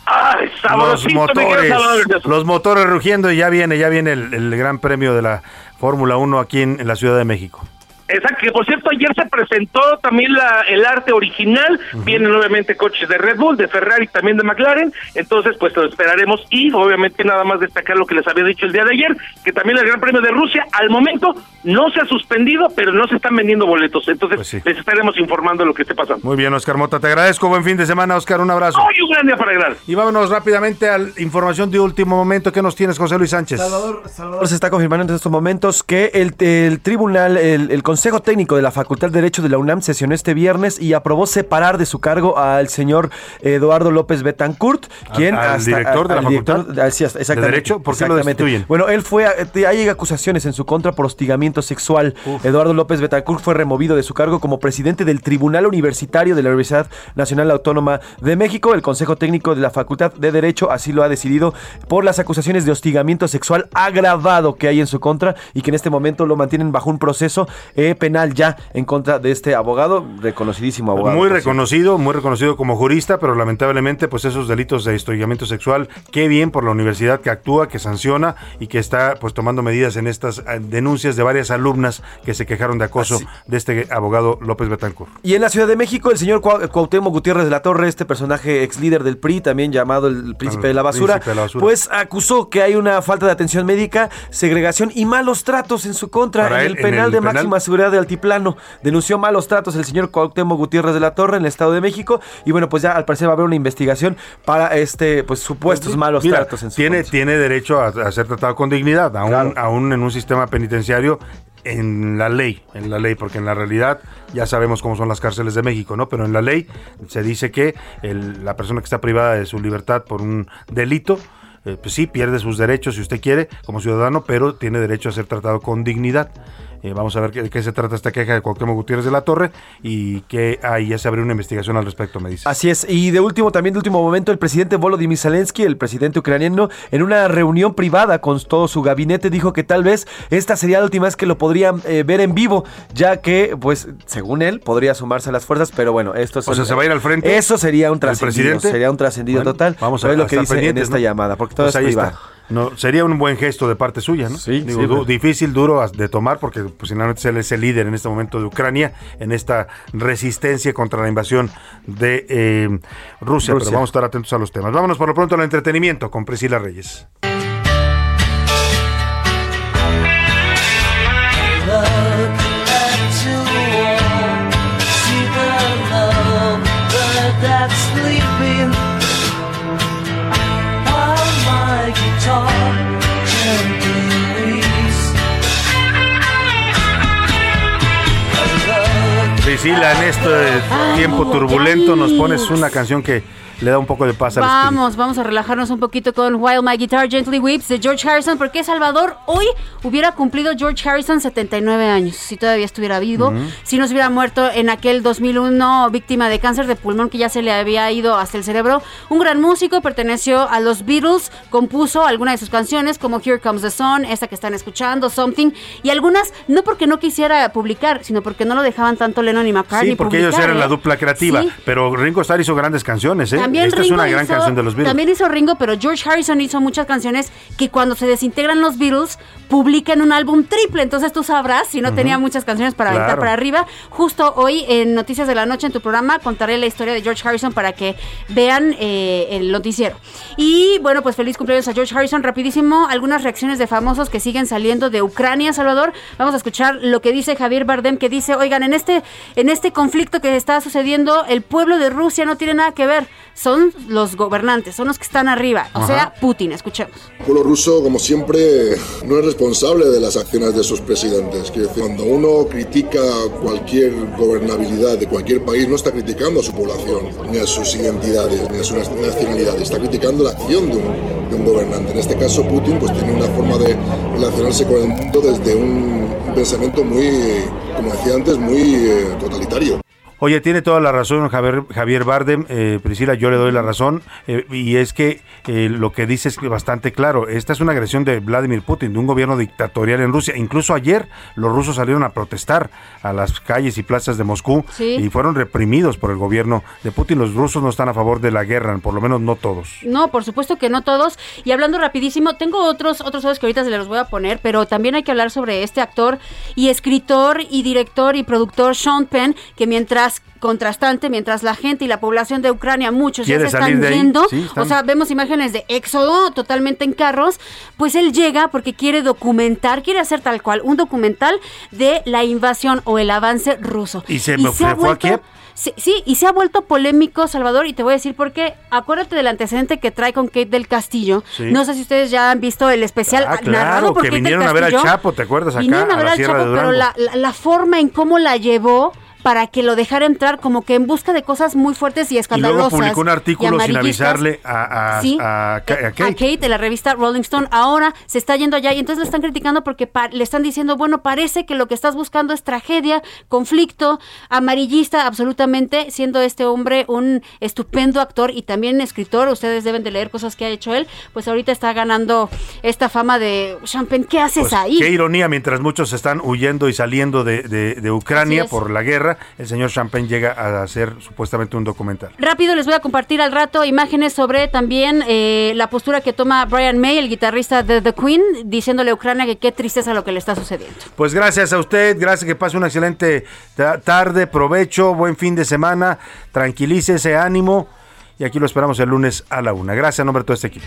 Ay, Los motores, Salvador. los motores rugiendo y ya viene, ya viene el, el Gran Premio de la Fórmula 1 aquí en, en la Ciudad de México. Exacto, que por cierto ayer se presentó también la, el arte original, vienen obviamente coches de Red Bull, de Ferrari, también de McLaren, entonces pues lo esperaremos y obviamente nada más destacar lo que les había dicho el día de ayer, que también el Gran Premio de Rusia al momento no se ha suspendido, pero no se están vendiendo boletos, entonces Pues sí. les estaremos informando de lo que esté pasando. Muy bien, Oscar Mota, te agradezco. Buen fin de semana, Oscar. Un abrazo. Hoy un gran día para ganar. Y vámonos rápidamente a la información de último momento. ¿Qué nos tienes, José Luis Sánchez? Salvador, se está confirmando en estos momentos que el, el tribunal, el, el Consejo Técnico de la Facultad de Derecho de la UNAM sesionó este viernes y aprobó separar de su cargo al señor Eduardo López Betancourt, quien al director de la director- facultad exactamente, de Derecho. ¿Por qué lo destituyen? Bueno, él fue, eh, hay acusaciones en su contra por hostigamiento sexual. Eduardo López Betancourt fue removido de su cargo como presidente del Tribunal Universitario de la Universidad Nacional Autónoma de México. El Consejo Técnico de la Facultad de Derecho así lo ha decidido por las acusaciones de hostigamiento sexual agravado que hay en su contra y que en este momento lo mantienen bajo un proceso eh, penal ya en contra de este abogado, reconocidísimo abogado. Muy reconocido, muy reconocido como jurista, pero lamentablemente, pues esos delitos de hostigamiento sexual, qué bien por la universidad que actúa, que sanciona y que está pues tomando medidas en estas eh, denuncias de varias alumnas que se quejaron de acoso de este abogado López Betancourt. Y en la Ciudad de México, el señor Cuau- Cuauhtémoc Gutiérrez de la Torre, este personaje ex líder del PRI, también llamado el príncipe de la basura, príncipe de la basura. pues acusó que hay una falta de atención médica, segregación y malos tratos en su contra Para en él, el en penal el de penal. máxima seguridad de Altiplano. Denunció malos tratos el señor Cuauhtémoc Gutiérrez de la Torre en el Estado de México y bueno, pues ya al parecer va a haber una investigación para este pues supuestos malos tratos en su tiene, tiene derecho a, ser tratado con dignidad, aún, aún en un sistema penitenciario en la ley, en la ley, porque en la realidad ya sabemos cómo son las cárceles de México, ¿no? Pero en la ley se dice que la persona que está privada de su libertad por un delito, eh, pues sí, pierde sus derechos si usted quiere como ciudadano, pero tiene derecho a ser tratado con dignidad. Eh, vamos a ver de qué se trata esta queja de Cuauhtémoc Gutiérrez de la Torre y que ahí ya se abrió una investigación al respecto, me dice. Así es. Y de último, también de último momento, el presidente Volodymyr Zelensky, el presidente ucraniano, en una reunión privada con todo su gabinete, dijo que tal vez esta sería la última vez que lo podrían eh, ver en vivo, ya que, pues, según él, podría sumarse a las fuerzas, pero bueno, esto O sea, se va a ir al frente. Eso sería un trascendido. Sería un trascendido total. Vamos a ver lo que dice en esta llamada, porque todo pues es privado. No, sería un buen gesto de parte suya, ¿no? Sí, Difícil, duro de tomar, porque pues, finalmente él es el líder en este momento de Ucrania, en esta resistencia contra la invasión de eh, Rusia, Pero vamos a estar atentos a los temas. Vámonos por lo pronto al entretenimiento con Priscila Reyes. Priscila, en este tiempo turbulento nos pones una canción que le da un poco de paz al Vamos, vamos a relajarnos un poquito con While My Guitar Gently Weeps de George Harrison, porque Salvador hoy hubiera cumplido George Harrison 79 años, si todavía estuviera vivo, si no se hubiera muerto en aquel 2001 víctima de cáncer de pulmón que ya se le había ido hasta el cerebro. Un gran músico, perteneció a los Beatles, compuso algunas de sus canciones como Here Comes the Sun, esta que están escuchando, Something, y algunas no porque no quisiera publicar, sino porque no lo dejaban tanto Lennon y McCartney. Sí, porque ellos eran la ¿eh? dupla creativa, pero Ringo Starr hizo grandes canciones, ¿eh? También Esta es una gran canción de los Beatles. También hizo Ringo, pero George Harrison hizo muchas canciones que cuando se desintegran los Beatles publican un álbum triple. Entonces tú sabrás si no tenía muchas canciones para aventar para arriba. Justo hoy en Noticias de la Noche en tu programa contaré la historia de George Harrison para que vean eh, el noticiero. Y bueno, pues feliz cumpleaños a George Harrison. Rapidísimo, algunas reacciones de famosos que siguen saliendo de Ucrania, Salvador. Vamos a escuchar lo que dice Javier Bardem, que dice, oigan, en este, en este conflicto que está sucediendo, el pueblo de Rusia no tiene nada que ver son los gobernantes, son los que están arriba, o sea, Putin. Escuchemos. El pueblo ruso, como siempre, no es responsable de las acciones de sus presidentes. Quiero decir, cuando uno critica cualquier gobernabilidad de cualquier país, no está criticando a su población, ni a sus identidades, ni a su nacionalidad, está criticando la acción de un, de un gobernante. En este caso, Putin pues, tiene una forma de relacionarse con el mundo desde un pensamiento muy, como decía antes, muy eh, totalitario. Oye, tiene toda la razón Javier, Javier Bardem, eh, Priscila, yo le doy la razón, eh, y es que eh, lo que dice es bastante claro, esta es una agresión de Vladimir Putin, de un gobierno dictatorial en Rusia. Incluso ayer los rusos salieron a protestar a las calles y plazas de Moscú y fueron reprimidos por el gobierno de Putin. Los rusos no están a favor de la guerra, por lo menos no todos. No, por supuesto que no todos. Y hablando rapidísimo, tengo otros otros que ahorita se los voy a poner, pero también hay que hablar sobre este actor y escritor y director y productor Sean Penn, que mientras contrastante, mientras la gente y la población de Ucrania, muchos ya se están yendo, o sea, vemos imágenes de éxodo totalmente en carros, pues él llega porque quiere documentar, quiere hacer tal cual, un documental de la invasión o el avance ruso. Y se, me fue aquí. Sí, y se ha vuelto polémico, Salvador, y te voy a decir por qué. Acuérdate del antecedente que trae con Kate del Castillo. No sé si ustedes ya han visto el especial ah, narrado por que vinieron a ver al Chapo, ¿te acuerdas? Acá, vinieron a ver al Chapo, pero la, la, forma en cómo la llevó para que lo dejara entrar como que en busca de cosas muy fuertes y escandalosas. Y luego publicó un artículo sin avisarle a, a, Kate. de la revista Rolling Stone. Ahora se está yendo allá y entonces lo están criticando porque le están diciendo, bueno, parece que lo que estás buscando es tragedia, conflicto, amarillista absolutamente, siendo este hombre un estupendo actor y también escritor. Ustedes deben de leer cosas que ha hecho él. Pues ahorita está ganando esta fama de Champagne. ¿Qué haces pues, ahí? Qué ironía, mientras muchos están huyendo y saliendo de, de Ucrania por la guerra el señor Champagne llega a hacer supuestamente un documental. Rápido les voy a compartir al rato imágenes sobre también eh, la postura que toma Brian May, el guitarrista de The Queen, diciéndole a Ucrania que qué tristeza lo que le está sucediendo. Pues gracias a usted, gracias que pase una excelente tarde, provecho, buen fin de semana, tranquilícese, ánimo. Y aquí lo esperamos el lunes a la una. Gracias a nombre de todo este equipo.